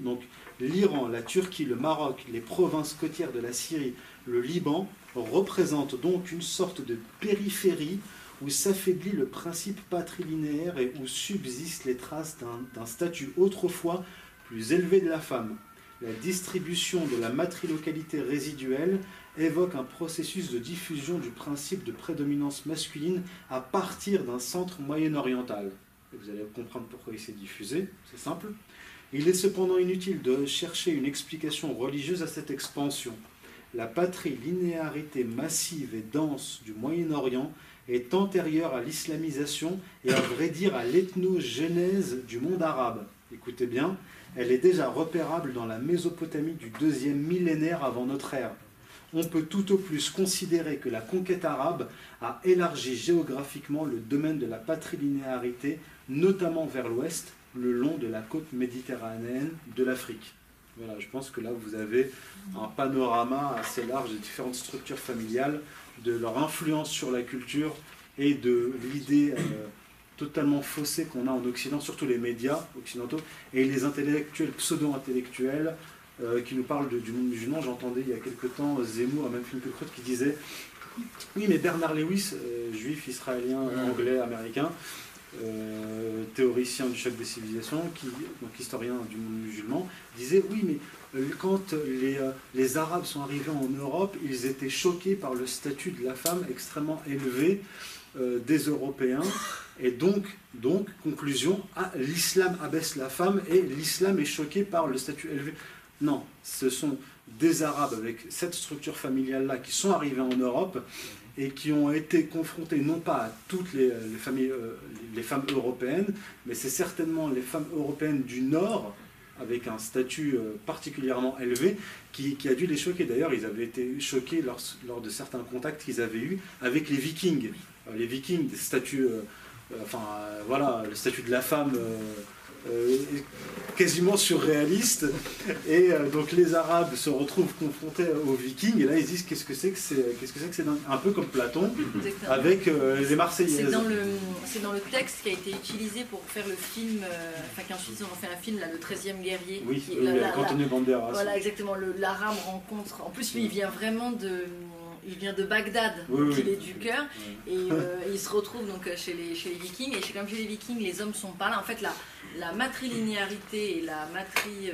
Donc l'Iran, la Turquie, le Maroc, les provinces côtières de la Syrie, le Liban représentent donc une sorte de périphérie où s'affaiblit le principe patrilinéaire et où subsistent les traces d'un statut autrefois plus élevé de la femme. La distribution de la matrilocalité résiduelle évoque un processus de diffusion du principe de prédominance masculine à partir d'un centre moyen-oriental. Vous allez comprendre pourquoi il s'est diffusé, c'est simple. Il est cependant inutile de chercher une explication religieuse à cette expansion. La patrilinéarité massive et dense du Moyen-Orient est antérieure à l'islamisation et à vrai dire à l'ethnogénèse du monde arabe. Écoutez bien, elle est déjà repérable dans la Mésopotamie du deuxième millénaire avant notre ère. On peut tout au plus considérer que la conquête arabe a élargi géographiquement le domaine de la patrilinéarité, notamment vers l'ouest, le long de la côte méditerranéenne de l'Afrique. Voilà, je pense que là vous avez un panorama assez large des différentes structures familiales, de leur influence sur la culture et de l'idée euh, totalement faussée qu'on a en Occident, surtout les médias occidentaux et les intellectuels, pseudo-intellectuels euh, qui nous parlent du monde musulman. J'entendais il y a quelque temps Zemmour, à même film que qui disait Oui, mais Bernard Lewis, euh, juif, israélien, anglais, américain, euh, théoricien du choc des civilisations, qui, donc historien du monde musulman, disait oui, mais euh, quand les, euh, les, Arabes sont arrivés en Europe, ils étaient choqués par le statut de la femme extrêmement élevé des Européens. Et donc, donc conclusion, ah, l'islam abaisse la femme et l'islam est choqué par le statut élevé. Non, ce sont des Arabes avec cette structure familiale-là qui sont arrivés en Europe et qui ont été confrontés non pas à toutes les, familles, euh, les femmes européennes, mais c'est certainement les femmes européennes du Nord, avec un statut euh, particulièrement élevé, qui, a dû les choquer. D'ailleurs, ils avaient été choqués lors, de certains contacts qu'ils avaient eus avec les Vikings. Euh, les Vikings, des statuts, enfin voilà, le statut de la femme euh, quasiment surréaliste. Et euh, donc les Arabes se retrouvent confrontés aux Vikings et là ils disent qu'est-ce que c'est que c'est qu'est-ce que c'est que c'est un peu comme Platon avec euh, les Marseillais. C'est dans le c'est dans le texte qui a été utilisé pour faire le film, enfin qu'ensuite ils ont fait un film là le 13e guerrier. Oui, qui, la, Banderas. Voilà exactement l'arabe rencontre. En plus lui il vient vraiment de il vient de Bagdad, il est du cœur, et il se retrouve donc chez les, chez les Vikings, et comme chez les Vikings, les hommes sont pas là. En fait, la matrilinéarité et la matri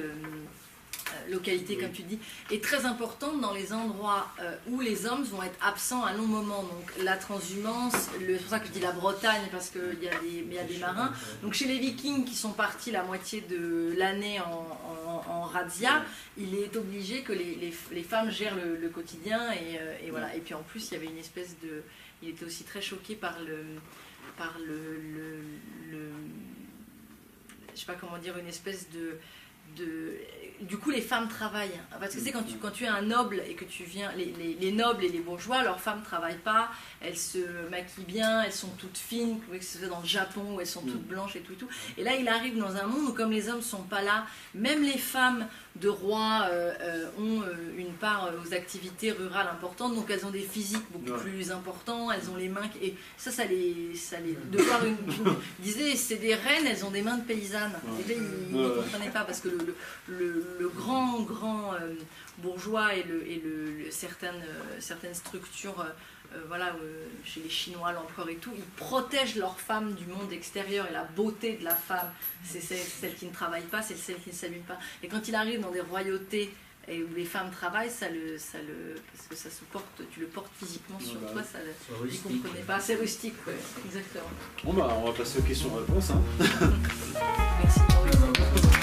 euh, euh, localité, comme tu dis, est très importante dans les endroits euh, où les hommes vont être absents à long moment. Donc la transhumance, c'est pour ça que je dis la Bretagne, parce qu'il y, a des, y a des marins. Donc chez les vikings qui sont partis la moitié de l'année en, en, razzia, il est obligé que les, les, femmes gèrent le, quotidien. Et, et, voilà. et puis en plus, il y avait une espèce de... Il était aussi très choqué par le... Par le, le je sais pas comment dire, une espèce de, de du coup, les femmes travaillent. Parce que c'est quand tu, quand tu es un noble et que tu viens, les, les, nobles et les bourgeois, leurs femmes ne travaillent pas, elles se maquillent bien, elles sont toutes fines, que ce soit dans le Japon où elles sont toutes mm. blanches et tout et tout. Et là, il arrive dans un monde où, comme les hommes ne sont pas là, même les femmes de rois euh, euh, ont euh, une part aux activités rurales importantes, donc elles ont des physiques beaucoup plus importants, elles ont les mains. Et ça, ça les. Ça les de voir une. disait, c'est des reines, elles ont des mains de paysannes. Et là, ils ne comprenaient pas parce que le, le, le grand, grand bourgeois et, le, et le, certaines, certaines structures euh, voilà, euh, chez les Chinois, l'empereur et tout, ils protègent leurs femmes du monde extérieur et la beauté de la femme, c'est celle, qui ne travaille pas, c'est celle qui ne s'allume pas. Et quand il arrive dans des royautés et où les femmes travaillent, ça le, ça le, parce que ça se porte, tu le portes physiquement sur toi, ça, ils ne comprenaient pas. C'est rustique, exactement. Bon bah, on va passer aux questions-réponses. Hein.